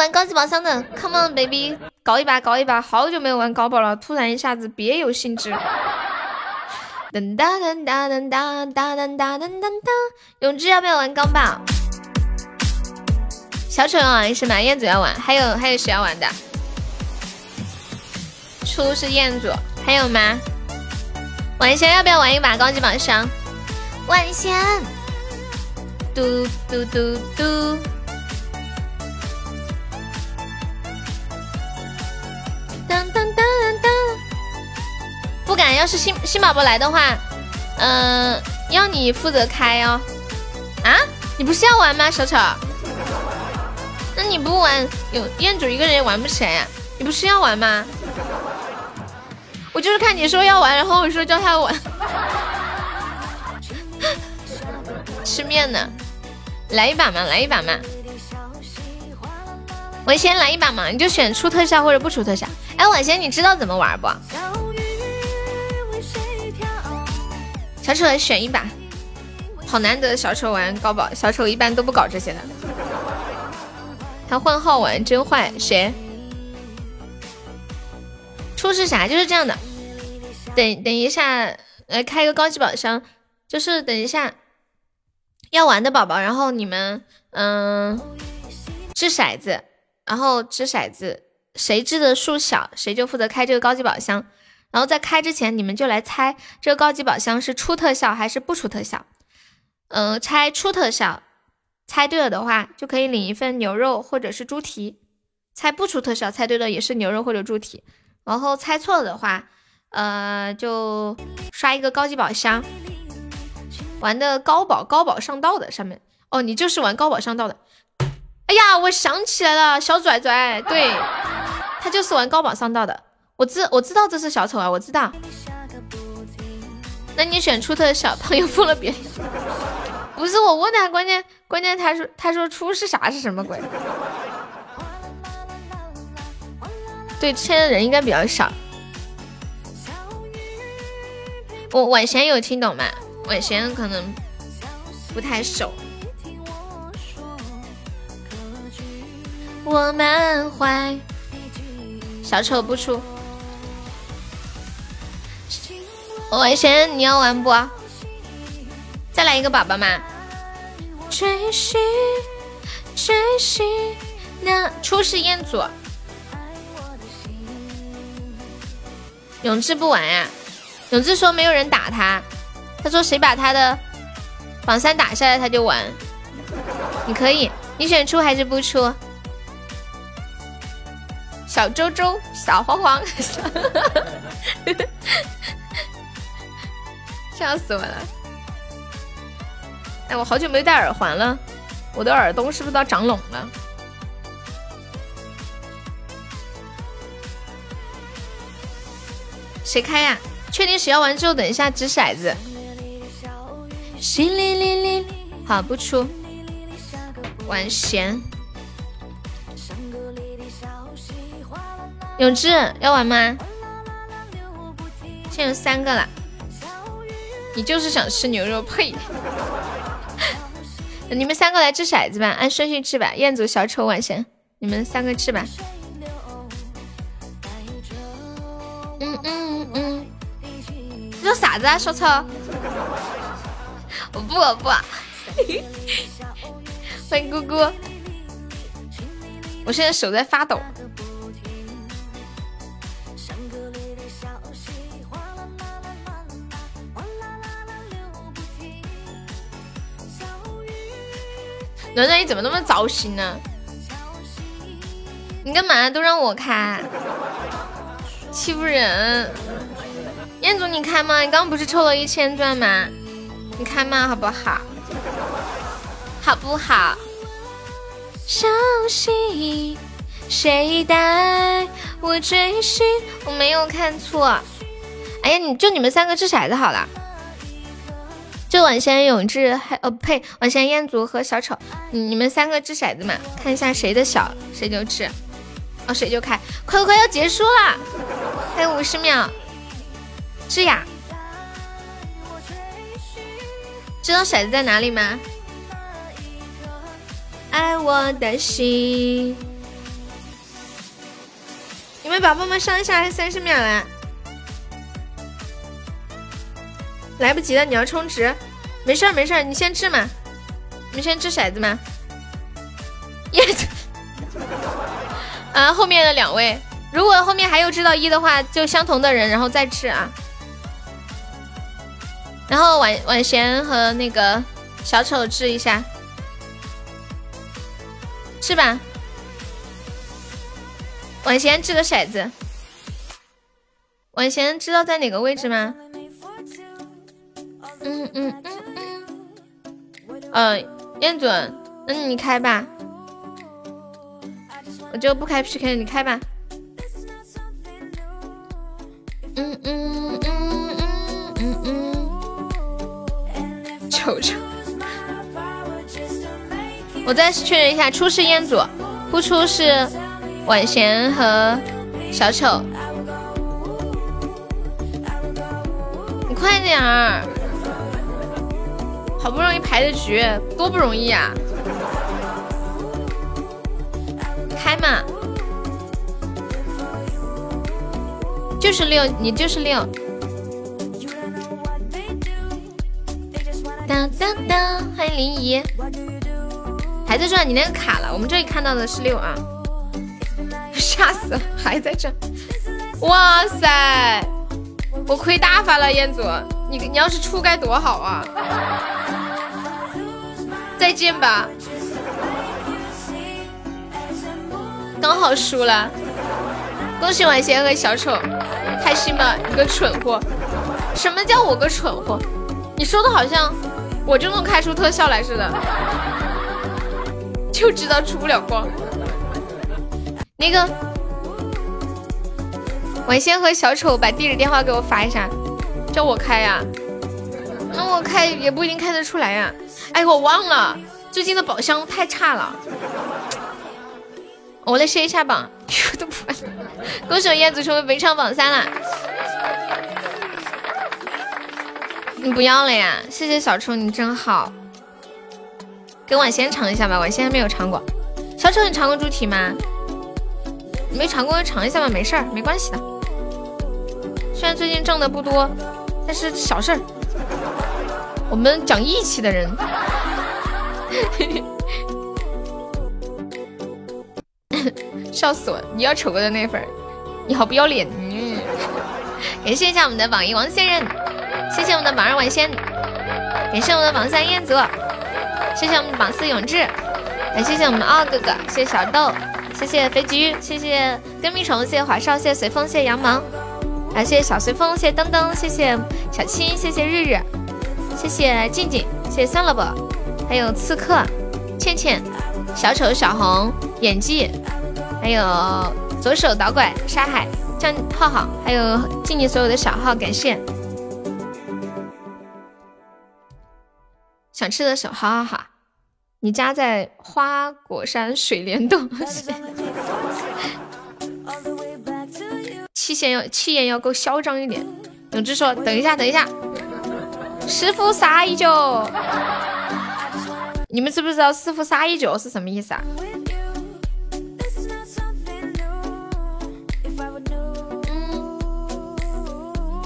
玩高级宝箱的？Come on, baby，搞一把，搞一把！好久没有玩高宝了，突然一下子别有兴致。噔哒噔哒噔哒哒噔哒噔噔哒，永志要不要玩高宝？小丑要玩是吗？燕子要玩，还有还有谁要玩的？初是彦祖，还有吗？晚仙要不要玩一把高级宝箱？晚仙，嘟嘟嘟嘟，当当当当，不敢。要是新新宝宝来的话，嗯、要你负责开哦。啊，你不是要玩吗，小丑？那你不玩，有店主一个人也玩不起来呀、你不是要玩吗？我就是看你说要玩，然后我说叫他玩。吃面呢，来一把嘛，来一把嘛。我先来一把嘛，你就选出特效或者不出特效。哎，晚仙，你知道怎么玩不？小丑来选一把，好难得小丑玩高宝，小丑一般都不搞这些的。他换号玩，真坏。谁？出是啥？就是这样的。等等一下，来开个高级宝箱，就是等一下要玩的宝宝，然后你们嗯掷骰子，然后掷骰子，谁掷的数小，谁就负责开这个高级宝箱。然后在开之前，你们就来猜这个高级宝箱是出特效还是不出特效。嗯，猜出特效，猜对了的话就可以领一份牛肉或者是猪蹄；猜不出特效，猜对了也是牛肉或者猪蹄。然后猜错了的话，呃，就刷一个高级宝箱。玩的高宝高宝上道的上面哦，你就是玩高宝上道的。哎呀，我想起来了，小拽拽，对他就是玩高宝上道的。我知我知道这是小丑啊，我知道。那你选出特效，朋友疯了别。不是我问他，关键关键他说他说出是啥是什么鬼？对，现在人应该比较少。我晚贤有听懂吗？晚贤可能不太熟。我满怀小丑不出。晚贤，你要玩不？再来一个宝宝嘛。追寻，追寻，那初试彦祖。永志不玩呀？永志说没有人打他，他说谁把他的榜三打下来他就玩。你可以，你选出还是不出？小周周，小黄黄。笑死我了！哎，我好久没戴耳环了，我的耳洞是不是都长拢了？谁开呀？确定谁要完之后，等一下掷骰子。淅沥沥沥，好不出。晚闲。永志要玩吗？现在有三个了。你就是想吃牛肉，呸！你们三个来掷骰子吧，按顺序掷吧。彦祖、小丑、晚贤，你们三个掷吧。嗯嗯嗯，你说啥子啊，小丑？我 不我不，欢迎姑姑。我现在手在发抖。暖暖，你怎么那么糟心呢？你干嘛都让我开，欺负人！彦祖，你开吗？你刚刚不是抽了一千钻吗？你开吗？好不好？好不好？相信谁带我追寻？我没有看错。哎呀，你就你们三个掷骰子好了。就晚仙永志还呃呸，晚仙彦祖和小丑，你们三个掷骰子嘛，看一下谁的小谁就掷，哦谁就开，快快快要结束了，还有五十秒，掷呀，知道骰子在哪里吗？爱我的心，你们宝宝们上一下，还三十秒了。来不及了，你要充值，没事儿没事儿，你先掷嘛，你先掷骰子嘛。耶，啊，后面的两位，如果后面还有掷到一的话，就相同的人，然后再掷啊。然后晚晚贤和那个小丑掷一下，是吧？晚贤掷个骰子，晚贤知道在哪个位置吗？嗯嗯嗯。嗯，呃，燕准，那你开吧，我就不开 PK，你开吧。嗯嗯嗯嗯嗯嗯，瞅瞅，我再次确认一下，出是彦祖，不出是晚贤和小丑，你快点儿。好不容易排的局，多不容易啊！开嘛，就是六，你就是六。当当当，欢迎林怡，还在这，你那个卡了，我们这里看到的是六啊，吓死了，还在这，哇塞，我亏大发了，彦祖，你你要是出该多好啊！再见吧，刚好输了，恭喜晚仙和小丑，开心吗？你个蠢货，什么叫我个蠢货？你说的好像。我就能开出特效来似的，就知道出不了光。那个晚仙和小丑把地址电话给我发一下，叫我开呀。那我开也不一定开得出来呀。哎，我忘了，最近的宝箱太差了。我来歇一下榜，我都不恭喜燕子成为本场榜三了。你不要了呀？谢谢小丑，你真好。给婉仙尝一下吧，婉仙还没有尝过。小丑，你尝过猪蹄吗？没尝过就尝一下吧，没事儿，没关系的。虽然最近挣的不多，但是小事儿。我们讲义气的人。笑死我！你要丑哥的那份，你好不要脸。嗯。感谢一下我们的榜一王仙人。谢谢我们的榜二晚仙，感谢我们的榜三燕子，谢谢我们的榜四永志，感谢谢我们傲哥哥，谢谢小豆，谢谢飞机，谢谢跟屁虫，谢谢华少，谢谢随风，谢谢杨芒，啊，谢小随风，谢谢噔噔，谢谢小青，谢谢日日，谢谢静静，谢谢酸萝卜，还有刺客，倩倩，小丑小红，演技，还有左手倒拐沙海，江浩浩，还有静静所有的小号，感谢。想吃的小，好好好，你家在花果山水帘洞，气焰要气焰要够嚣张一点。永志说：“等一下，等一下，师傅撒一脚。”你们知不知道“师傅撒一脚”是什么意思啊？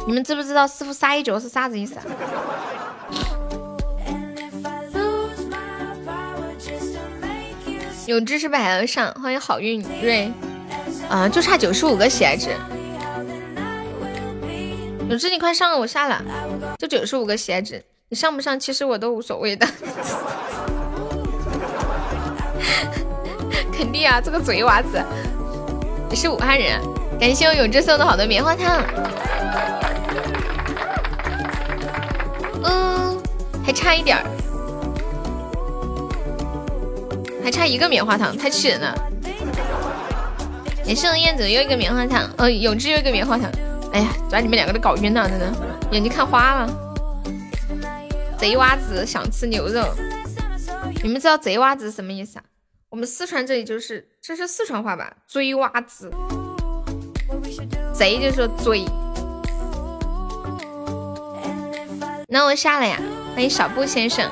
你们知不知道“师傅撒一脚”是啥子意思啊？有知识百而上，欢迎好运瑞，啊，就差九十五个喜爱值。有志，你快上，我下了，就九十五个鞋子，你上不上其实我都无所谓的。肯定啊，这个嘴娃子，你是武汉人，感谢我永志送的好多棉花糖。嗯，还差一点儿。还差一个棉花糖，太气人了！也是燕子又一个棉花糖，呃，永志又一个棉花糖。哎呀，把你们两个都搞晕了，真的，眼睛看花了。贼娃子想吃牛肉，你们知道贼娃子什么意思啊？我们四川这里就是，这是四川话吧？追娃子，贼就是说追。那我下了呀，欢迎小布先生。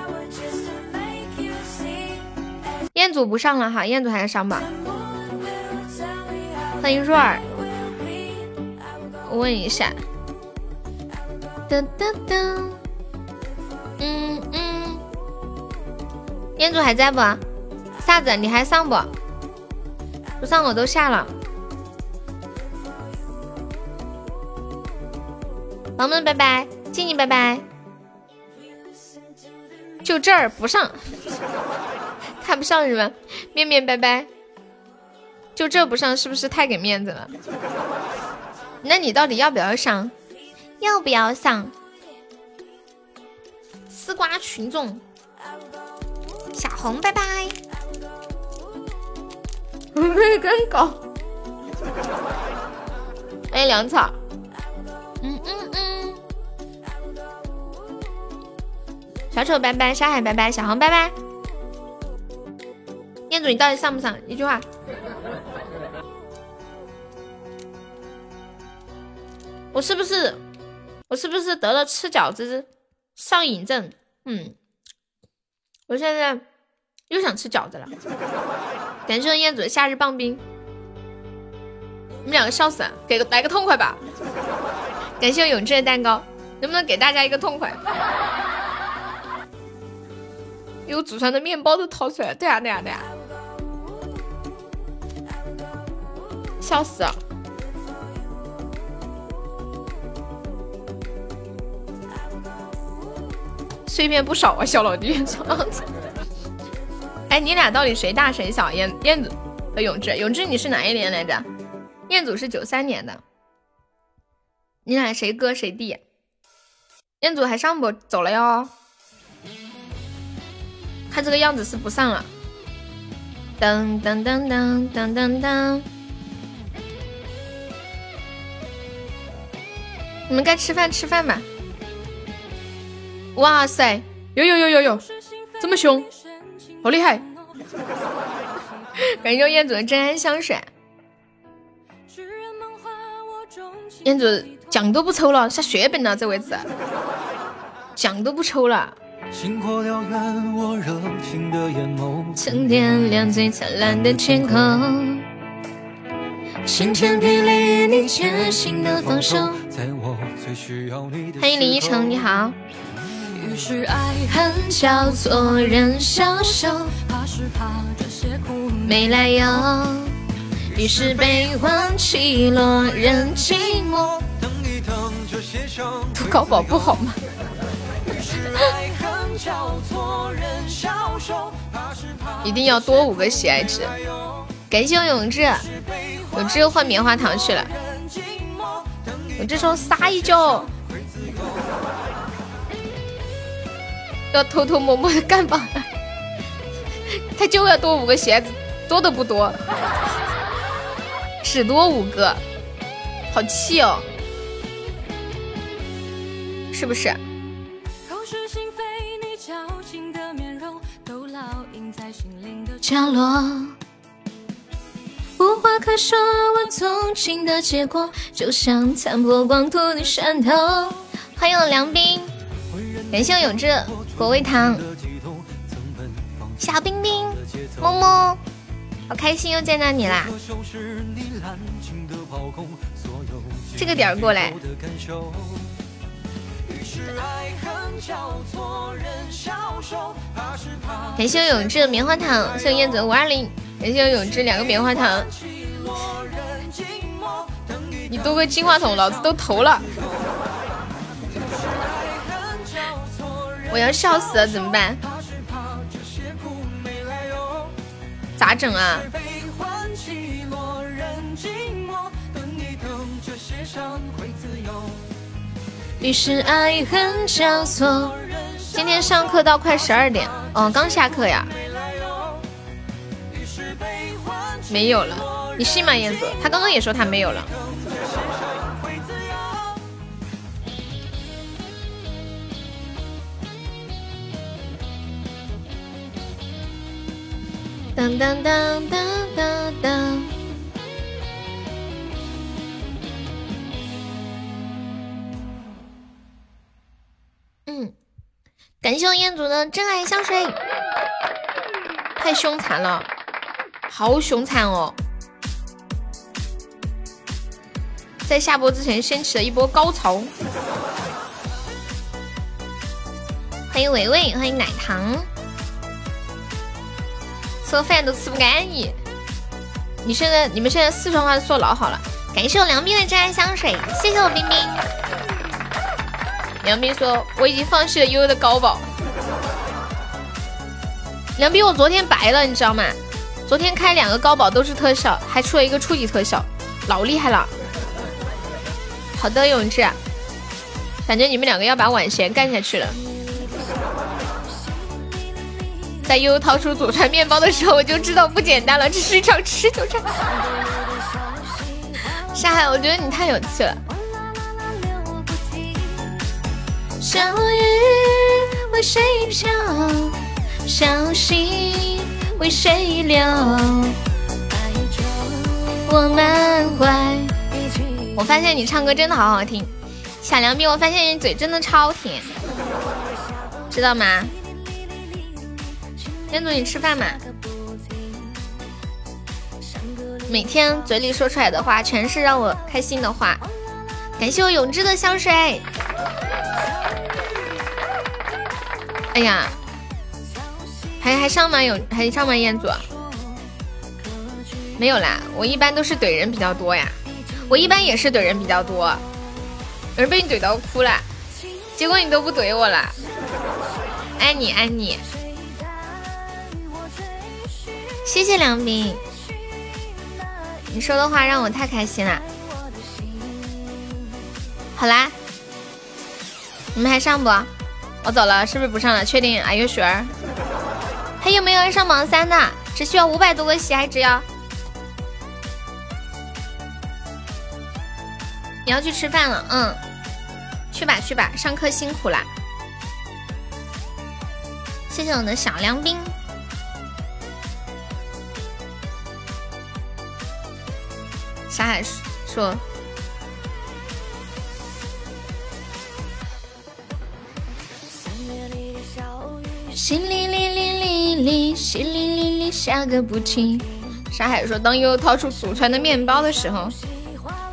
彦祖不上了哈，彦祖还在上吧。欢迎若儿，问一下。噔噔噔，嗯嗯，彦祖还在不？啥子？你还上不？不上我都下了。宝宝们拜拜，静静拜拜。就这儿不上。看不上是吧？面面拜拜，就这不上是不是太给面子了？那你到底要不要上？要不要上？丝瓜群众，小红拜拜。没跟狗。欢迎粮草。嗯嗯嗯。小丑拜拜，沙海拜拜，小红拜拜。店主，你到底上不上？一句话。我是不是，我是不是得了吃饺子上瘾症？嗯，我现在又想吃饺子了。感谢燕子夏日棒冰，你们两个笑死，给个来个痛快吧。感谢我永志的蛋糕，能不能给大家一个痛快？有祖传的面包都掏出来，对啊对啊对啊，笑死了！碎片不少啊，小老弟。哎，你俩到底谁大谁小？燕燕子和永志，永志你是哪一年来着？彦祖是九三年的。你俩谁哥谁弟？彦祖还上不？走了哟。看这个样子是不上了。噔噔噔噔噔噔噔。你们该吃饭吃饭吧。哇塞，有有有有有，这么凶，好厉害！感谢彦祖的真爱香水。彦祖奖都不抽了，下血本了这位置，奖都不抽了。曾点亮最灿烂的天空。晴天霹雳，你的放手。欢迎李一成，你好。于是爱恨交错，人消瘦，怕是怕这些苦没来由。于是悲欢起落，人寂寞。涂高宝不好吗？一定要多五个喜爱值。感谢我永志，永志又换棉花糖去了。永志说撒一脚。要偷偷摸摸的干吧？他就要多五个鞋子，多的不多，只多五个，好气哦，是不是？角落，无话可说，我纵情的结果，就像残破光秃的山头。欢迎梁冰，感谢我永志。果味糖，小冰冰，么么，好开心又见到你啦！这个点过来。感谢永志的棉花糖，谢燕子五二零，感谢永志两个棉花糖。你多个金话筒，老子都投了。我要笑死了，怎么办？咋整啊？于是爱恨交错。今天上课到快十二点，哦，刚下课呀。没有了，你信吗，燕子？他刚刚也说他没有了。当当当当当当。嗯，感谢我彦祖的真爱香水，太凶残了，好凶残哦！在下播之前掀起了一波高潮。欢迎伟伟，欢迎奶糖。做饭都吃不干净。你现在你们现在四川话说老好了。感谢我梁斌的真爱香水，谢谢我冰冰。梁斌说我已经放弃了悠悠的高保。梁斌，我昨天白了，你知道吗？昨天开两个高保都是特效，还出了一个初级特效，老厉害了。好的，永志，感觉你们两个要把晚贤干下去了。在悠悠掏出祖传面包的时候，我就知道不简单了，这是一场持久战。沙海，我觉得你太有趣了。小雨为谁飘？小溪为谁流？我满怀。我发现你唱歌真的好好听，小凉冰。我发现你嘴真的超甜，知道吗？彦祖，你吃饭吗？每天嘴里说出来的话，全是让我开心的话。感谢我永志的香水。哎呀，还还上吗？有还上吗？彦祖？没有啦，我一般都是怼人比较多呀。我一般也是怼人比较多，有人被你怼到哭了，结果你都不怼我了。爱你爱你，谢谢梁斌。你说的话让我太开心了。好啦，你们还上不？我走了，是不是不上了？确定？Are you sure？还有没有人上榜三的？只需要五百多个喜爱值哟。你要去吃饭了，嗯，去吧去吧，上课辛苦啦。谢谢我的小凉冰。沙海说：“淅沥沥沥沥沥，淅沥沥沥下个不停。”沙海说：“当悠悠掏出祖传的面包的时候，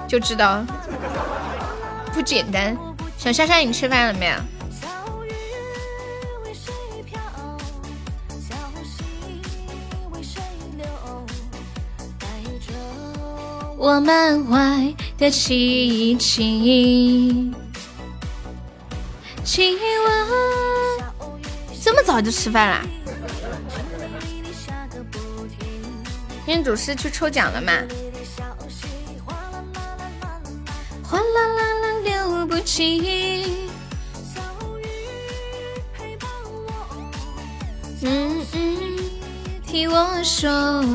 就知道不简单。”小莎莎，你吃饭了没有？我满怀的奇迹。亲吻，这么早就吃饭啦？天主是去抽奖了吗？哗啦啦啦流不起。嗯嗯，听我说。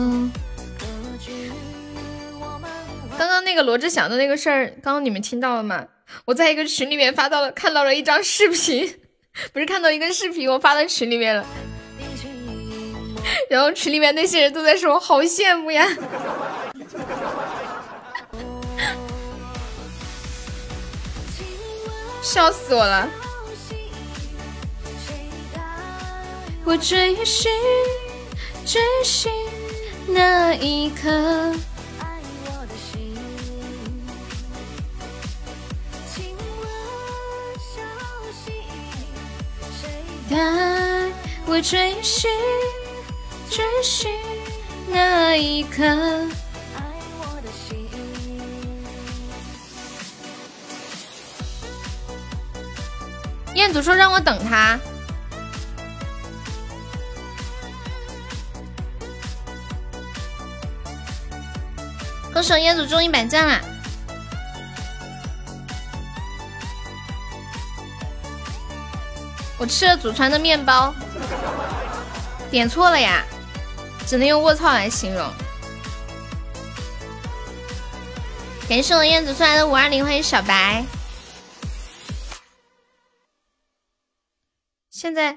刚刚那个罗志祥的那个事儿，刚刚你们听到了吗？我在一个群里面发到了，看到了一张视频，不是看到一个视频，我发到群里面了。然后群里面那些人都在说，好羡慕呀，笑死我了。我追寻，追寻那一刻。带我追寻，追寻那一刻。彦祖说让我等他。恭喜彦祖中一百赞啦！我吃了祖传的面包，点错了呀，只能用卧槽来形容。感谢我燕子送来的五二零，欢迎小白。现在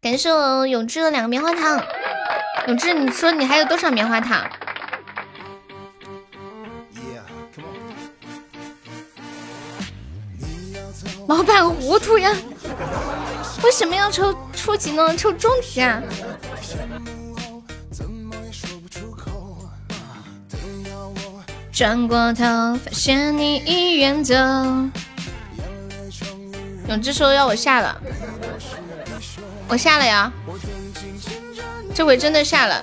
感谢我永志的两个棉花糖，永志，你说你还有多少棉花糖？老板糊涂呀！为什么要抽初级呢？抽中级啊！转过头，发现你已远走。永志说要我下了，我下了呀。这回真的下了，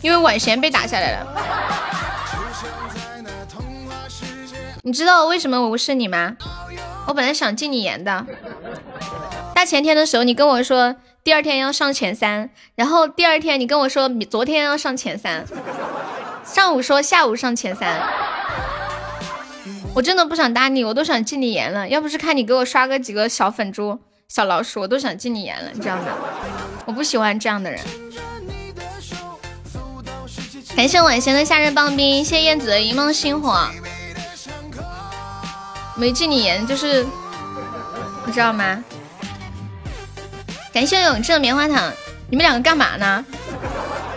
因为晚贤被打下来了。你知道为什么我无视你吗？我本来想禁你言的。大前天的时候，你跟我说第二天要上前三，然后第二天你跟我说昨天要上前三，上午说下午上前三，我真的不想搭你，我都想禁你言了。要不是看你给我刷个几个小粉猪、小老鼠，我都想禁你言了，你知道吗？我不喜欢这样的人。感谢晚贤的夏日棒冰，谢谢燕子的一梦星火。没禁你言就是，你知道吗？感谢永志的棉花糖，你们两个干嘛呢？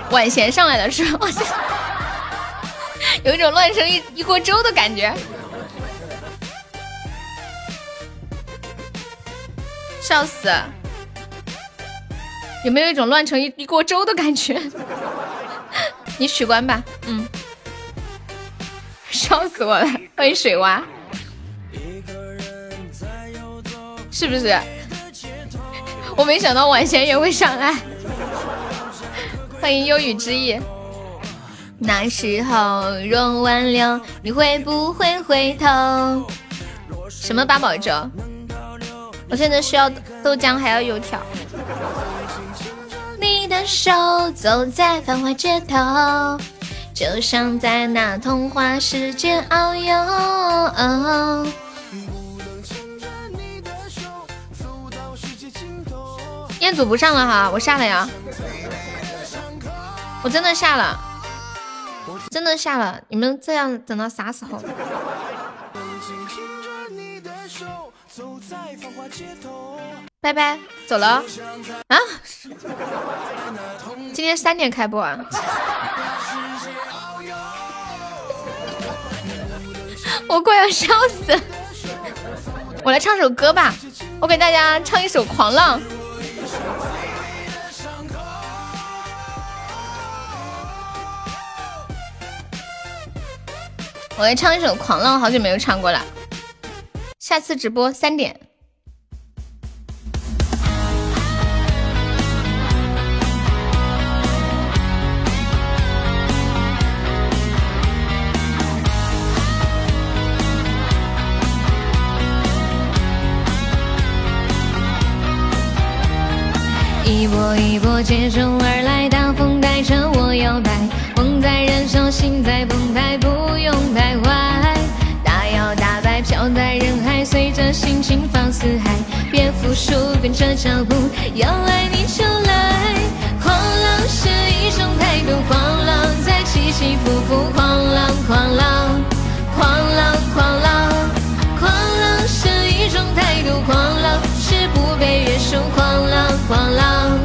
晚贤上来了是吧？有一种乱成一一锅粥的感觉，笑死！有没有一种乱成一一锅粥的感觉？你取关吧，嗯，笑死我了！欢迎水娃，是不是？我没想到晚贤也会上来。欢迎忧郁之意。那时候若挽留，你会不会回头？什么八宝粥？我现在需要豆浆，还要油条。你的手走在繁华街头，就像在那童话世界遨游。彦祖不上了哈，我下了呀，我真的下了，真的下了。你们这样等到啥时候？拜拜，走了啊！今天三点开播啊！我快要笑死！我来唱首歌吧，我给大家唱一首《狂浪》。我来唱一首《狂浪》，好久没有唱过了。下次直播三点。我接踵而来，大风带着我摇摆，梦在燃烧，心在澎湃，不用徘徊。大摇大摆飘在人海，随着心情放肆嗨，别服输，跟着脚步，要爱你就来。狂浪是一种态度，狂浪在起起伏伏，狂浪狂浪狂浪狂浪，狂浪是一种态度，狂浪是不被约束，狂浪狂浪，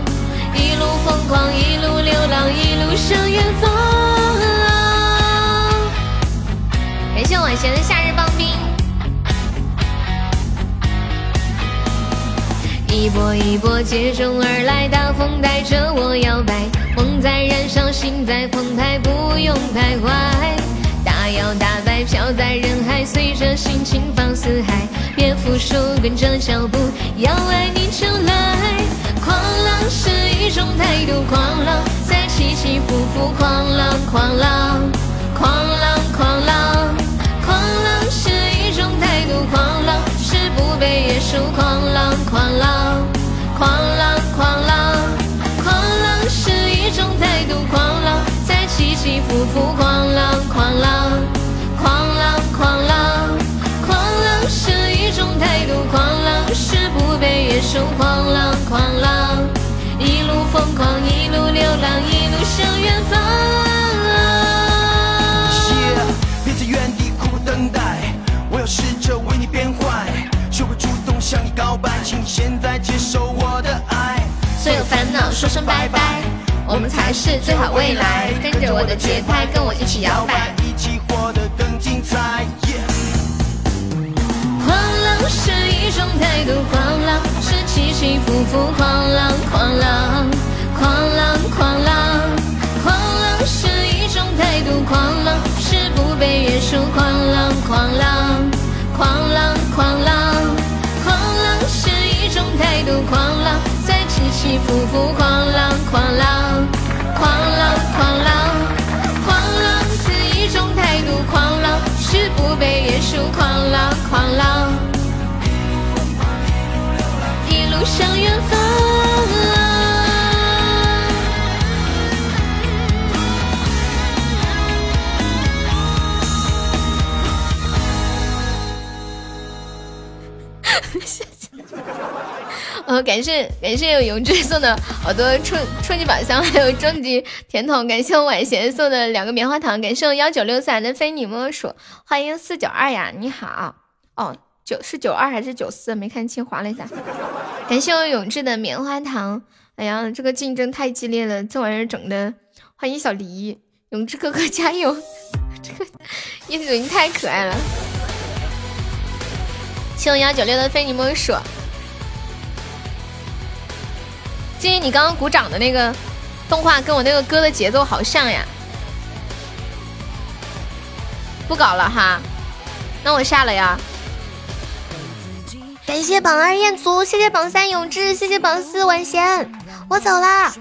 路疯狂，一路流浪，一路向远方。感谢晚贤的夏日棒冰。一波一波接踵而来，大风带着我摇摆，梦在燃烧，心在澎湃，不用徘徊。大摇大摆飘在人海，随着心情放肆嗨，别服输，跟着脚步，要爱你就来。狂浪是一种态度，狂浪在起起伏伏，狂浪狂浪狂浪狂浪，狂浪是一种态度，狂浪是不被约束，狂浪狂浪狂浪狂浪，狂浪是一种态度，狂浪在起起伏伏，狂浪狂浪狂浪狂浪，狂浪是一种态度，狂浪是不被约束，狂浪狂浪，一路疯狂，一路流浪，一路向远方。别在原地苦苦等待，我要试着为你变坏，学会主动向你告白，请你现在接受我的爱。所有烦恼说声拜拜，我们才是最好未来。跟着我的节拍，跟我一起摇摆。一起活得狂浪是起起伏伏，狂浪狂浪狂浪狂浪，狂浪是一种态度，狂浪是不被约束，狂浪狂浪狂浪狂浪，狂浪是一种态度，狂浪在起起伏伏，狂浪狂浪狂浪狂浪，狂浪是一种态度，狂浪是不被约束，狂浪狂浪，向远方。啊呃，感谢感谢有永志送的好多初初级宝箱，还有终极甜筒，感谢我晚贤送的两个棉花糖，感谢我幺九六三的非你莫属，欢迎四九二呀，你好，哦，九是九二还是九四？没看清，划了一下。感谢我永志的棉花糖，哎呀，这个竞争太激烈了，这玩意儿整的。欢迎小黎，永志哥哥加油，这个叶子已经太可爱了。谢我幺九六的非你莫属。金鱼，你刚刚鼓掌的那个动画跟我那个歌的节奏好像呀。不搞了哈，那我下了呀。感谢榜二彦祖，谢谢榜三永志，谢谢榜四晚贤，我走啦。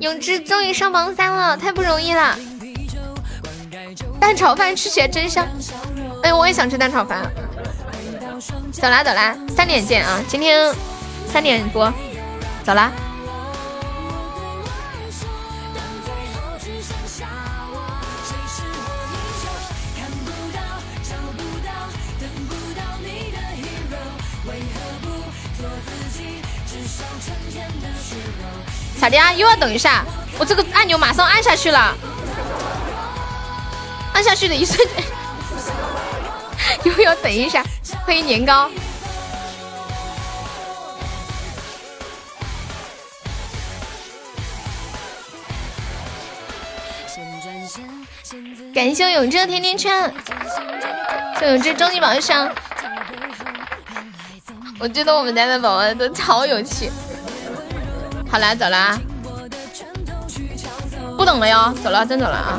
永志终于上榜三了，太不容易了。蛋炒饭吃起来真香，哎，我也想吃蛋炒饭。走啦走啦，三点见啊！今天三点播，走啦。咋的呀？又要等一下？我这个按钮马上按下去了，按下去的一瞬间 又要等一下。欢迎年糕，感谢永志的甜甜圈，谢永志终极宝箱。我觉得我们家的宝宝都超有趣。好啦，走了！不等了哟，走了，真走了啊！